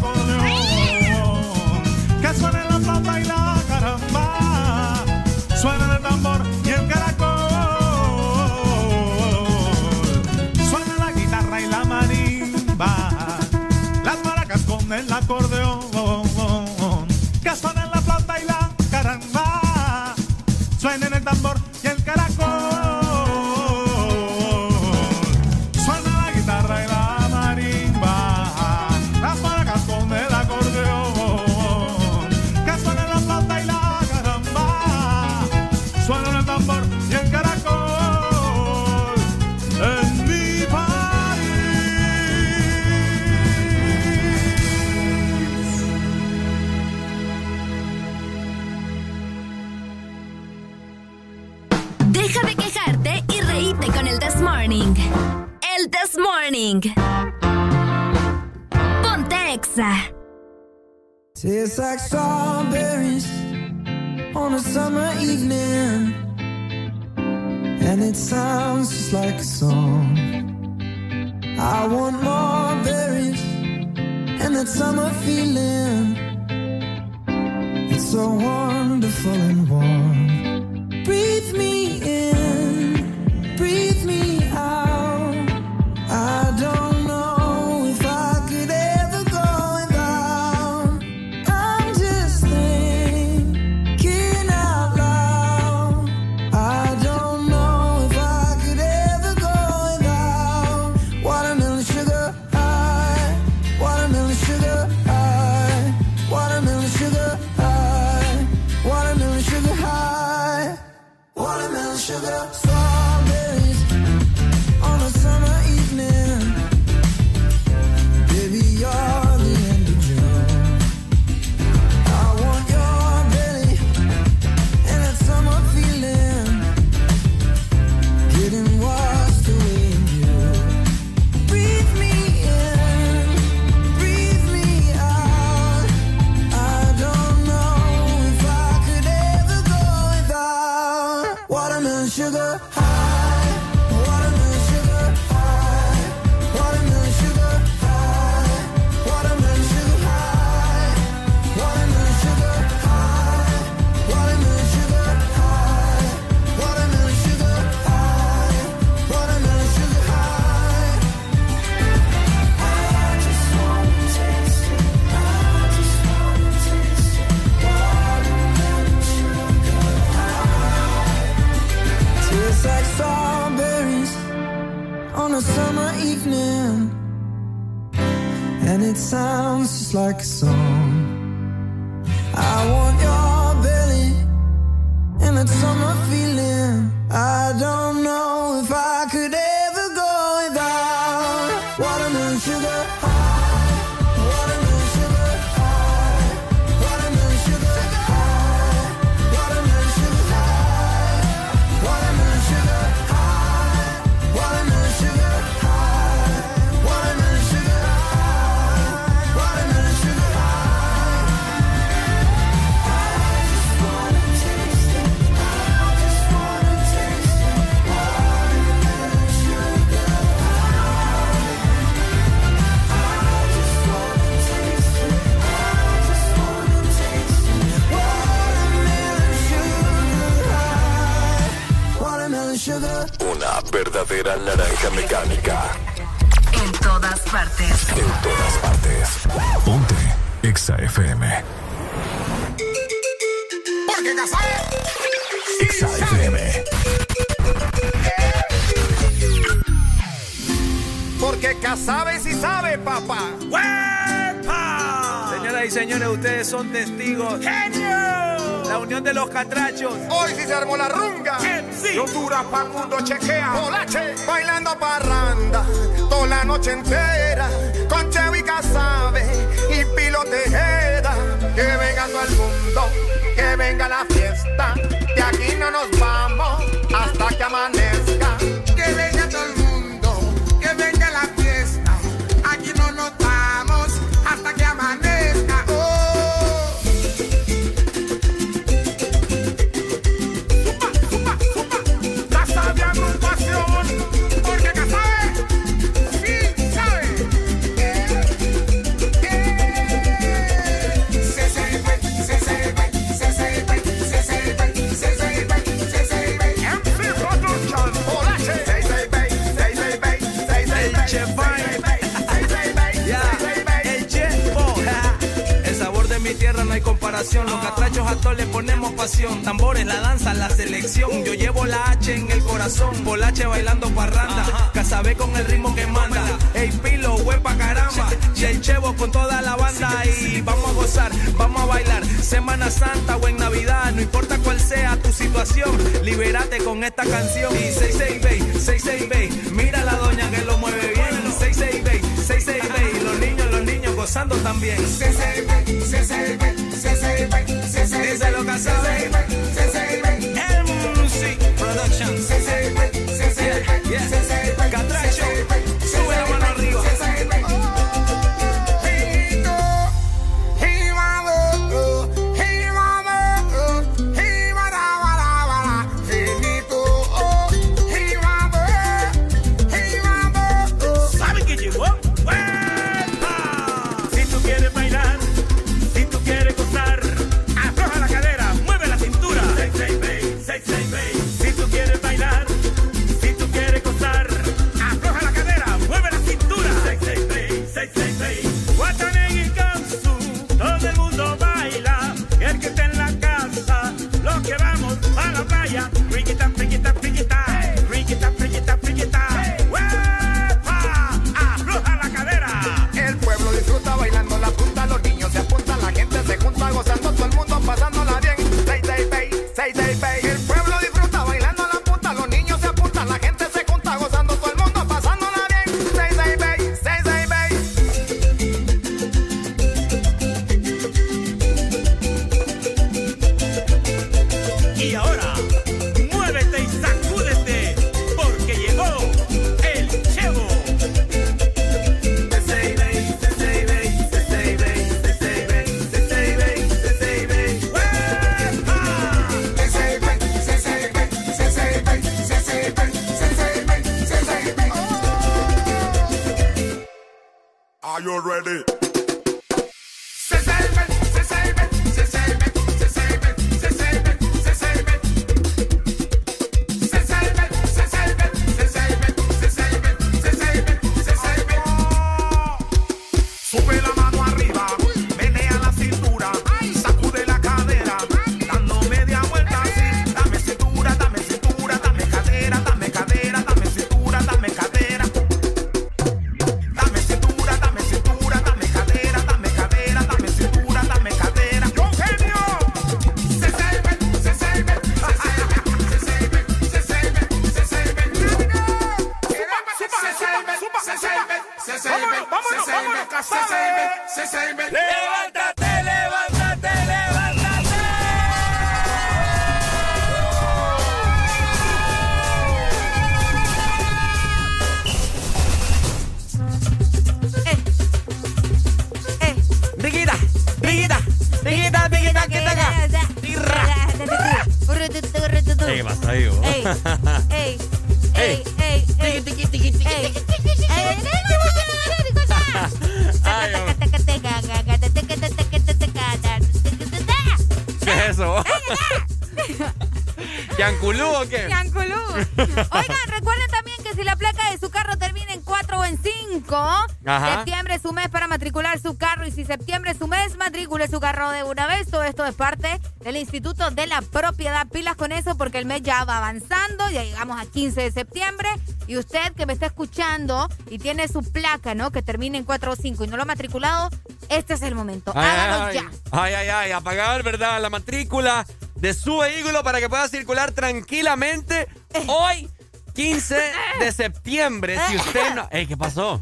Esto es parte del Instituto de la Propiedad. Pilas con eso porque el mes ya va avanzando, ya llegamos a 15 de septiembre y usted que me está escuchando y tiene su placa, ¿no? Que termina en 4 o 5 y no lo ha matriculado, este es el momento. Ay, ya. Ay, ay, ay, a pagar, ¿verdad? La matrícula de su vehículo para que pueda circular tranquilamente hoy, 15 de septiembre. Si usted no... Ey, ¿qué pasó?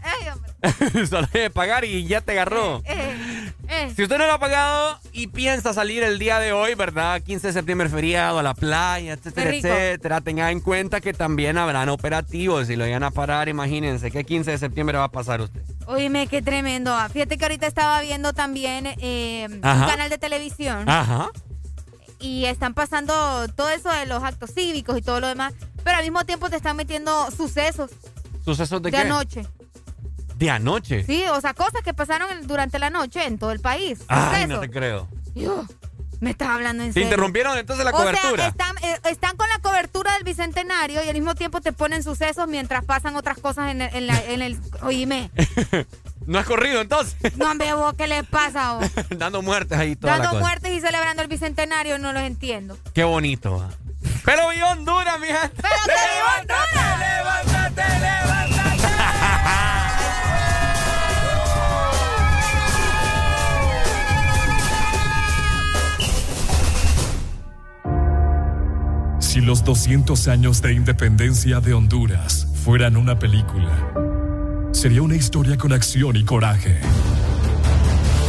Solo debe pagar y ya te agarró. Eh, eh. Si usted no lo ha pagado y piensa salir el día de hoy, ¿verdad? 15 de septiembre feriado, a la playa, etcétera, Qué etcétera. Tenga en cuenta que también habrán operativos. Si lo llegan a parar, imagínense que 15 de septiembre va a pasar usted. Oíme, qué tremendo. ah. Fíjate que ahorita estaba viendo también eh, un canal de televisión Ajá. y están pasando todo eso de los actos cívicos y todo lo demás, pero al mismo tiempo te están metiendo sucesos ¿Sucesos de, de, qué? anoche. De anoche. Sí, o sea, cosas que pasaron en- durante la noche en todo el país. Ay, no te creo. Dios, me estás hablando en ¿Se serio. interrumpieron entonces la o cobertura? sea, están, eh, están con la cobertura del bicentenario y al mismo tiempo te ponen sucesos mientras pasan otras cosas en el... En la- en el oíme, ¿No has corrido entonces? no, hombre, vos, ¿qué les pasa? vos? Dando muertes ahí toda la Dando cosa. muertes y celebrando el bicentenario, no los entiendo. Qué bonito. Pero viva Honduras, mija. ¡Pero que viva Honduras! ¡Levántate, levántate! Si los 200 años de independencia de Honduras fueran una película, sería una historia con acción y coraje.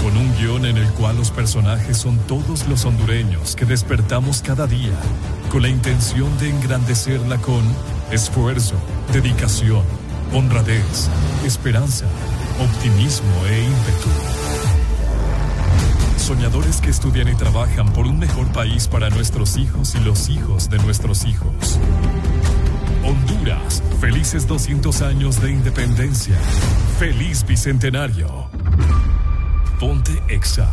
Con un guion en el cual los personajes son todos los hondureños que despertamos cada día con la intención de engrandecerla con esfuerzo, dedicación, honradez, esperanza, optimismo e ímpetu. Soñadores que estudian y trabajan por un mejor país para nuestros hijos y los hijos de nuestros hijos. Honduras, felices 200 años de independencia. Feliz Bicentenario. Ponte Exa.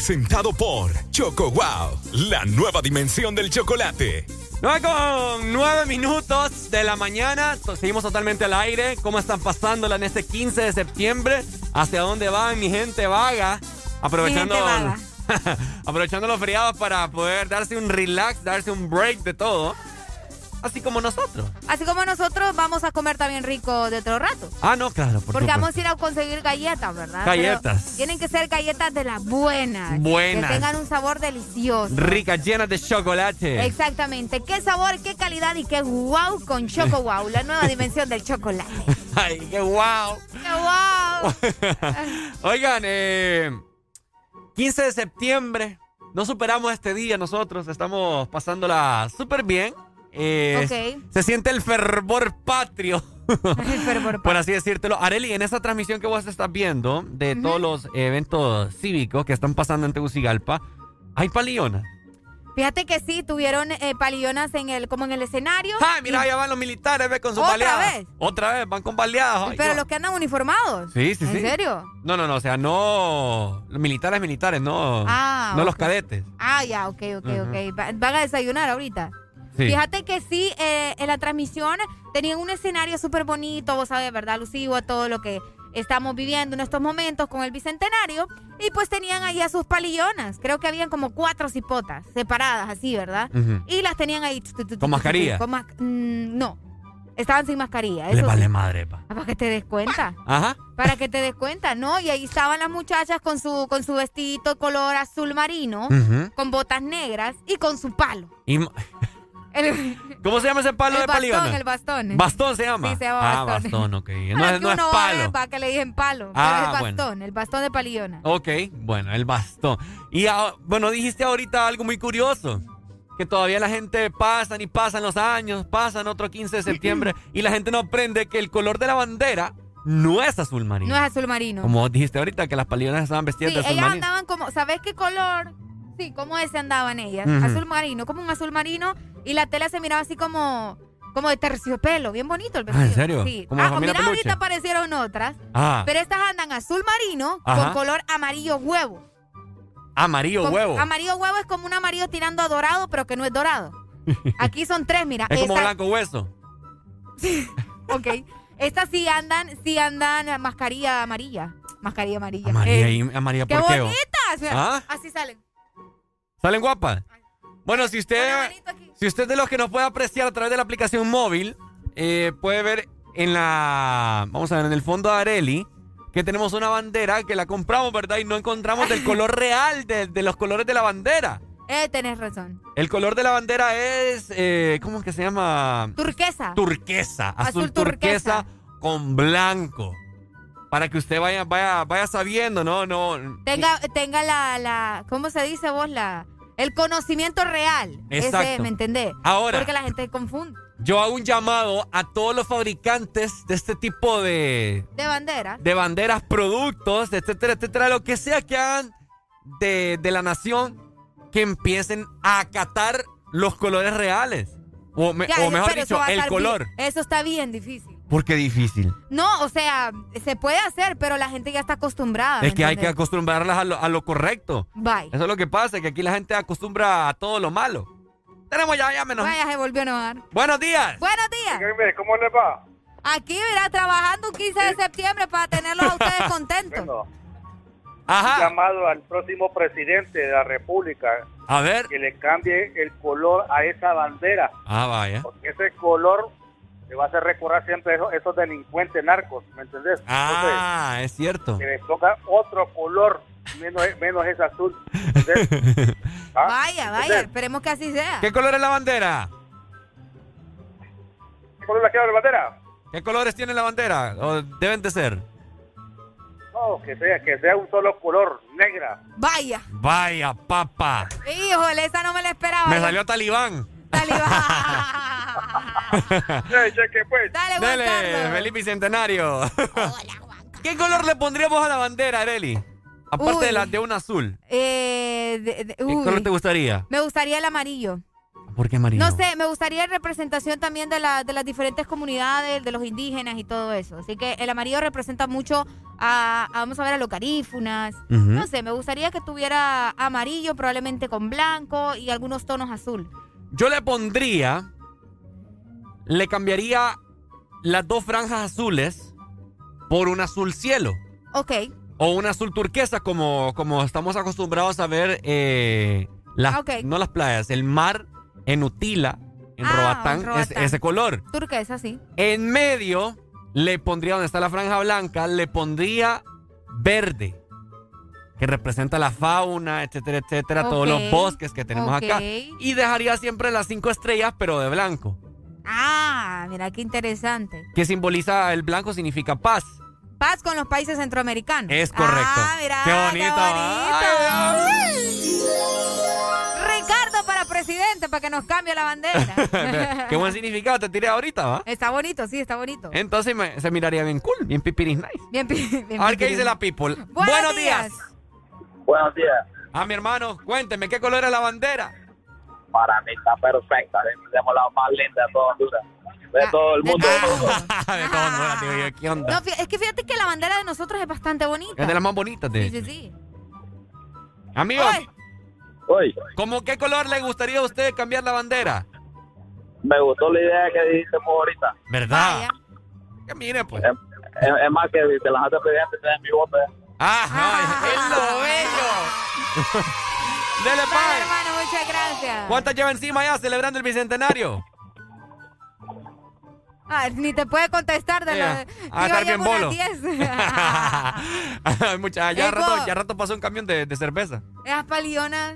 Presentado por Choco Wow, la nueva dimensión del chocolate. 9 con 9 minutos de la mañana. Seguimos totalmente al aire. ¿Cómo están pasándola en este 15 de septiembre? ¿Hacia dónde van mi gente vaga? Aprovechando, Mi gente aprovechando los feriados para poder darse un relax, darse un break de todo. Así como nosotros. Así como nosotros vamos a comer también rico de otro rato. Ah, no, claro, por Porque supuesto. vamos a ir a conseguir galletas, ¿verdad? Galletas. Pero tienen que ser galletas de las buenas. Buenas. Que tengan un sabor delicioso. Ricas, llenas de chocolate. Exactamente. Qué sabor, qué calidad y qué wow con Choco Wow, la nueva dimensión del chocolate. Ay, qué guau. ¡Qué wow! Oigan, eh, 15 de septiembre. No superamos este día nosotros. Estamos pasándola súper bien. Eh, Ok. Se siente el fervor patrio. El fervor Por así decírtelo. Areli, en esa transmisión que vos estás viendo de todos los eventos cívicos que están pasando en Tegucigalpa, hay palillonas. Fíjate que sí, tuvieron eh, palillonas en el, como en el escenario. ¡Ay, mira, Y- allá van los militares, ve, con sus ¿Otra baleadas! vez? Otra vez, van con baleadas. Pero los que andan uniformados. Sí, sí, ¿En sí. serio? No, no, no, o sea, no. Los militares, militares, no. Ah, no ok. los cadetes. Ah, ya, ok, ok, Ujú. ok. Va- Van a desayunar ahorita. Sí. Fíjate que sí, eh, en la transmisión tenían un escenario súper bonito, vos sabes, ¿verdad? Alusivo a todo lo que estamos viviendo en estos momentos con el bicentenario y pues tenían ahí a sus palillonas. Creo que habían como cuatro cipotas separadas así, ¿verdad? Y las tenían ahí. ¿Con mascarilla? con mas- mm, no, estaban sin mascarilla. Le Eso vale sí. madre, pa. Para que te des cuenta. Ajá. Para que te des cuenta, ¿no? Y ahí estaban las muchachas con su, con su vestidito color azul marino, con botas negras y con su palo. Y El, ¿Cómo se llama ese palo el de bastón, el bastón. ¿Bastón se llama? Sí, se llama Ah, bastón. bastón, ok. No es, no es uno va, palo. Para que le dicen palo. Ah, pero es bueno. bastón, el bastón de palillona. Ok, bueno, el bastón. Y ah, bueno, dijiste ahorita algo muy curioso. Que todavía la gente pasan y pasan los años, pasan otro 15 de septiembre y la gente no aprende que el color de la bandera no es azul marino. No es azul marino. Como dijiste ahorita, que las palillonas estaban vestidas Sí, de azul ellas marino. andaban como, ¿sabes qué color? Sí, ¿cómo ese andaban ellas? Azul marino, como un azul marino y la tela se miraba así como como de terciopelo, bien bonito el Ah, vestido. ¿en serio? Sí. Como ah, mira, Peluche. ahorita aparecieron otras, Ah. pero estas andan azul marino Ajá. con color amarillo huevo. Amarillo Con- huevo. Amarillo huevo es como un amarillo tirando a dorado, pero que no es dorado. Aquí son tres, mira. es como blanco hueso. Ok. Estas sí andan, sí andan mascarilla amarilla. Mascarilla amarilla. Amarilla Eh, y amarilla ¡Qué por qué? oh? bonitas! ¿Ah? Así salen. ¿Salen guapas? Bueno, si usted, si usted es de los que nos puede apreciar a través de la aplicación móvil, eh, puede ver en la, vamos a ver, en el fondo de Areli, que tenemos una bandera que la compramos, ¿verdad? Y no encontramos del color real de, de los colores de la bandera. Eh, tenés razón. El color de la bandera es, eh, ¿cómo es que se llama? Turquesa. Turquesa, azul, Azul turquesa. turquesa. con blanco. Para que usted vaya, vaya, vaya sabiendo, ¿no? No. tenga, tenga la, la, ¿cómo se dice vos? La, el conocimiento real. Ese, Exacto. ¿me entendés? Ahora. Porque la gente confunde. Yo hago un llamado a todos los fabricantes de este tipo de, De bandera. de banderas, productos, etcétera, etcétera, lo que sea que hagan de, de la nación, que empiecen a acatar los colores reales. O, me- Ya, o mejor dicho, el color. eso está bien difícil. Porque difícil. No, o sea, se puede hacer, pero la gente ya está acostumbrada. es ¿me que hay que acostumbrarlas a lo, a lo correcto. Bye. Eso es lo que pasa, que aquí la gente acostumbra a todo lo malo. Tenemos ya, ya menos. Vaya, se volvió a enojar. Buenos días. Buenos días. ¿Cómo le va? Aquí, mira, trabajando un 15 de septiembre para tenerlos a ustedes contentos. Ajá. Un llamado al próximo presidente de la República A ver. que le cambie el color a esa bandera. Ah, vaya. Porque ese color le va a hacer recordar siempre esos, esos delincuentes narcos, ¿me entendés? Ah, es cierto. Que le toca otro color, menos, menos ese azul. ¿entendés? ¿Ah? Vaya, vaya, ¿Entendés? esperemos que así sea. ¿Qué color es la bandera? ¿Qué color la quiero la bandera? ¿Qué colores tiene la bandera? ¿O deben de ser? No, que sea, que sea un solo color, negra. Vaya. Vaya, papa. Híjole, esa no me la esperaba. Me yo. salió talibán. Cheque, pues. Dale, Juan Carlos. feliz bicentenario. ¿Qué color le pondríamos a la bandera, Areli? Aparte de la de un azul. Eh, de- de- ¿Qué uy. color te gustaría? Me gustaría el amarillo. ¿Por qué amarillo? No sé, me gustaría representación también de, la, de las diferentes comunidades, de los indígenas y todo eso. Así que el amarillo representa mucho a, a- vamos a ver, a los garífunas. Ujú. No sé, me gustaría que tuviera amarillo, probablemente con blanco y algunos tonos azul. Yo le pondría. Le cambiaría las dos franjas azules por un azul cielo. Ok. O un azul turquesa, como, como estamos acostumbrados a ver eh, las, no las playas, el mar en Utila, en Ah, es- ese color. Turquesa, sí. En medio le pondría, donde está la franja blanca, le pondría verde, que representa la fauna, etcétera, etcétera, todos los bosques que tenemos acá. Y dejaría siempre las cinco estrellas, pero de blanco, Ah, mira qué interesante. que simboliza, el blanco significa paz. Paz con los países centroamericanos. Es correcto. Ah, mira. Qué bonito, ¿ah? Ricardo para presidente, para que nos cambie la bandera. Qué buen significado te tiré ahorita, ¿va? Está bonito, sí, está bonito. Entonces me- se miraría bien cool, bien pipiris nice. Bien, bien A ver qué dice la people. Buenos días. Buenos días. Ah, mi hermano, cuénteme, ¿qué color es la bandera? Para mí está perfecta. Tenemos la más linda de toda Honduras. De todo el mundo. de todo Honduras, digo yo, ¿qué onda? No, es que fíjate que la bandera de nosotros es bastante bonita. Es de las más bonitas de Sí, sí, sí. Amigo, Hoy ¿cómo qué color le gustaría a usted cambiar la bandera? me gustó la idea que dijiste ahorita. ¿Verdad? Que mire, pues. Es, es más que te lanzaste presidente, te den mi voto. eh. ¡Ah! ¡Es lo bello! Dele, Vale, Pai. hermano, muchas gracias. ¿Cuántas lleva encima ya celebrando el bicentenario? Ah, ni te puede contestar de lo Ah, estar bien bolo. 10. Ay, mucha- ya, rato, ya rato pasó un camión de, de cerveza. Esas palillonas.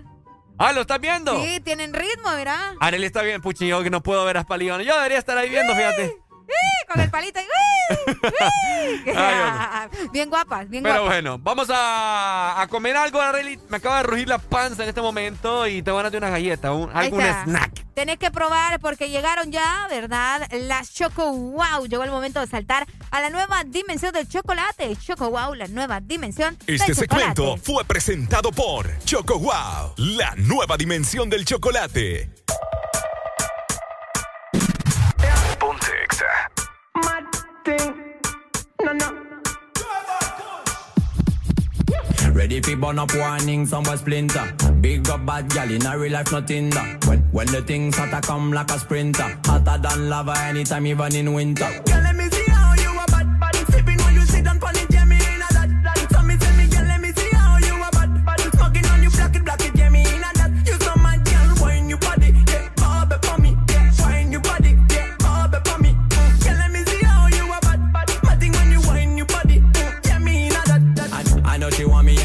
Ah, ¿lo estás viendo? Sí, tienen ritmo, mira. Arely está bien, puchi, yo que no puedo ver a Spalión. Yo debería estar ahí viendo, fíjate. ¡Sí! Con el palito. ¡uy! Ay, bien guapas, bien Pero guapas. bueno, vamos a, a comer algo, Arely. Me acaba de rugir la panza en este momento y te van a dar una galleta, un, algún snack. Tenés que probar porque llegaron ya, ¿verdad? Las Choco Wow. Llegó el momento de saltar a la nueva dimensión del chocolate. Choco Wow, la nueva dimensión Este del chocolate. segmento fue presentado por Choco Wow, la nueva dimensión del chocolate. Ready fi burn up warning, somewhere splinter. Big up bad gal in a real life, nothing that. When when the things hotter come like a sprinter, hotter than lava anytime, even in winter.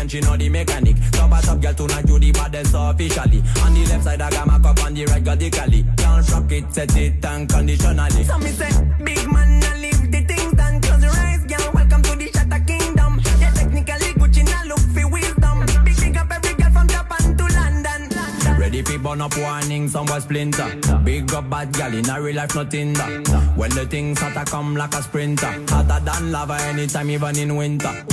And she know the mechanic. Top a top girl tonight, you the baddest officially. On the left side, I got my cup on the right, got the cali. Can't rock it, set it unconditionally. So me say, big man, I leave the things done. Close your eyes, girl. Welcome to the Shatter Kingdom. Yeah, technically Gucci now look for wisdom. Big big up every girl from Japan to London. Ready fi burn up warning, somewhere splinter. Big up bad gal in a real life, nothing that. When the things hotter come like a sprinter, hotter than lava anytime, even in winter.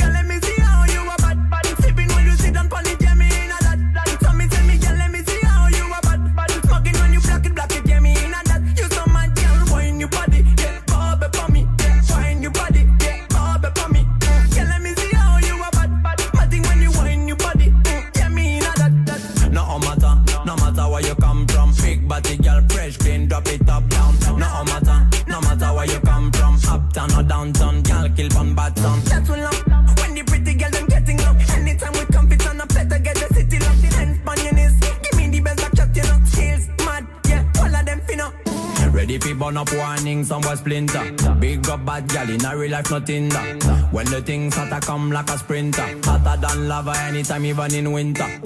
Somewhere splinter. Big up bad gal in a real life, nothing that. When the things hotter come like a sprinter, hotter than lava anytime, even in winter.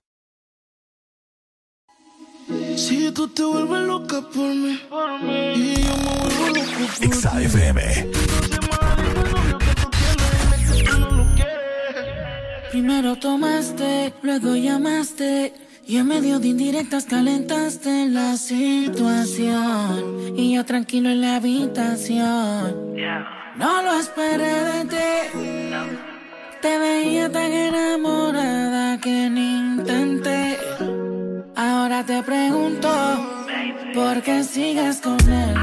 Que tú te vuelves loca por mí. Y yo me vuelvo loco por Exa ti. FM. Primero tomaste, luego llamaste. Y en medio de indirectas calentaste la situación. Y yo tranquilo en la habitación. No lo esperé de ti. Te veía tan enamorada que ni intenté. Ahora te pregunto, ¿por qué sigues con él?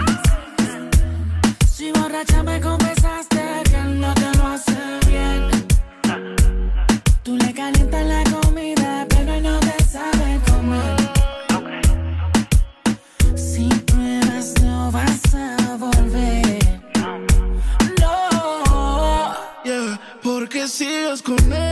Si borracha me confesaste que él no te lo hace bien. Tú le calientas la comida, pero él no te sabe comer. Si pruebas, no vas a volver. No. Yeah, porque sigues con él.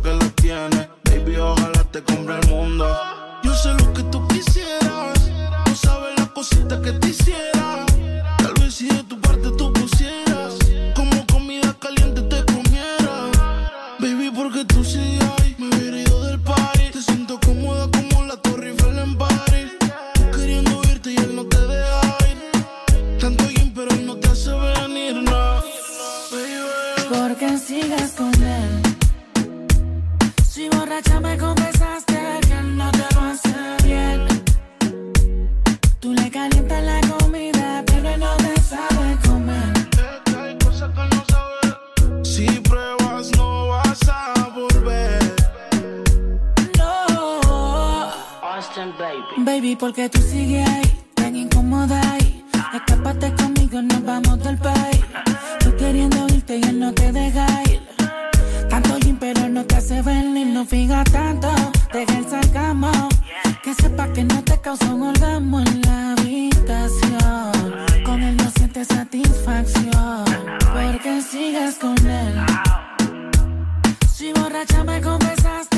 Que lo tiene. Baby, ojalá te compre el mundo. Yo sé lo que tú quisieras. No sabes la cosita que te hiciera. Tal vez si de tu baby. Porque tú sigues ahí, tan incómoda ahí. Escápate conmigo, nos vamos del país. Tú queriendo irte y él no te deja ir. Tanto gym, pero no te hace venir, no fija tanto. Deja el sarcasmo. Que sepa que no te causa un orgasmo en la habitación. Con él no sientes satisfacción. Porque sigues con él. Si borracha me confesaste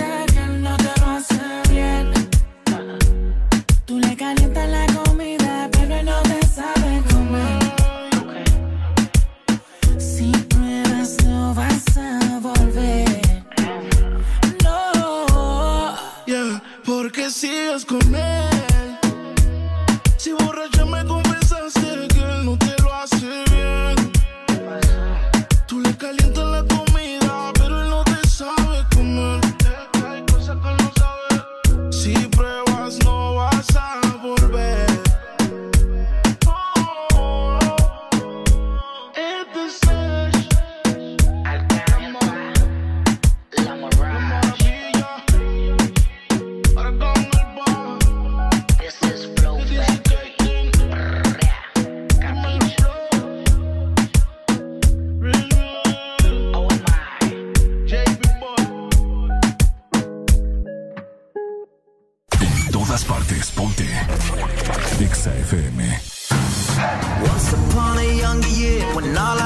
porque sigues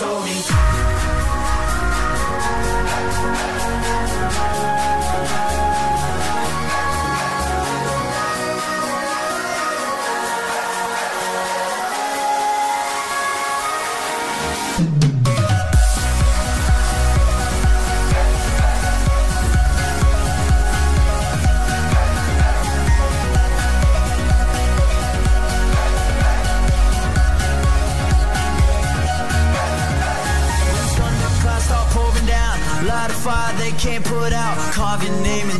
told me.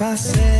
passei.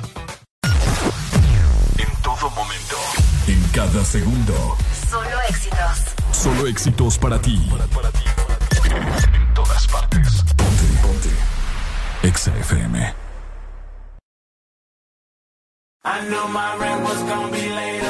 Cada segundo. Solo éxitos. Solo éxitos para ti. En todas partes. Ponte, ponte. Exa FM. I know my rent was gonna be late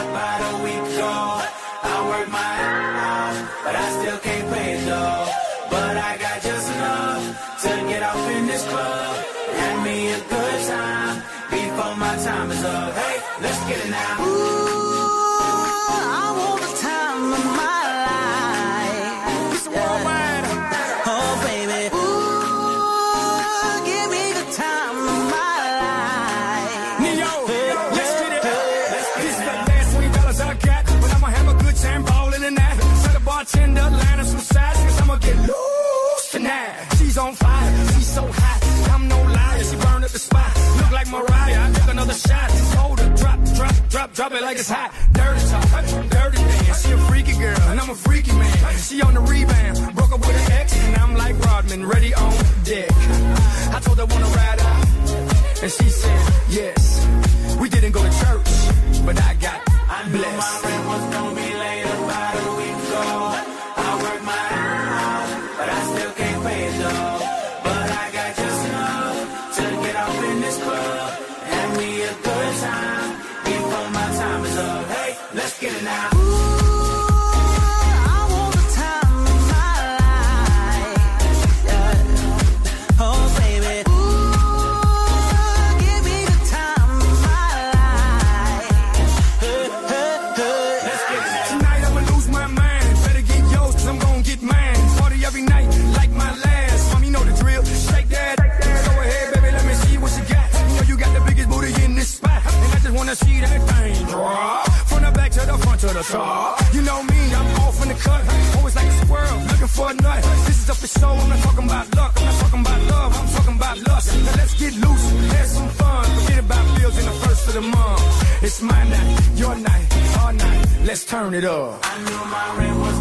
like it's hot. Dirty talk, dirty dance. She a freaky girl, and I'm a freaky man. She on the rebound, broke up with an ex, and I'm like Rodman, ready on deck. I told her wanna ride out. And she said, turn it up.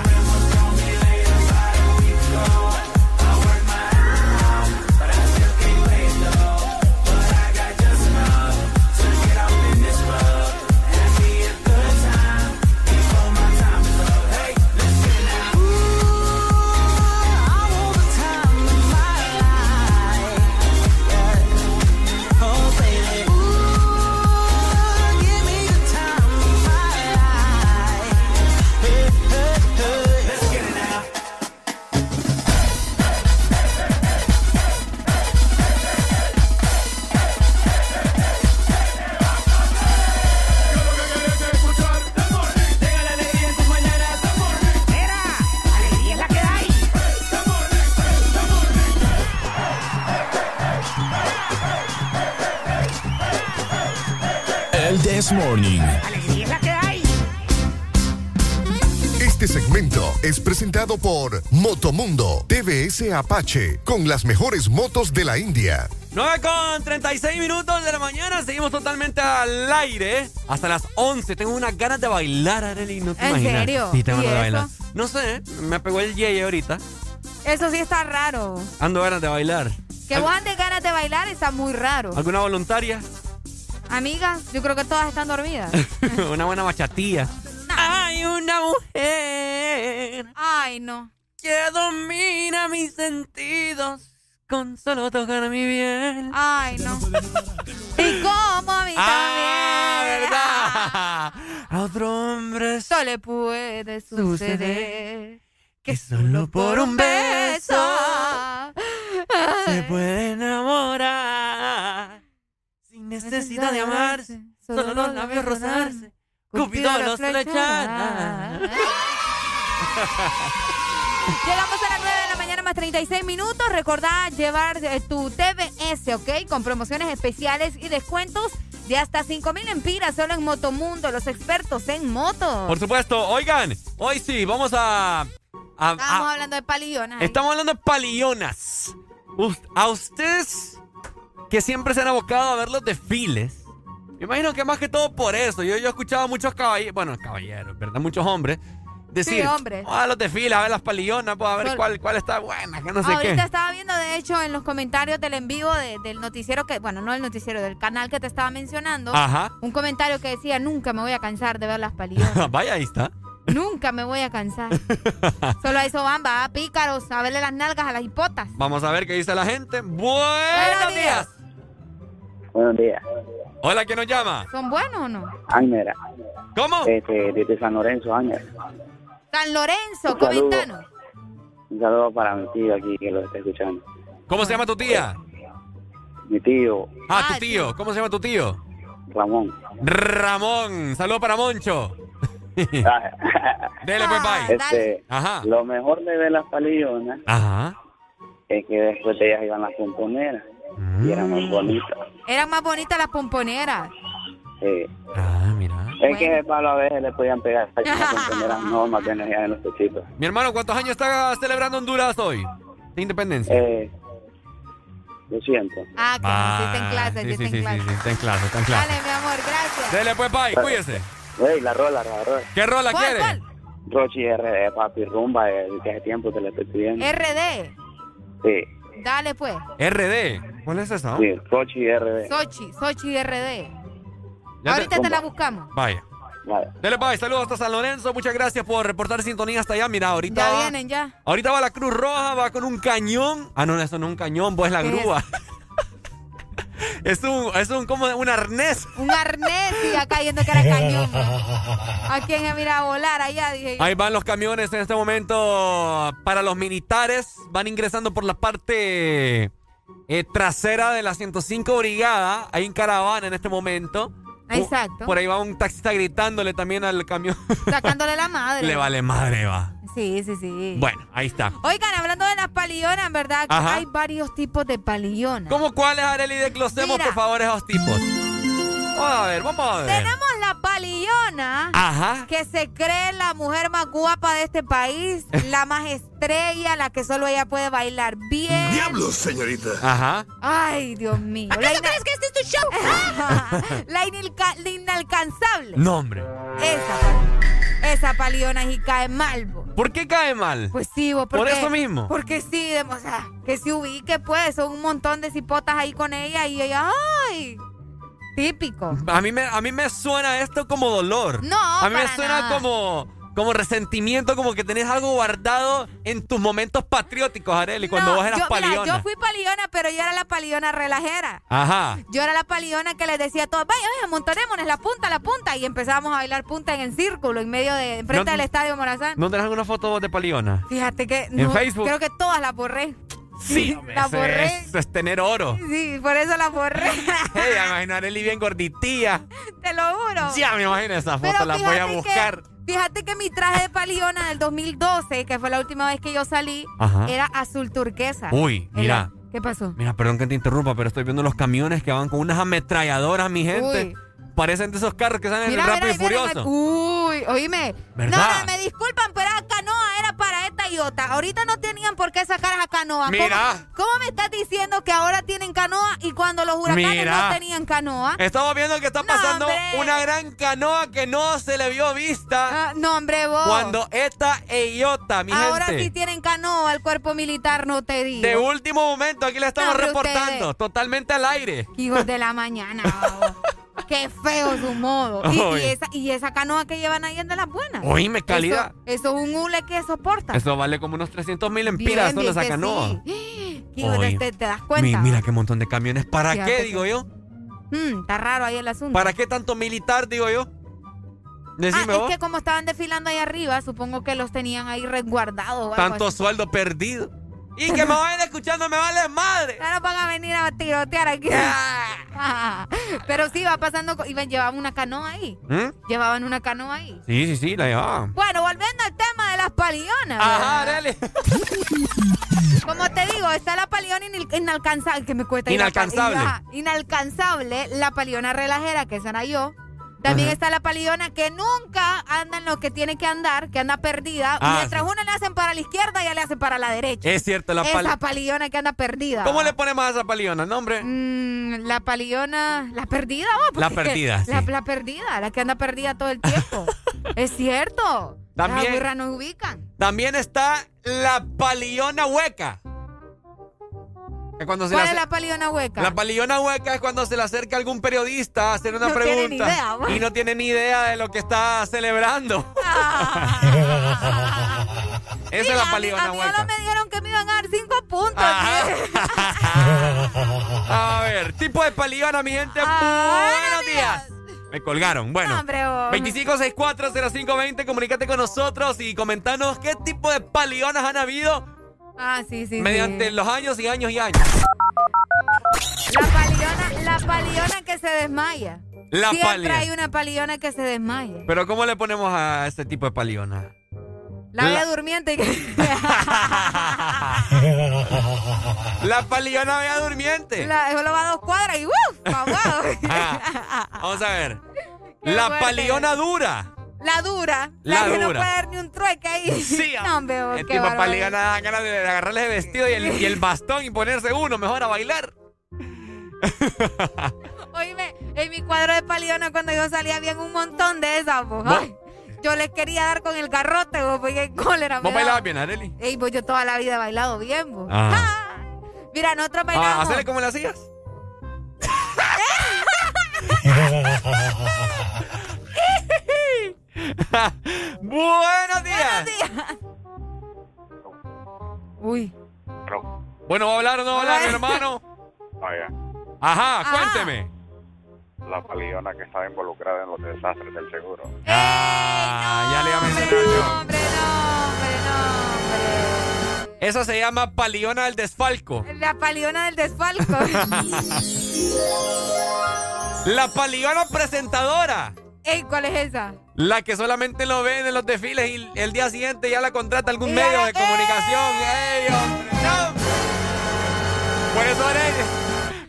El This Morning. Alegría es la que hay. Este segmento es presentado por Motomundo TVS Apache con las mejores motos de la India. 9 con 36 minutos de la mañana, seguimos totalmente al aire hasta las 11. Tengo unas ganas de bailar, Arely, no te ¿En imaginas. serio? Sí, tengo ¿Y ganas de bailar. No sé, me pegó el yeye ahorita. Eso sí está raro. Ando ganas de bailar. Que vos andes ganas de bailar está muy raro. ¿Alguna voluntaria? Amigas, yo creo que todas están dormidas. una buena bachatilla. Hay una mujer Ay, no. que domina mis sentidos con solo tocar mi piel. Ay, no. y como a mí Ah, también. ¿verdad? A otro hombre Esto le puede suceder. que solo por un beso se puede enamorar sin necesidad de amarse, solo los labios rozarse. Cupido los flechará. Llegamos a las 9 de la mañana más 36 minutos. Recordá llevar eh, tu TBS, ¿ok? Con promociones especiales y descuentos de hasta 5 mil empiras solo en Motomundo, los expertos en motos. Por supuesto, oigan, hoy sí, vamos a... a- Estamos a- hablando de palillonas. estamos hablando de palillonas. A ustedes que siempre se han abocado a ver los desfiles. Me imagino que más que todo por eso. Yo, yo he escuchado a muchos caballeros, bueno, caballeros, ¿verdad? Muchos hombres. Decir, Sí, hombres. "Ah, los desfiles, a ver las palillonas, pues a ver Sol- cuál, cuál está buena, que no sé Ahorita qué. estaba viendo, de hecho, en los comentarios del en vivo de- del noticiero que, bueno, no el noticiero, del canal que te estaba mencionando, Ajá. un comentario que decía, nunca me voy a cansar de ver las palillonas. Vaya, ahí está. nunca me voy a cansar. Solo a eso van, va, pícaros, a verle las nalgas a las hipotas. Vamos a ver qué dice la gente. Buenos, Buenos días. días. Buenos días. Hola, ¿quién nos llama? ¿Son buenos o no? Ángela. ¿Cómo? Este, desde San Lorenzo, Ángela. San Lorenzo, comentanos. Un saludo para mi tío aquí que lo está escuchando. ¿Cómo se llama tu tía? Mi tío, Ah, tu tío. ¿Cómo se llama tu tío? Ramón. Ramón. Saludos para Moncho. Dele, pues, bye. Este, Ajá. Lo mejor de ver las palillonas Ajá. es que después de ellas iban las pomponeras. Y eran más bonitas. Eran más bonitas las pomponeras. Sí. Ah, mira. Es que de palo a veces le podían pegar las pomponeras no más de energía en los pechitos. Mi hermano, ¿cuántos años está celebrando Honduras hoy? De independencia. Eh, lo siento. Ah, que sí está en clase, sí, sí, sí, está sí, en clase. sí, sí, está en clase, está en clase. Dale, mi amor, gracias. Dele, pues, bye. Cuídese. Ey, la rola, la rola. ¿Qué rola ¿Cuál, quiere? cuál? Rochi RD, papi, rumba, eh, que hace tiempo te la estoy pidiendo. RD. Sí, Dale, pues. RD. ¿Cuál es esa? sí, Rochi RD. Sochi, Sochi RD. Ya Ahorita te la buscamos. Vaya. Vale. Dele, bye. Saludos hasta San Lorenzo. Muchas gracias por reportar sintonía hasta allá. Mira, ahorita Ya va, vienen, ya. ahorita va la Cruz Roja, va con un cañón. Ah, no, eso no es un cañón, pues es la grúa. Es un, es un, como un arnés. Un arnés y acá yendo que era cañón. ¿A quién se mira a volar allá? Dije yo. Ahí van los camiones en este momento para los militares. Van ingresando por la parte eh, trasera de la 105 Brigada. Ahí en caravana en este momento. Exacto. Por ahí va un taxista gritándole también al camión. Sacándole la madre. Le vale madre, va. Sí, sí, sí. Bueno, ahí está. Oigan, hablando de las palillonas, ¿verdad? Que hay varios tipos de palillonas. ¿Cómo cuáles, Arely? Desglosemos, Mira. por favor, esos tipos. Vamos a ver, vamos a ver. Tenemos la palillona Ajá. que se cree la mujer más guapa de este país, la más estrella, la que solo ella puede bailar bien. Diablos, señorita. Ajá. Ay, Dios mío. ¿Acaso ina- crees que este es tu show? la, inilca- la inalcanzable. No, hombre. Esa, esa palillona y cae mal, bo. ¿Por qué cae mal? Pues sí, vos, Por porque, eso mismo. Porque sí, de- o sea, que se ubique, pues, son un montón de cipotas ahí con ella y ella, ¡ay! Típico. A mí me, a mí me suena esto como dolor. No, A mí me suena nada. como, como resentimiento, como que tenés algo guardado en tus momentos patrióticos, Arely, cuando No, vos eras yo, mira, paliona. yo fui palillona, pero yo era la palillona relajera. Ajá. Yo era la palillona que les decía a todos, vaya, vaya, montarémonos la punta, la punta. Y empezábamos a bailar punta en el círculo, en medio de, enfrente No- del estadio Morazán. ¿No tenés alguna foto vos de paliona? Fíjate que ¿En no, Facebook? creo que todas las borré. Sí, La borré. es, eso es tener oro. Sí, por eso la borré. Hey, me imagino a Arely bien gorditía. Te lo juro. Ya me imagino esa foto, Pero la voy a fíjate que- buscar. fíjate que mi traje de paliona del 2012, que fue la última vez que yo salí, Ajá. era azul turquesa. Uy, Era- mira. ¿Qué pasó? Mira, perdón que te interrumpa, pero estoy viendo los camiones que van con unas ametralladoras, mi gente. Uy. parecen de esos carros que salen Mira, Rápido mira, y Furioso. Uy, oíme. ¿Verdad? No, no, me disculpan, pero esa canoa era Ahorita no tenían por qué sacar esa canoa. ¿Cómo- Mira. ¿Cómo, me estás diciendo que ahora tienen canoa y cuando los huracanes Mira. no tenían canoa? Estamos viendo que está pasando una gran canoa que no se le vio vista Ah, no, hombre, vos. cuando esta e Iota, mi Ahora gente. sí tienen canoa el cuerpo militar, no te digo. De último momento, aquí le estamos reportando, ustedes. totalmente al aire. Hijos de la mañana. Qué feo su modo. Y, esa, y esa canoa que llevan ahí es de las buenas. Oíme, calidad. Eso, eso es un hule que soporta. Eso vale como unos 300 mil empiras solo esa canoa. sí. Hijo, Oye. te, te das cuenta. Mi- mira qué montón de camiones. ¿Para Fíjate qué, que- digo yo? Mm, está raro ahí el asunto. ¿Para qué tanto militar, digo yo? Decime ah, vos. es que como estaban desfilando ahí arriba, supongo que los tenían ahí resguardados. Tanto sueldo perdido. Y que me vayan escuchando, me vale madre. Ya no van a venir a tirotear aquí. Pero sí, va pasando. Iban, llevaban una canoa ahí. ¿Mm? Llevaban una canoa ahí. Sí, sí, sí, la llevaban. Bueno, volviendo al tema de las palionas. Ajá, dale. Como te digo, está la paliona inal- inalcanzable, que me cuesta Inalcanzable. Inalcanzable, la paliona relajera, que esa era yo. También Ajá. está la paliona que nunca anda en lo que tiene que andar, que anda perdida. Ah, Mientras sí. una le hacen para la izquierda, ya le hacen para la derecha. Es cierto, la Esa pal... paliona que anda perdida. ¿Cómo le ponemos a esa paliona, no, hombre? Mm, la paliona, la perdida, oh, La perdida, La, sí. la perdida, la que anda perdida todo el tiempo. es cierto. También- Las ubican. También está la paliona hueca. Que cuando se ¿Cuál es la paliona hueca? La paliona hueca es cuando se le acerca algún periodista a hacer una No tiene pregunta ni idea, y no tiene ni idea de lo que está celebrando. Esa es la a mí- paliona a mí hueca. ahora me dijeron que me iban a dar cinco puntos. ¿sí? A ver, tipo de paliona, mi gente. Ah, Buenos días. Me colgaron. Bueno, No, hombre, vos. 25640520, comunícate con nosotros y comentanos qué tipo de palionas han habido Ah, sí, sí. mediante sí. los años y años y años. La paliona, la paliona que se desmaya. La Siempre paliona. hay una paliona que se desmaya. Pero ¿cómo le ponemos a este tipo de paliona? La La- bella durmiente. La paliona vea durmiente. la, solo va a dos cuadras y ¡uh! ¡Vamos! Vamos a ver. Qué La fuerte. paliona dura. La dura. La, La que no dura. puede dar ni un trueque ahí. Sí, no, hombre, vos, El tipo bárbaro. paliona da ganas de agarrarle el vestido y el, y el bastón y ponerse uno mejor a bailar. Oíme, en mi cuadro de paliona cuando yo salía había un montón de esas. ¿Vos? Ay, yo les quería dar con el garrote, vos, porque cólera me ¿Vos bailabas bien, Areli? Ey, pues yo toda la vida he bailado bien, vos. Ah. Mira, nosotros Ah, bailamos. ¿Hacele como le hacías? Buenos días. Uy. Bueno, ¿va a hablar o no va a hablar, mi hermano? Vaya, Ajá, cuénteme. la paliona que estaba involucrada en los desastres del seguro. Ah, ya le iba a mencionar yo. Hombre, no, hombre, no, hombre. Esa se llama paliona del desfalco. La paliona del desfalco. La paliona presentadora. Ey, ¿cuál es esa? La que solamente lo ven en los desfiles y el día siguiente ya la contrata algún medio de comunicación. ¡Ey, hombre! ¡No! Por eso Arely,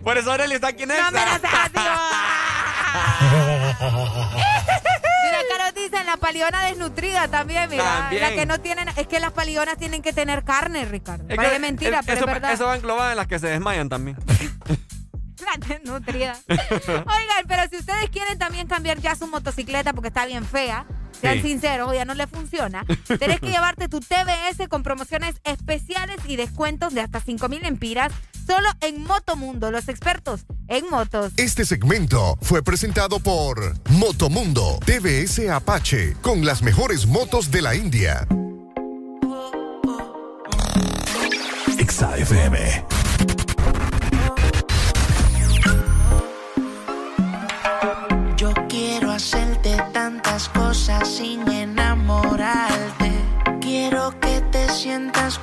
por eso Arely está aquí en No esta. me la Mira, nos dicen la paliona desnutrida también, mira. También. La que no tienen, es que las palionas tienen que tener carne, Ricardo. Es que mentira, pero eso, es verdad. eso va englobado en las que se desmayan también. La desnutrida. Oigan, pero si ustedes quieren también cambiar ya su motocicleta porque está bien fea, sean Sí. sinceros, o ya no le funciona, tenés que llevarte tu TBS con promociones especiales y descuentos de hasta 5 mil empiras solo en Motomundo, los expertos en motos. Este segmento fue presentado por Motomundo TVS Apache con las mejores motos de la India. XAFM. Sientas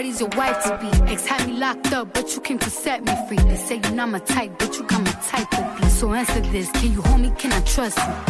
Cardi's your wife to be. Ex had me locked up, but you came to set me free. They say you're not my type, but you got my type to be. So answer this: Can you hold me? Can I trust you?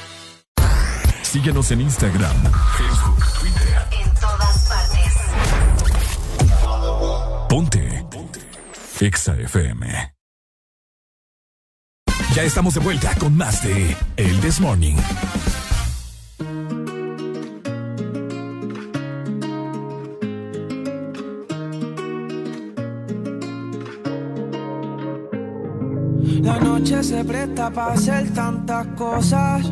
Síguenos en Instagram, Facebook, Twitter. En todas partes. Ponte. Ponte. ExaFM. Ya estamos de vuelta con más de El This Morning. La noche se presta para hacer tantas cosas.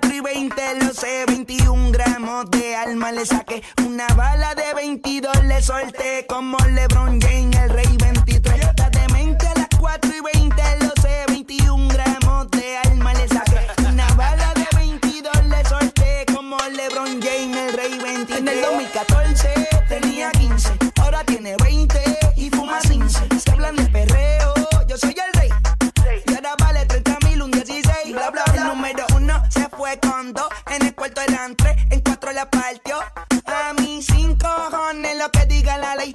4 y 20, lo sé. 21 gramos de alma le saqué. Una bala de 22 le solté. Como LeBron James, el rey 23.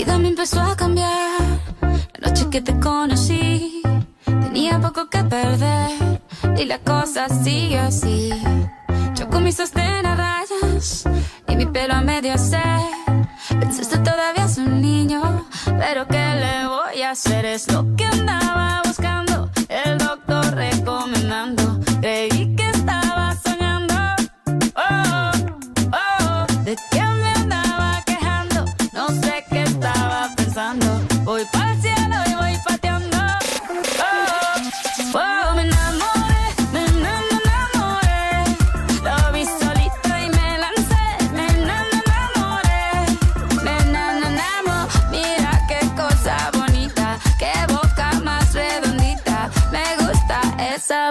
Vida me empezó a cambiar. La noche que te conocí, tenía poco que perder. Y la cosa sigue así. Yo con mi sostén a rayas y mi pelo a medio hacer. Pensaste todavía es un niño, pero ¿qué le voy a hacer? Es lo que andaba buscando. El doctor recomendando.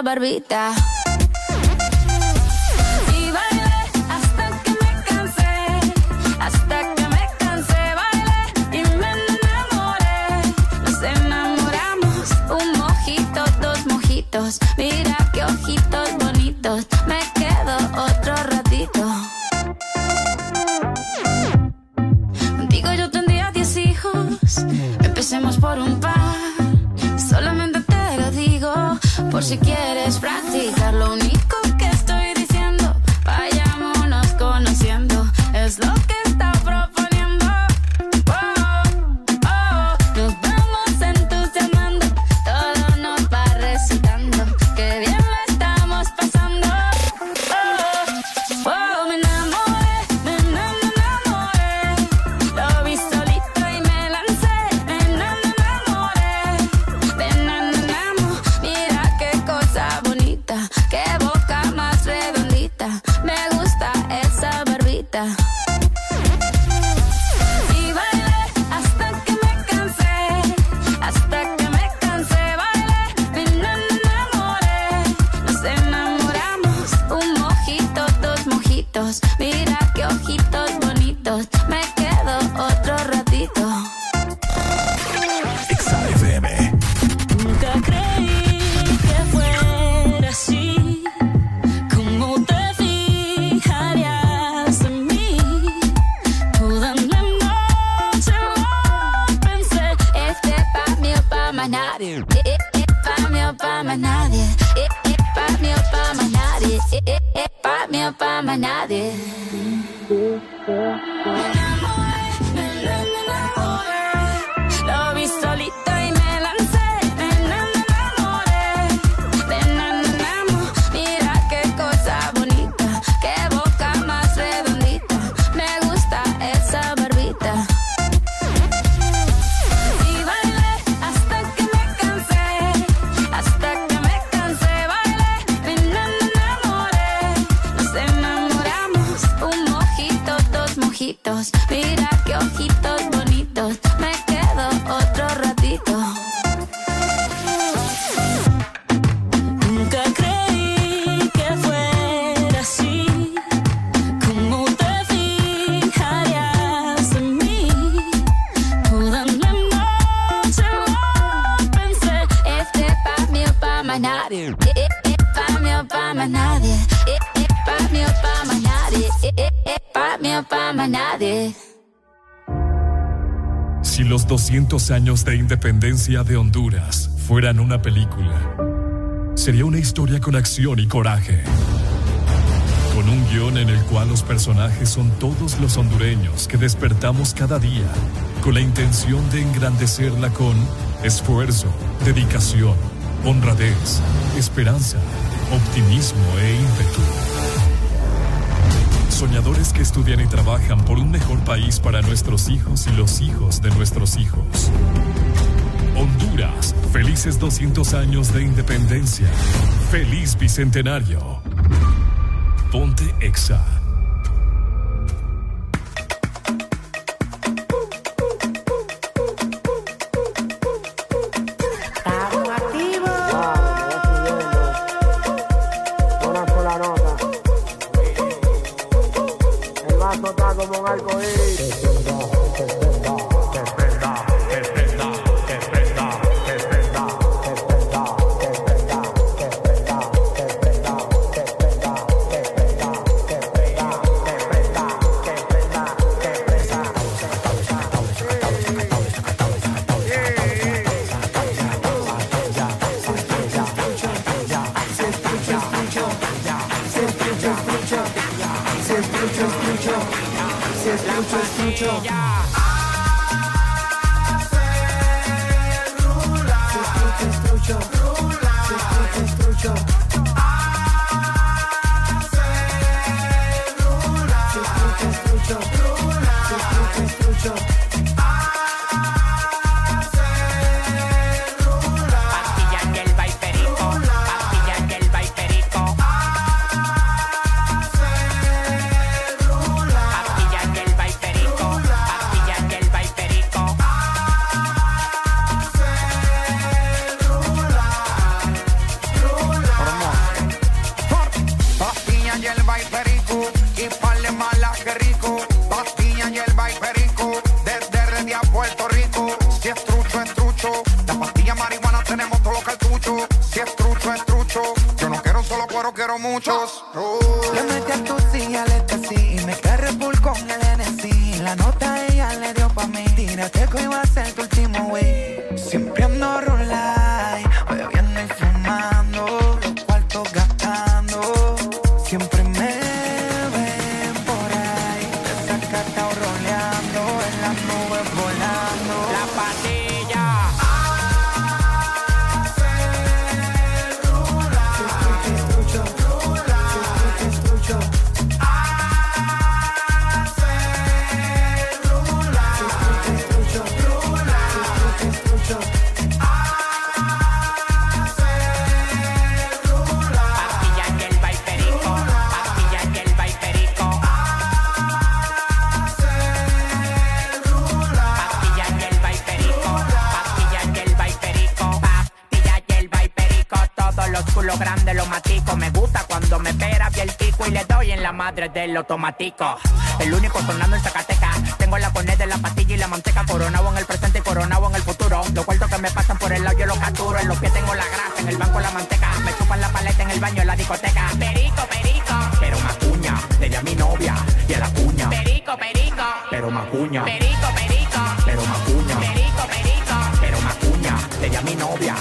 barbita. Y bailé hasta que me cansé, hasta que me cansé, bailé y me enamoré. Nos enamoramos, un mojito, dos mojitos, mira qué ojitos. si quieres practicarlo. años de independencia de Honduras fueran una película, sería una historia con acción y coraje. Con un guion en el cual los personajes son todos los hondureños que despertamos cada día con la intención de engrandecerla con esfuerzo, dedicación, honradez, esperanza, optimismo e ímpetu soñadores que estudian y trabajan por un mejor país para nuestros hijos y los hijos de nuestros hijos. Honduras, felices 200 años de independencia. Feliz Bicentenario. Ponte Exa El único sonando en Zacatecas. Tengo la coned de la pastilla y la manteca. Coronado en el presente y coronado en el futuro. Los cuartos que me pasan por el lado yo los capturo. En los pies tengo la grasa, en el banco la manteca. Me chupan la paleta en el baño en la discoteca. Perico, perico. Pero macuña, le di a mi novia y a la cuña. Perico, perico. Pero macuña. Perico, perico. Pero macuña. Perico, perico. Pero macuña, le di a mi novia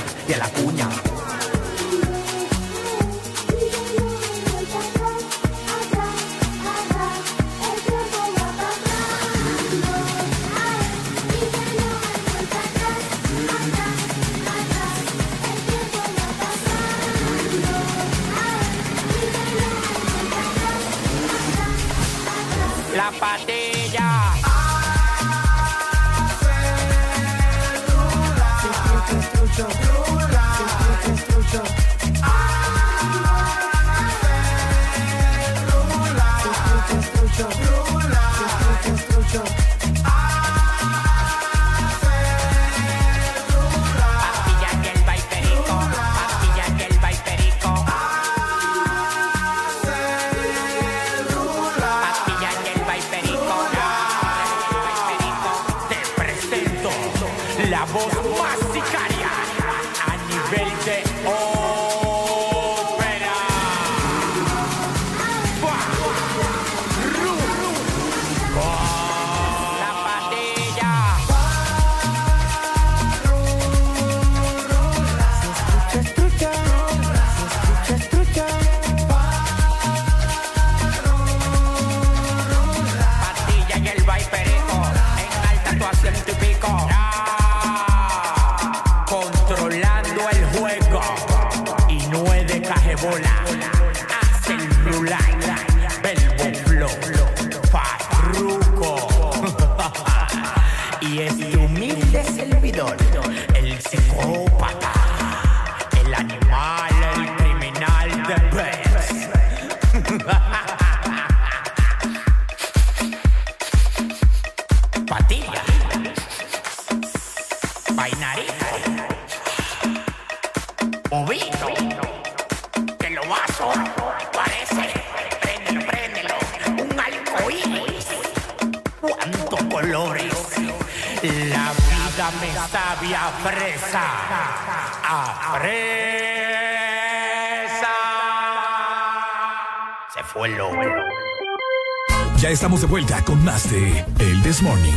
Ya estamos de vuelta con más de El This Morning.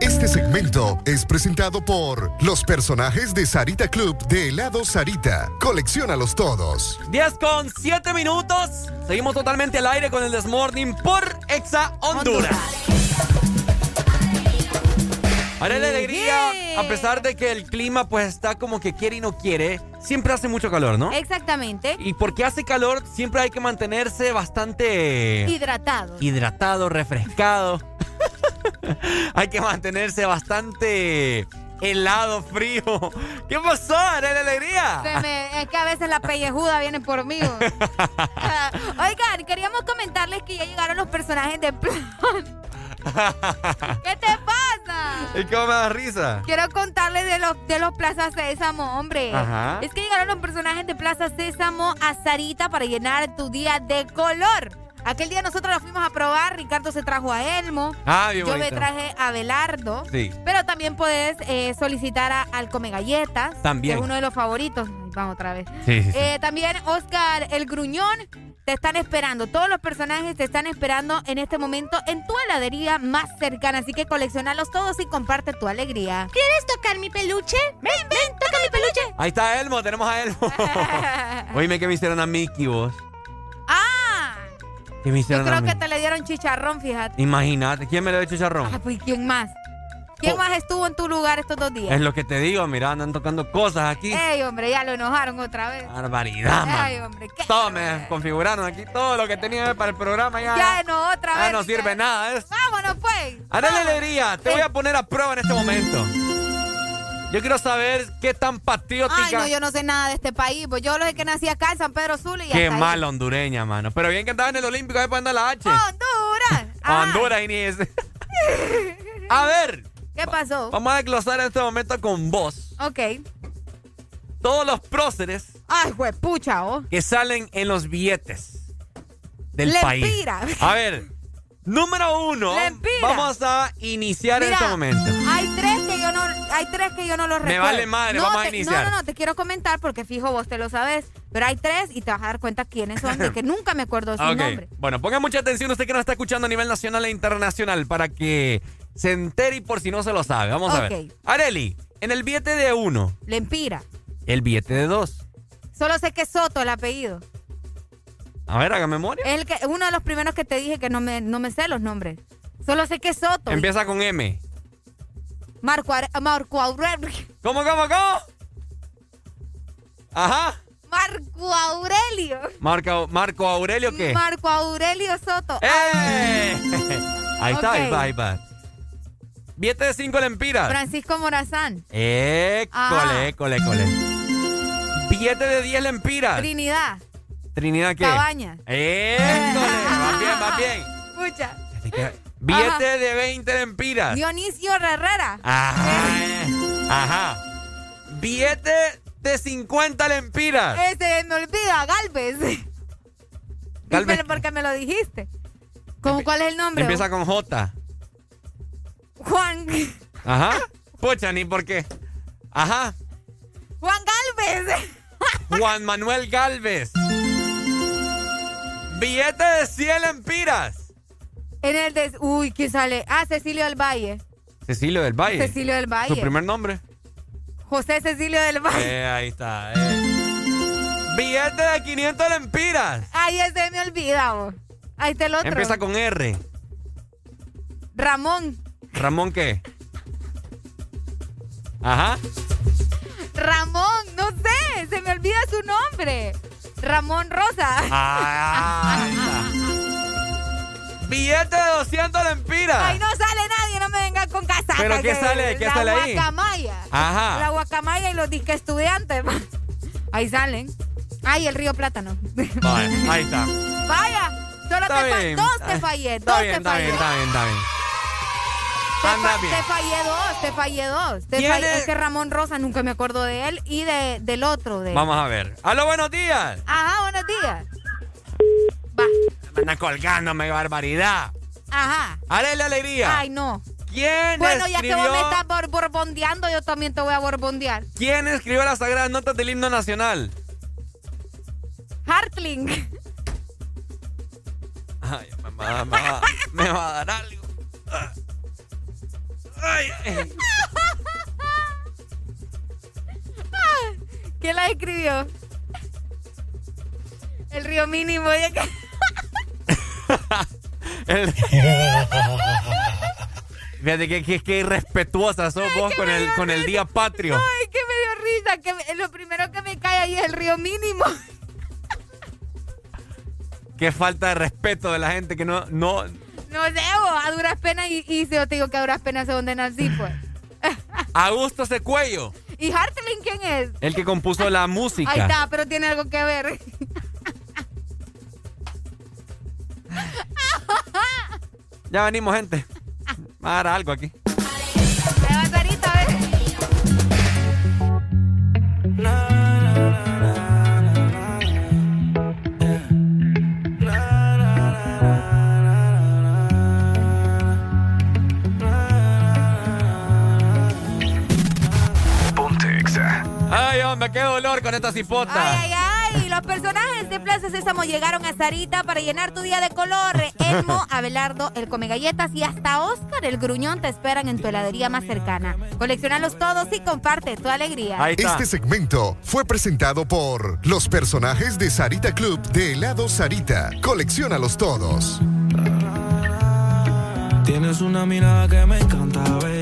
Este segmento es presentado por los personajes de Sarita Club de helado Sarita. Colecciónalos todos. 10 con 7 minutos. Seguimos totalmente al aire con el Desmorning por Exa Honduras. Ahora la alegría, a pesar de que el clima pues está como que quiere y no quiere, siempre hace mucho calor, ¿no? Exactamente. Y porque hace calor, siempre hay que mantenerse bastante Hidratado. hidratado, refrescado. hay que mantenerse bastante helado, frío. ¿Qué pasó? ¿Era la alegría? Se me- es que a veces la pellejuda viene por mí. Oigan, queríamos comentarles que ya llegaron los personajes de plan. ¿Qué te pasa? ¿Y cómo me da risa? Quiero contarles de los, de los Plaza Sésamo, hombre. Ajá. Es que llegaron los personajes de Plaza Sésamo a Sarita para llenar tu día de color. Aquel día nosotros lo fuimos a probar. Ricardo se trajo a Elmo. Ah, bien Yo me traje a Belardo. Sí. Pero también puedes eh, solicitar a, al Come Galletas. También. Que es uno de los favoritos. Vamos otra vez. Sí. Eh, también Oscar el Gruñón. Te están esperando. Todos los personajes te están esperando en este momento en tu heladería más cercana. Así que coleccionalos todos y comparte tu alegría. ¿Quieres tocar mi peluche? Ven, ven, toca mi peluche. Ahí está Elmo, tenemos a Elmo. Oíme que me hicieron a Mickey vos. ¡Ah! ¿Qué me Yo hicieron a creo mí? que te le dieron chicharrón, fíjate. Imagínate, ¿quién me le dio chicharrón? Ah, pues ¿quién más? ¿Quién Oh. más estuvo en tu lugar estos dos días? Es lo que te digo, mira, andan tocando cosas aquí. Ey, hombre, ya lo enojaron otra vez. Barbaridad, Ay, man. hombre, ¿qué? Todo me configuraron aquí, todo lo que tenía para el programa ya. Ya no, otra ya vez. no dice. sirve nada. Es. Vámonos, pues. Arely Alegría, te voy a poner a prueba en este momento. Yo quiero saber qué tan patriótica. Ay, no, yo no sé nada de este país. Pues yo lo sé que nací acá en San Pedro Sula y Qué hasta ahí. mal hondureña, mano. Pero bien que andaba en el Olímpico, ahí poniendo la H. Honduras. Ah, Honduras ni ese. a ver, ¿Qué pasó? vamos a desglosar en este momento con vos Ok. todos los próceres Ay, juepucha, oh. que salen en los billetes del Lempira. país. A ver, número uno. Lempira. Vamos a iniciar en este momento. Hay tres que yo no, hay tres que yo no los Me recuerdo. vale madre, No, vamos a iniciar. No, no, no, te quiero comentar porque fijo vos te lo sabes. Pero hay tres y te vas a dar cuenta quiénes son, de que nunca me acuerdo de su Ok, nombre. Bueno, ponga mucha atención usted que nos está escuchando a nivel nacional e internacional para que se entere y por si no se lo sabe. Vamos a ver. Areli, en el billete de uno, Lempira. el billete de dos. Solo sé que es Soto el apellido. A ver, haga memoria. Es el que, uno de los primeros que te dije que no me, no me sé los nombres. Solo sé que es Soto. Empieza con M. Marco, Are- Marco Aurelio. ¿Cómo, cómo, cómo? Ajá. Marco Aurelio. Marco, Marco Aurelio, ¿qué? Marco Aurelio Soto. ¡Eh! Ahí está, ahí Ok. va, ahí va. Billete de cinco lempiras. Francisco Morazán. École, Ajá. école, école. Billete de 10 lempiras. Trinidad. Trinidad, ¿qué? Cabañas. École, va bien, va bien. Escucha. Billete Ajá. de 20 lempiras. Dionisio Herrera. Ajá. Ajá. Billete de 50 lempiras. Ese me olvida, Galvez. Galvez. Pero porque me lo dijiste. ¿Cómo, ¿Cuál es el nombre? Empieza con J. Juan. Ajá. Pucha, ni por qué. Ajá. Juan Galvez. Juan Manuel Galvez. Billete de 100 lempiras. En el de. Uy, ¿qué sale? Ah, Cecilio del Valle. Cecilio del Valle. Cecilio del Valle. Su primer nombre. José Cecilio del Valle. Eh, ahí está. eh. Billete de 500 lempiras. Ay, ese me olvida, vos. Ahí está el otro. Empieza con R. Ramón. ¿Ramón qué? Ajá. Ramón, no sé. Se me olvida su nombre. Ramón Rosa. Ah, está. Billete de 200 lempiras. Ay, no sale nadie, no me vengan con casaca. ¿Pero qué sale? ¿Qué la sale ahí? guacamaya. Ajá. La guacamaya y los disque estudiantes. Ahí salen. Ay, el río Plátano. Vale, ahí está. Vaya, solo Está te bien. dos te fallé, Está dos bien, te está fallé. bien, está bien, está bien. Te, Anda bien. te fallé dos, te fallé dos. Te ¿Quién fallé- es? es que Ramón Rosa nunca me acuerdo de él y de, del otro. De... Vamos a ver. ¡Aló, buenos días! Ajá, buenos días. Me andan colgándome, barbaridad. Ajá. Haré alegría. Ay, no. ¿Quién Bueno, ya que vos me estás bor- borbondeando, yo también te voy a borbondear. ¿Quién escribió las sagradas notas del himno nacional? Hartling. Ay, me va, me va- me va a dar algo. Ay. ¿Quién la escribió? El río mínimo. El- Fíjate que, que, que irrespetuosa sos vos con el, con el día patrio. Ay, que me dio risa. Que lo primero que me cae ahí es el río mínimo. Qué falta de respeto de la gente que no, no, No sé, vos, a duras penas. Y, y si yo te digo que a duras penas es donde nací, pues. Augusto Secuello, ¿Y Hartling quién es? el que compuso la música. Ahí está, pero tiene algo que ver. Ya venimos, gente. Va a dar algo aquí. Ahí va Sarita, a ver. no, me quedo dolor con esta cipota. Ay, ay, ay. Los personajes de Plaza Sésamo llegaron a Sarita para llenar tu día de color. Elmo, Abelardo, el come galletas y hasta Oscar, el gruñón, te esperan en tu heladería más cercana. Coleccionalos todos y comparte tu alegría. Este segmento fue presentado por los personajes de Sarita Club de helado Sarita. Colecciónalos todos. Tienes una mirada que me encanta, baby.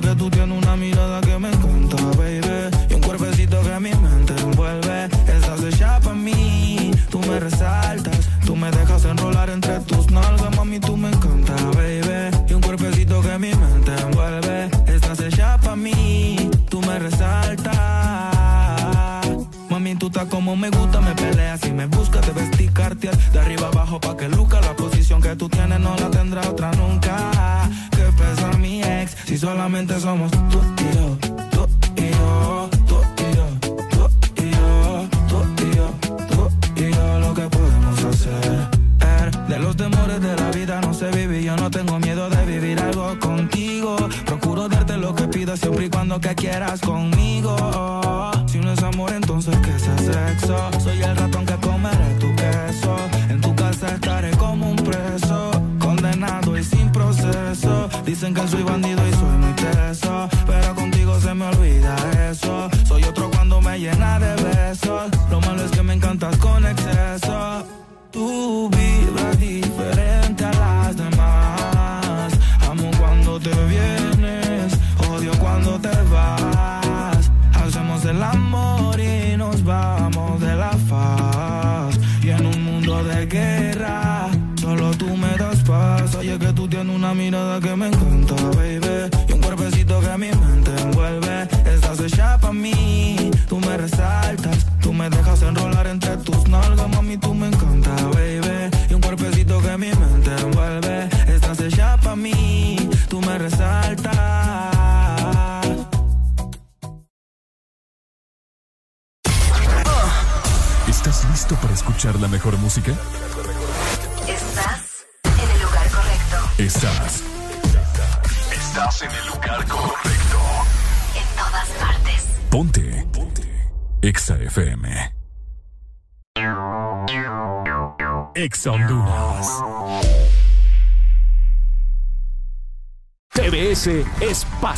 Paz. Oye,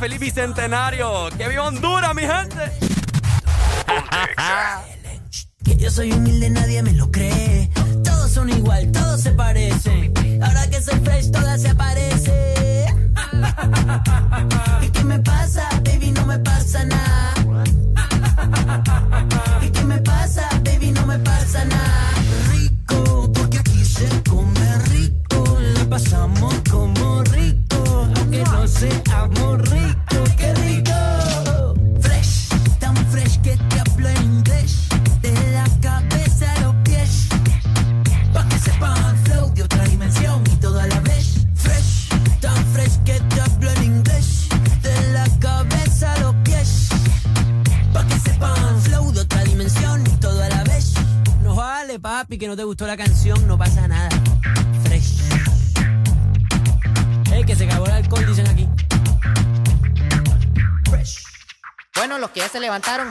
Feliz bicentenario. ¡Que viva Honduras, mi gente!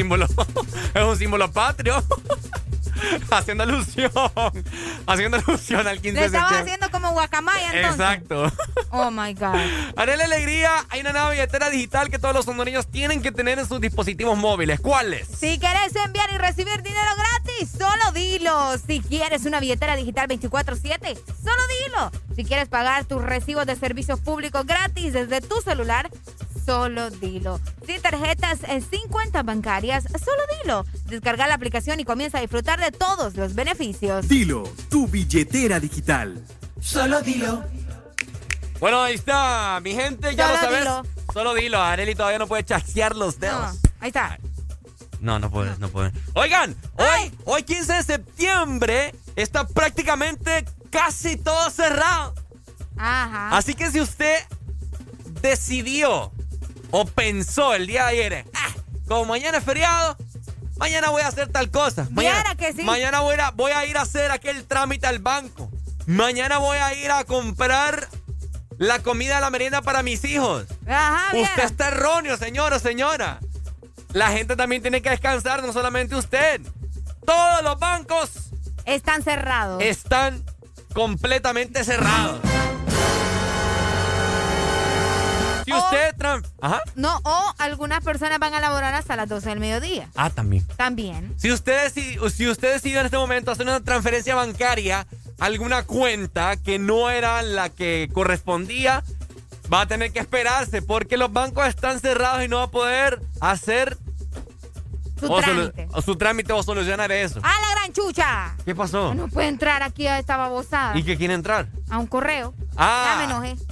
Símbolo, es un símbolo patrio. haciendo alusión, haciendo alusión al 15 Le de septiembre. haciendo como guacamaya entonces. Exacto. Oh my God. Haré alegría, hay una nueva billetera digital que todos los hondureños tienen que tener en sus dispositivos móviles. ¿Cuáles? Si quieres enviar y recibir dinero gratis, solo dilo. Si quieres una billetera digital 24/7, solo dilo. Si quieres pagar tus recibos de servicios públicos gratis desde tu celular, solo dilo. Sin tarjetas eh, sin cuentas bancarias, solo dilo. Descarga la aplicación y comienza a disfrutar de todos los beneficios. Dilo, tu billetera digital. Solo dilo. Bueno, ahí está, mi gente, ya Solo lo sabes. dilo. Solo dilo, Areli todavía no puede chasquear los dedos. Ahí está. No, no puedes, no puedes. Oigan, hoy, hoy 15 de septiembre está prácticamente casi todo cerrado. Ajá. Así que si usted decidió o pensó el día de ayer, "Ah, como mañana es feriado, mañana voy a hacer tal cosa. Mañana, que sí. mañana voy, a, voy a ir a hacer aquel trámite al banco. Mañana voy a ir a comprar la comida de la merienda para mis hijos. Ajá, Usted viera. está erróneo, señora, señora. La gente también tiene que descansar, no solamente usted. Todos los bancos Están cerrados. están completamente cerrados. Si usted... tran- Ajá. No, o algunas personas van a laborar hasta las 12 del mediodía. Ah, también. También. Si usted, deci- si usted decidió en este momento hacer una transferencia bancaria a alguna cuenta que no era la que correspondía, va a tener que esperarse porque los bancos están cerrados y no va a poder hacer Su o trámite. o su trámite o solucionar eso. ¡A la gran chucha! ¿Qué pasó? No puede entrar aquí a esta babosada. ¿Y que quiere entrar? A un correo. Ah. Ya me enojé.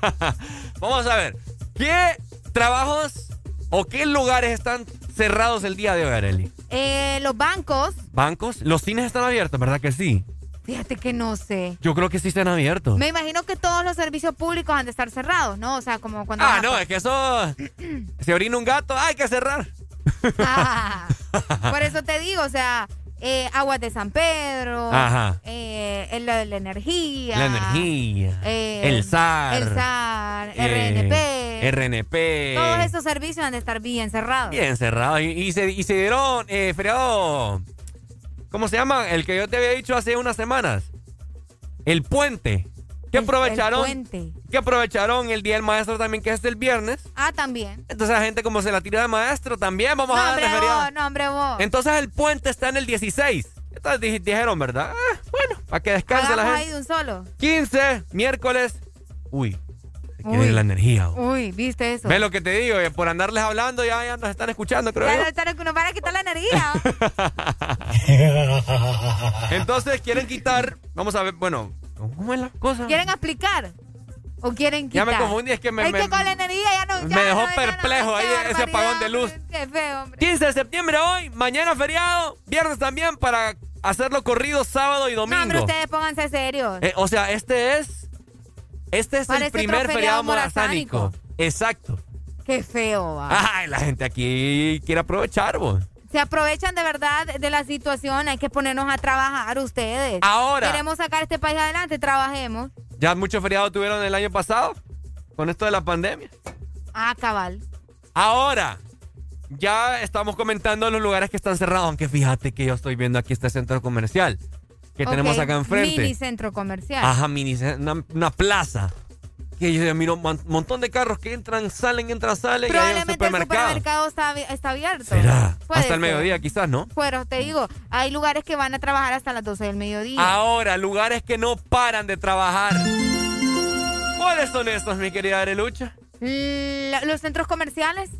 Vamos a ver. ¿Qué trabajos o qué lugares están cerrados el día de hoy, Areli? Eh, los bancos, ¿Bancos? Los cines están abiertos, ¿verdad que sí? fíjate que no sé. Yo creo que sí están abiertos. Me imagino que todos los servicios públicos han de estar cerrados, ¿no? O sea, como cuando... Ah, no, es que eso... Se orina un gato, hay que cerrar. Ah, por eso te digo, o sea, eh, aguas de San Pedro, Ajá. eh, el- la, la energía, La energía. eh, el SAR. el SAR, eh, RNP, RNP. todos esos servicios han de estar bien cerrados. Bien cerrados. Y, y se, y se dieron eh, feriado. ¿Cómo se llama? El que yo te había dicho hace unas semanas. El puente. Que aprovecharon. Que aprovecharon el día del maestro también, que es el viernes. Ah, también. Entonces la gente como se la tira de maestro también vamos no, a darle hombre, vos, no, hombre, vos. Entonces el puente está en el 16. Entonces dij- dijeron, ¿verdad? Ah, bueno, para que descanse la gente. ahí de un solo. 15, miércoles. Uy, Uy. la energía. Uy, ¿viste eso? Ve lo que te digo, eh, por andarles hablando ya, ya nos están escuchando, creo Ya están- nos van a quitar la energía. Entonces quieren quitar, vamos a ver, bueno, ¿cómo es la cosa? ¿Quieren explicar? ¿O quieren Ya quitar? me confundí, es que me- Es me- que con la energía ya no... ya Me dejó no, ya no, perplejo ahí ese apagón de luz. Qué feo, hombre. 15 de septiembre hoy, mañana feriado, viernes también para hacerlo corrido sábado y No, hombre, domingo. ustedes pónganse serios. Eh, o sea, este es este es Parece el primer feriado feriado morazánico. Exacto. Qué feo, va. Ay, la gente aquí quiere aprovechar, vos. Se aprovechan de verdad de la situación. Hay que ponernos a trabajar ustedes. Ahora. Queremos sacar este país adelante, trabajemos. Ya muchos feriados tuvieron el año pasado con esto de la pandemia. Ah, cabal. Ahora, ya estamos comentando los lugares que están cerrados, aunque fíjate que yo estoy viendo aquí este centro comercial que tenemos acá enfrente. Mini centro comercial. Ajá, mini, una, una plaza. Que yo miro un montón de carros que entran, salen, entran, salen. y hay un Probablemente el supermercado. supermercado está, abi- está abierto. ¿Será? Puede Hasta el ser. mediodía, quizás, ¿no? Pero te digo, hay lugares que van a trabajar hasta las 12 del mediodía. Ahora, lugares que no paran de trabajar. ¿Cuáles son estos, mi querida Arelucha? La- los centros comerciales,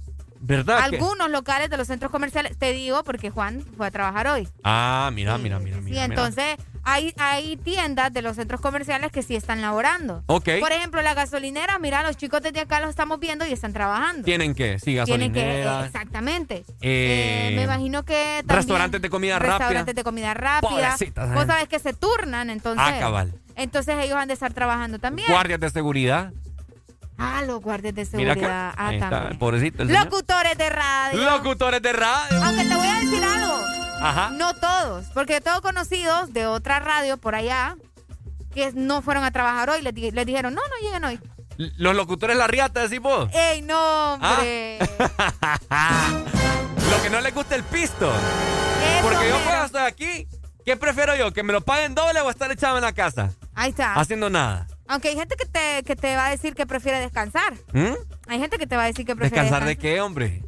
¿Verdad? que- algunos locales de los centros comerciales, te digo porque Juan fue a trabajar hoy. Ah, mira, mira, mira, Y mira. mira. entonces hay, hay tiendas de los centros comerciales que sí están laborando. Ok. Por ejemplo, la gasolinera, mira, los chicos desde acá los estamos viendo y están trabajando. Tienen que, sí, Tienen que, gasolineras. exactamente. eh, Eh, me imagino que también restaurantes de comida rápida. Restaurantes de comida rápida. Pobrecitas, Vos eh. sabes que se turnan, entonces. Ah, cabal. Entonces ellos han de estar trabajando también. Guardias de seguridad. Ah, los guardias de Mira seguridad. acá. Ah, Ahí está, pobrecito. el señor. Locutores de radio. Locutores de radio. Aunque te voy a decir algo. Ajá. No todos, porque tengo conocidos de otra radio por allá que no fueron a trabajar hoy. Les, di- les dijeron, no, no lleguen hoy. Los locutores la riata, decís vos. ¡Ey, no, hombre! Lo que no les gusta el pisto. Porque yo puedo estar aquí. ¿Qué prefiero yo? ¿Que me lo paguen doble o estar echado en la casa? Ahí está. Haciendo nada. Aunque hay gente que te, que te va a decir que prefiere descansar. ¿Mm? Hay gente que te va a decir que prefiere ¿Descansar de qué, hombre?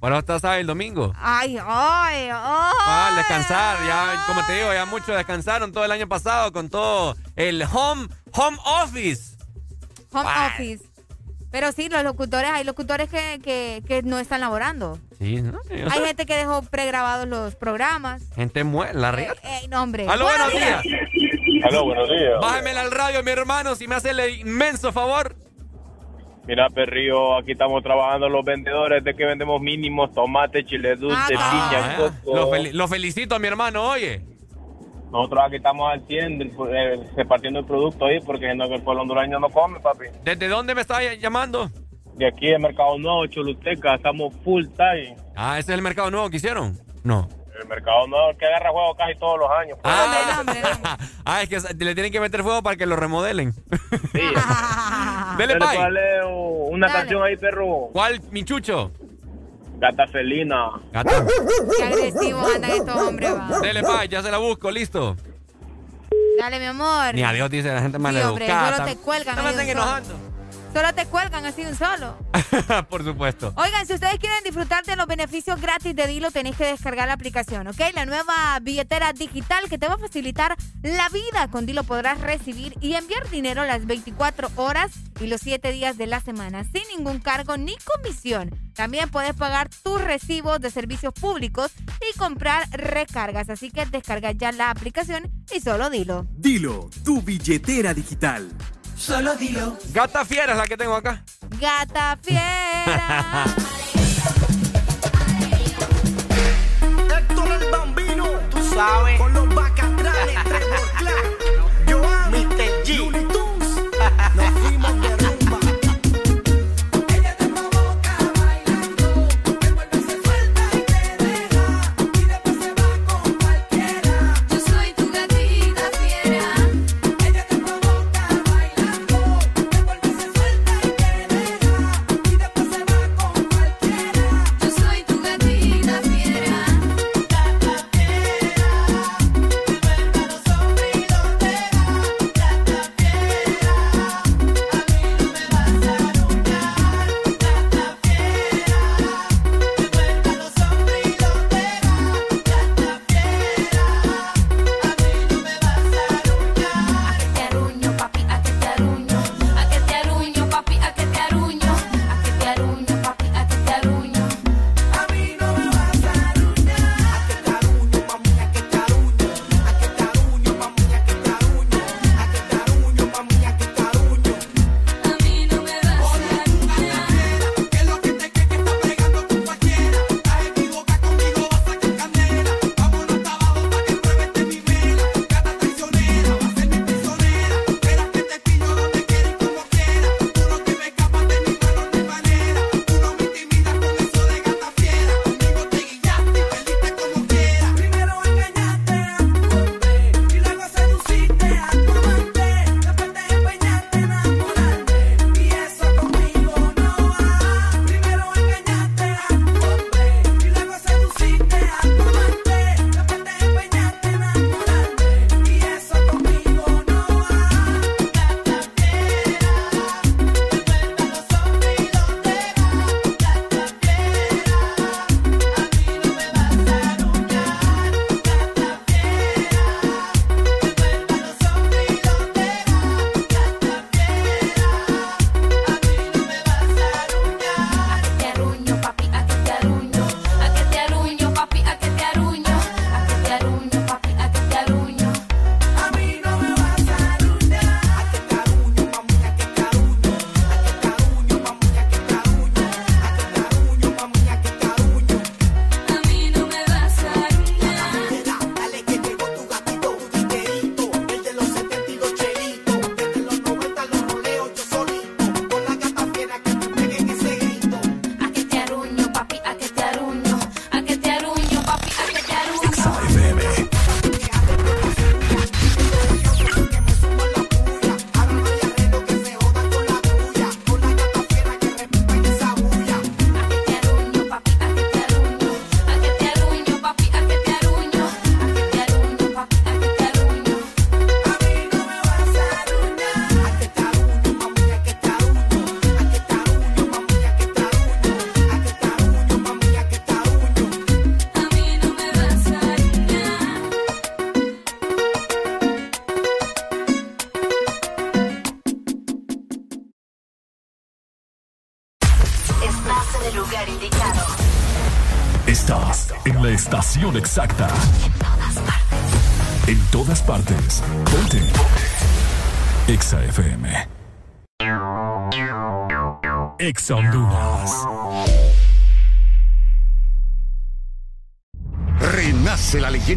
Ahora estás ¿sabes? el domingo. Ay, ay, ay. Ah, descansar. Ya, como te digo, ya muchos descansaron todo el año pasado con todo el home, home office. Home Ay. office. Pero sí, los locutores, hay locutores que, que, que no están laborando. Sí, ¿no? Yo Hay sé. gente que dejó pregrabados los programas. Gente muere, la riata. Ey, no, hombre. Aló, buenos días. Aló, buenos días. Bájemela al radio, mi hermano, si me hace el inmenso favor. Mira, perrillo, aquí estamos trabajando los vendedores de que vendemos mínimos, tomate, chile dulce, Ah, piña, eh. coco. lo, fel- lo felicito a mi hermano, oye. Nosotros aquí estamos al 100 del- eh, repartiendo el producto ahí porque no, el pueblo hondureño no come, papi. ¿Desde dónde me está llamando? De aquí de Mercado Nuevo, Choluteca, estamos full time. Ah, ese es el mercado nuevo que hicieron. No. El Mercado Nuevo que agarra juego casi todos los años. Ah, ah, es que le tienen que meter fuego para que lo remodelen. Dele, Dale, bye. dale, uh, una Dale. canción ahí, perro. ¿Cuál, mi chucho? Gata felina. Gata. Qué agresivos andan estos hombres, va. Dele, bye, ya se la busco, listo. Dale, mi amor. Ni adiós dice la gente Sí, mal hombre, educada. solo te cuelgan. No me estén enojando. Solo te cuelgan así un solo. Por supuesto. Oigan, si ustedes quieren disfrutar de los beneficios gratis de Dilo, tenéis que descargar la aplicación, ¿ok? La nueva billetera digital que te va a facilitar la vida. Con Dilo podrás recibir y enviar dinero las 24 horas y los 7 días de la semana sin ningún cargo ni comisión. También puedes pagar tus recibos de servicios públicos y comprar recargas. Así que descarga ya la aplicación y solo Dilo. Dilo, tu billetera digital. Solo Dilo. Gata fiera es la que tengo acá. Gata fiera. Héctor el Bambino, tú sabes. Con los bacatrales, Trevor Clark, exacta.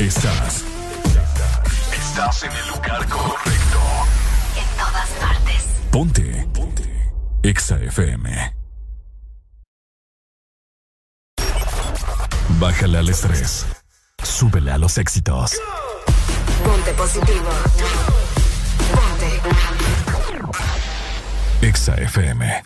Estás. Estás en el lugar correcto. En todas partes. Ponte. Ponte. Exa FM. Bájale al estrés. Súbele a los éxitos. Ponte positivo. Ponte. Exa FM.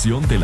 información de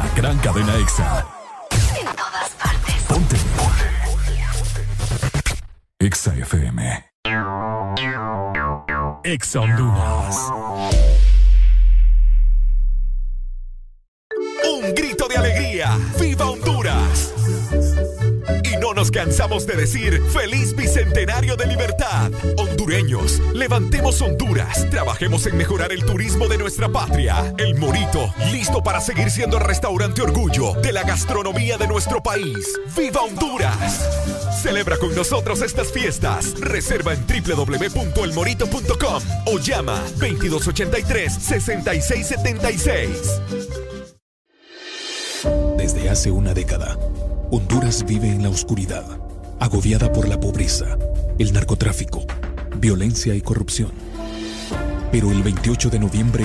seguir siendo el restaurante orgullo de la gastronomía de nuestro país. ¡Viva Honduras! Celebra con nosotros estas fiestas. Reserva en www.elmorito.com o llama 2283-6676. Desde hace una década, Honduras vive en la oscuridad, agobiada por la pobreza, el narcotráfico, violencia y corrupción. Pero el 28 de noviembre,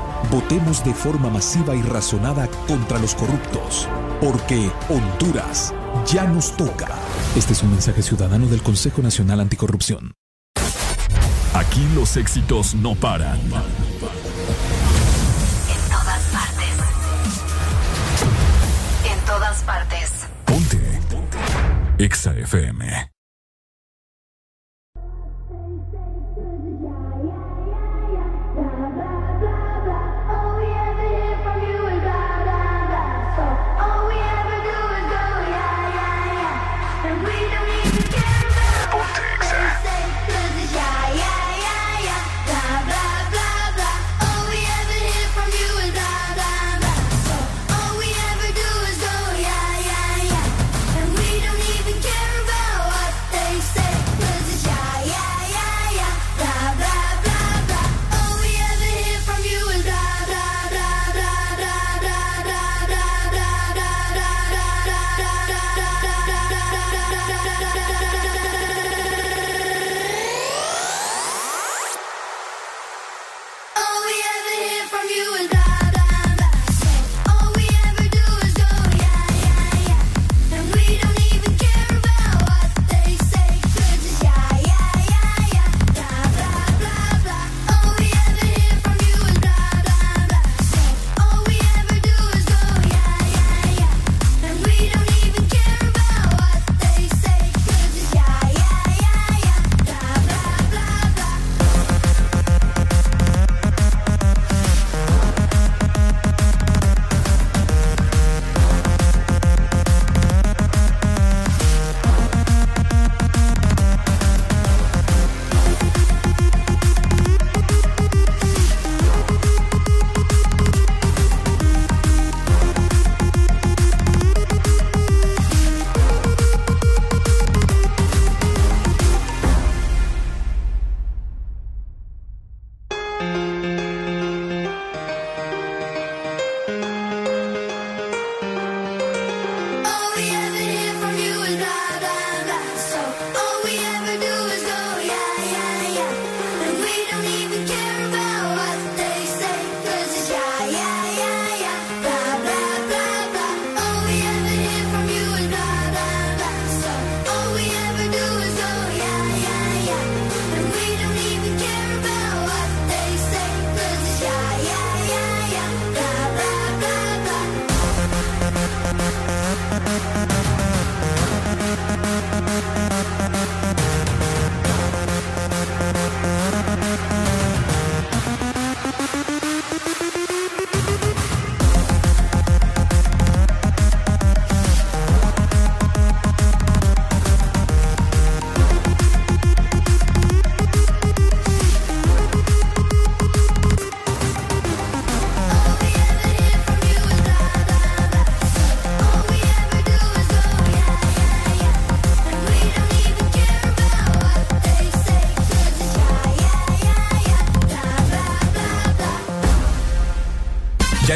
votemos de forma masiva y razonada contra los corruptos, porque Honduras ya nos toca. Este es un mensaje ciudadano del Consejo Nacional Anticorrupción. Aquí los éxitos no paran. En todas partes. En todas partes. Ponte. Exa FM.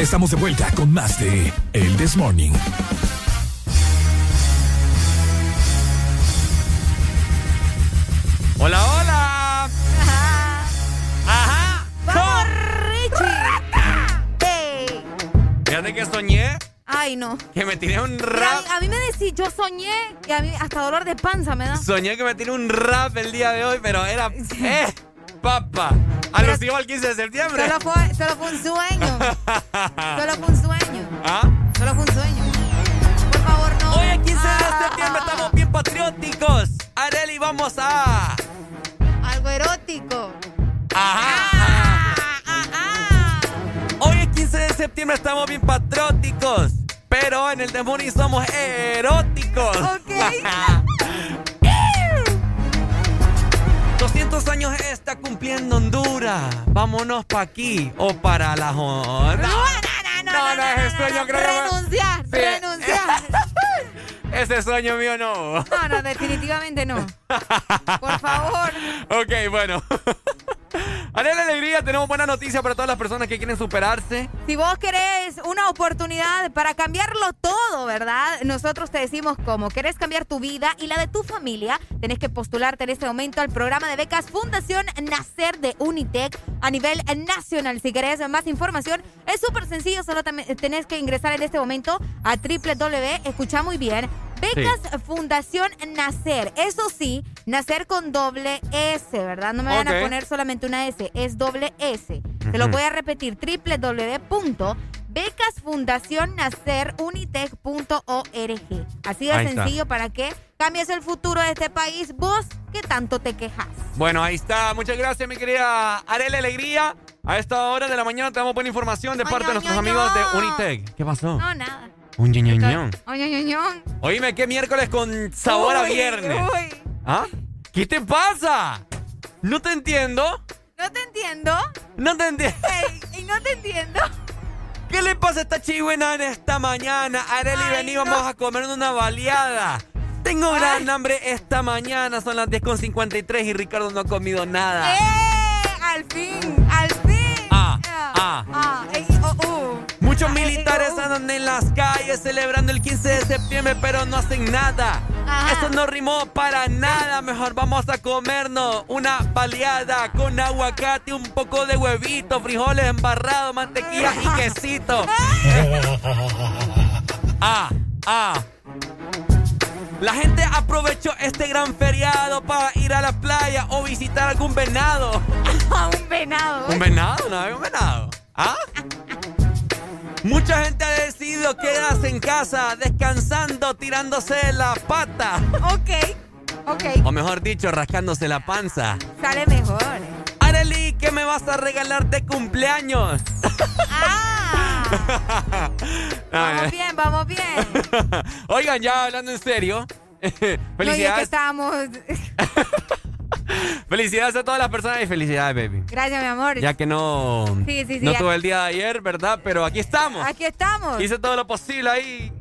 Estamos de vuelta con más de El This Morning. Hola, hola. Ajá. ¡Vamos, Richie! ¡Ey! Fíjate que soñé Ay, no. que me tiré un Mira, rap. a mí me decís, yo soñé y a mí hasta dolor de panza me da. Soñé que me tiré un rap el día de hoy, pero era. ¡Eh! ¡Papa! Alusivo al 15 de septiembre. Solo fue, solo fue un sueño. Solo fue un sueño. ¿Ah? Solo fue un sueño. Por favor, no. Hoy el 15 de Ah, septiembre estamos bien patrióticos. Areli, vamos a. Algo erótico. Ajá. Hoy es 15 de septiembre, estamos bien patrióticos. Pero en el demonio somos eróticos. Ok. 200 años está cumpliendo Honduras. Vámonos pa' aquí o para la Honda. No, no, no, no, no, ese sueño creo. Renunciar, renunciar. Ese sueño mío no. No, no, definitivamente no. Por favor. Ok, bueno. Arela Alegría, tenemos buena noticia para todas las personas que quieren superarse. Si vos querés una oportunidad para cambiarlo todo, ¿verdad? Nosotros te decimos cómo. ¿Querés cambiar tu vida y la de tu familia? Tenés que postularte en este momento al programa de becas Fundación Nacer de Unitec a nivel nacional. Si querés más información, es súper sencillo. Solo tenés que ingresar en este momento a www. Escucha muy bien. Becas Fundación Nacer. Eso sí, nacer con doble S, ¿verdad? No me van a poner solamente una S, es doble S. Te lo voy a repetir, www.becasfundacionnacerunitec.org. Así de sencillo para que cambies el futuro de este país, vos que tanto te quejas. Bueno, ahí está. Muchas gracias, mi querida Arela Alegría. A esta hora de la mañana te damos buena información de parte de nuestros amigos de Unitec. ¿Qué pasó? No, nada. Un ñoñoñón. Un ñoñoñón. Oíme, ¿qué miércoles con sabor a viernes? ¿Ah? ¿Qué te pasa? No te entiendo. No te entiendo. No te entiendo. y no te entiendo. ¿Qué le pasa a esta chigüena en esta mañana? Areli, vení, vamos a comer una baleada. Tengo gran hambre esta mañana, son las 10.53 y Ricardo no ha comido nada. ¡Eh! Al fin, al fin. Ah, ah. ah. Muchos militares andan en las calles celebrando el 15 de septiembre, pero no hacen nada. Eso no rimó para nada. Mejor vamos a comernos una baleada con aguacate, un poco de huevito, frijoles embarrados, mantequilla y quesito. ah, ah. La gente aprovechó este gran feriado para ir a la playa o visitar algún venado. un venado. ¿Un venado? ¿No hay un venado? ¿Ah? Mucha gente ha decidido quedarse en casa descansando, tirándose la pata. Ok, ok. O mejor dicho, rascándose la panza. Sale mejor. Areli, ¿qué me vas a regalar de cumpleaños? Ah. vamos bien, vamos bien. Oigan, ya hablando en serio. Felicidades. No, que estamos. Felicidades a todas las personas y felicidades, baby. Gracias, mi amor. Ya que no, no tuve el día de ayer, ¿verdad? Pero aquí estamos. Aquí estamos. Hice todo lo posible ahí.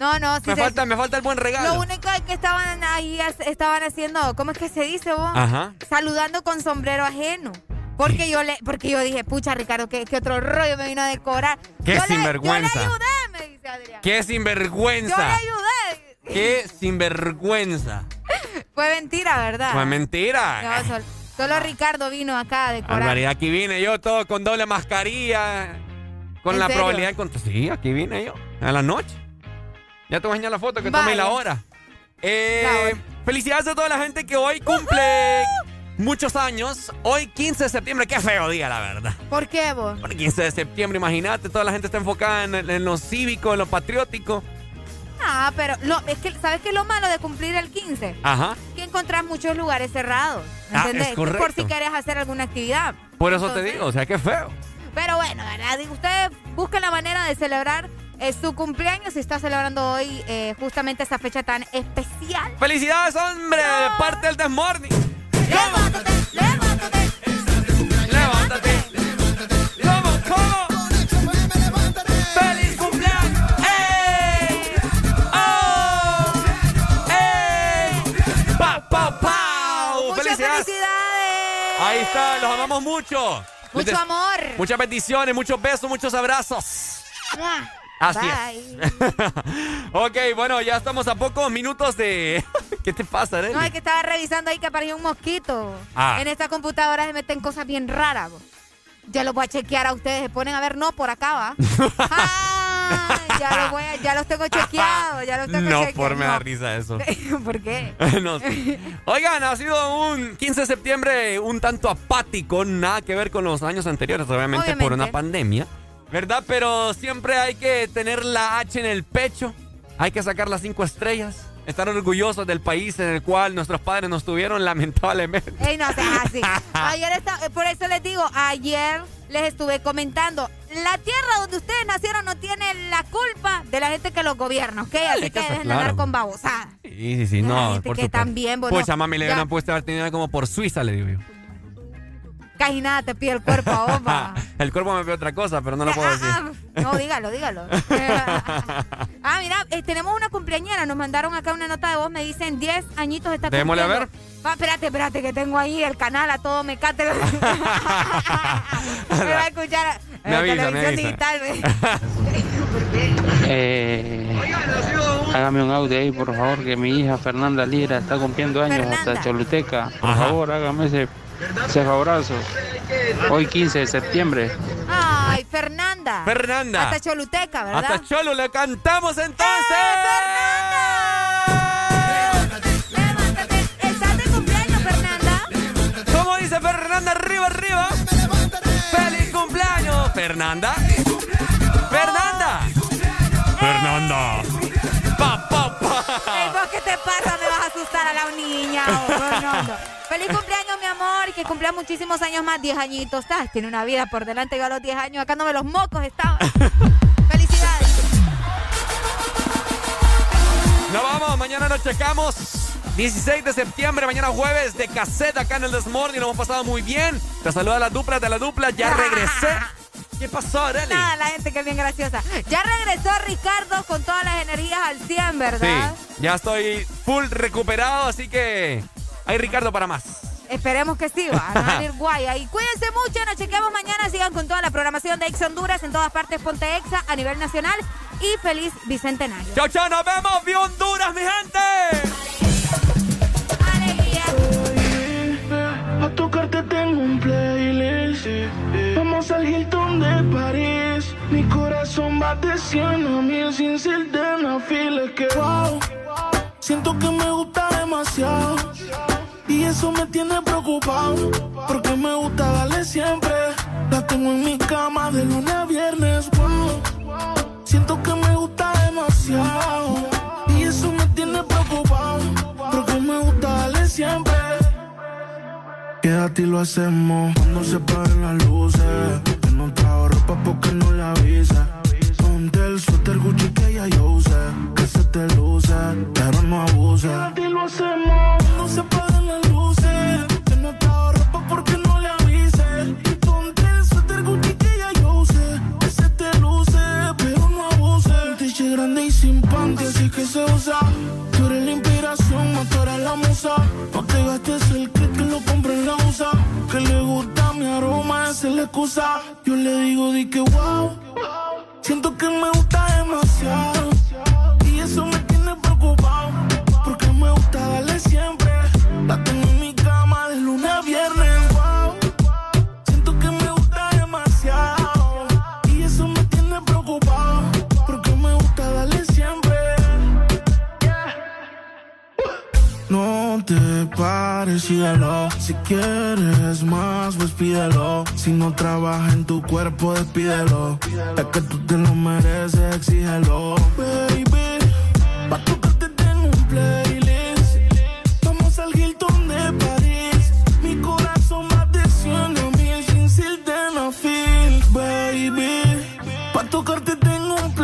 No, no, sí me, falta, me falta el buen regalo. Lo único es que estaban ahí, estaban haciendo, ¿cómo es que se dice vos? Ajá. Saludando con sombrero ajeno. Porque yo le, porque yo dije, pucha, Ricardo, ¿qué, otro rollo me vino a decorar? Qué sinvergüenza. yo le ayudé, me dice Adrián. Qué sinvergüenza. Yo le ayudé. Qué sinvergüenza. Fue mentira, ¿verdad? Fue mentira. solo, Ricardo vino acá a decorar. aquí vine yo todo con doble mascarilla. Con la probabilidad de Sí, aquí vine yo. A la noche. Ya te voy a enseñar la foto que tomé la hora. Eh, felicidades a toda la gente que hoy cumple muchos años. Hoy 15 de septiembre, qué feo día, la verdad. ¿Por qué vos? Porque 15 de septiembre, imagínate, toda la gente está enfocada en, en lo cívico, en lo patriótico. Ah, pero lo, es que, ¿sabes qué es lo malo de cumplir el 15? Ajá. Que encontrás muchos lugares cerrados. Ah, ¿Entendés? es correcto. Por si querés hacer alguna actividad. Por eso te digo, o sea, qué feo. Pero bueno, ¿verdad? Ustedes busquen la manera de celebrar eh, su cumpleaños y está celebrando hoy eh, justamente esa fecha tan especial. ¡Felicidades, hombre! De parte del Desmorning. ¡Levántate! ¡Levántate! ¡Levántate! ¿Cómo? ¿Cómo? Ahí está, los amamos mucho. Mucho amor. Muchas bendiciones, muchos besos, muchos abrazos. Así es. ok, bueno, ya estamos a pocos minutos de. ¿Qué te pasa, No, es que estaba revisando ahí que apareció un mosquito. Ah. En esta computadora se meten cosas bien raras. Ya lo voy a chequear a ustedes. Se ponen a ver, no, por acá va. ya, lo voy ya los tengo chequeados. Ya los tengo no, por me da risa eso. ¿Por qué? no Oigan, ha sido un 15 de septiembre un tanto apático. Nada que ver con los años anteriores, obviamente. por una pandemia. ¿Verdad? Pero siempre hay que tener la H en el pecho. Hay que sacar las cinco estrellas. Estar orgullosos del país en el cual nuestros padres nos tuvieron, lamentablemente. Ey, no seas así. Ayer está, por eso les digo, ayer les estuve comentando. La tierra donde ustedes nacieron no tiene la culpa de la gente que los gobierna, ¿ok? Así que, dejen de andar con babosadas. Sí, sí, sí, no. Gente que también, bueno, Pues a mami le hubieran puesto haber tenido como por Suiza, le digo yo. Casi nada te pide el cuerpo a vos, va. El cuerpo me pide otra cosa, pero no lo puedo decir. Ah, no, dígalo, dígalo. ah, mira, eh, tenemos una cumpleañera. Nos mandaron acá una nota de voz. Me dicen 10 añitos está Démosle a cumpliendo. Va, espérate, espérate, que tengo ahí el canal a todo me cate. me va a escuchar en Me avisa, televisión me avisa. digital. Eh, hágame un audio ahí, por favor, que mi hija Fernanda Lira está cumpliendo años hasta Choluteca. Por Ajá. favor, hágame ese, ese favorazo. Hoy 15 de septiembre. Ay, Fernanda. Fernanda. Hasta Choluteca, ¿verdad? Hasta Cholo le cantamos entonces. ¿Estás de cumpleaños, Fernanda? ¿Cómo dice Fernanda? Arriba, arriba. ¡Feliz cumpleaños! Fernanda. Fernanda. Fernanda. Niña, oh. Feliz cumpleaños, mi amor, que cumpla muchísimos años más, 10 añitos. Estás, tiene una vida por delante, yo a los 10 años, acá no me los mocos estaba. Felicidades. Nos vamos, mañana nos checamos. 16 de septiembre, mañana jueves, de cassette acá en el Desmorning. Lo hemos pasado muy bien. Te saluda la dupla de la dupla. Ya regresé. ¿Qué pasó, Arely? Nada, la gente que es bien graciosa. Ya regresó Ricardo con todas las energías al 100, ¿verdad? Sí, ya estoy full recuperado, así que hay Ricardo para más. Esperemos que sí, va a salir guay ahí. Cuídense mucho, nos chequeamos mañana. Sigan con toda la programación de Ex Honduras en todas partes. Ponte Exa a nivel nacional. Y feliz Bicentenario. Chao, chao, nos vemos. ¡Viva Honduras, mi gente! A tocarte tengo un playlist. Vamos al Hilton de París. Mi corazón va de 100 a mil sin ser de una que wow, siento que me gusta demasiado. Y eso me tiene preocupado. Porque me gusta darle siempre. La tengo en mi cama de lunes a viernes. Wow, siento que me gusta demasiado. Y eso me tiene preocupado. Porque me gusta darle siempre. Quédate y lo hacemos cuando se paren las luces. Que no trajo ropa porque no le avisa. Ponte el suéter Gucci que ya yo usé. Que se te luce, pero no abuse. Quédate y lo hacemos cuando se paren las luces. Que no trajo ropa porque no le avise. Y ponte el suéter Gucci que ya yo usé. Que se te luce, pero no abuse. Un grande y sin panty, así que se usa. Tú eres la no tú la musa. No te gastes el clip que lo compré en la USA. Que le gusta mi aroma, esa es la excusa. Yo le digo, di que wow. Siento que me gusta demasiado. No te pares y. Si quieres más, pues pídelo. Si no trabaja en tu cuerpo, despídelo. Es que tú te lo mereces, exígelo. Baby, pa' tocarte en un playlist. Vamos al Hilton de París. Mi corazón más de 100 mil sin Baby, pa' tocarte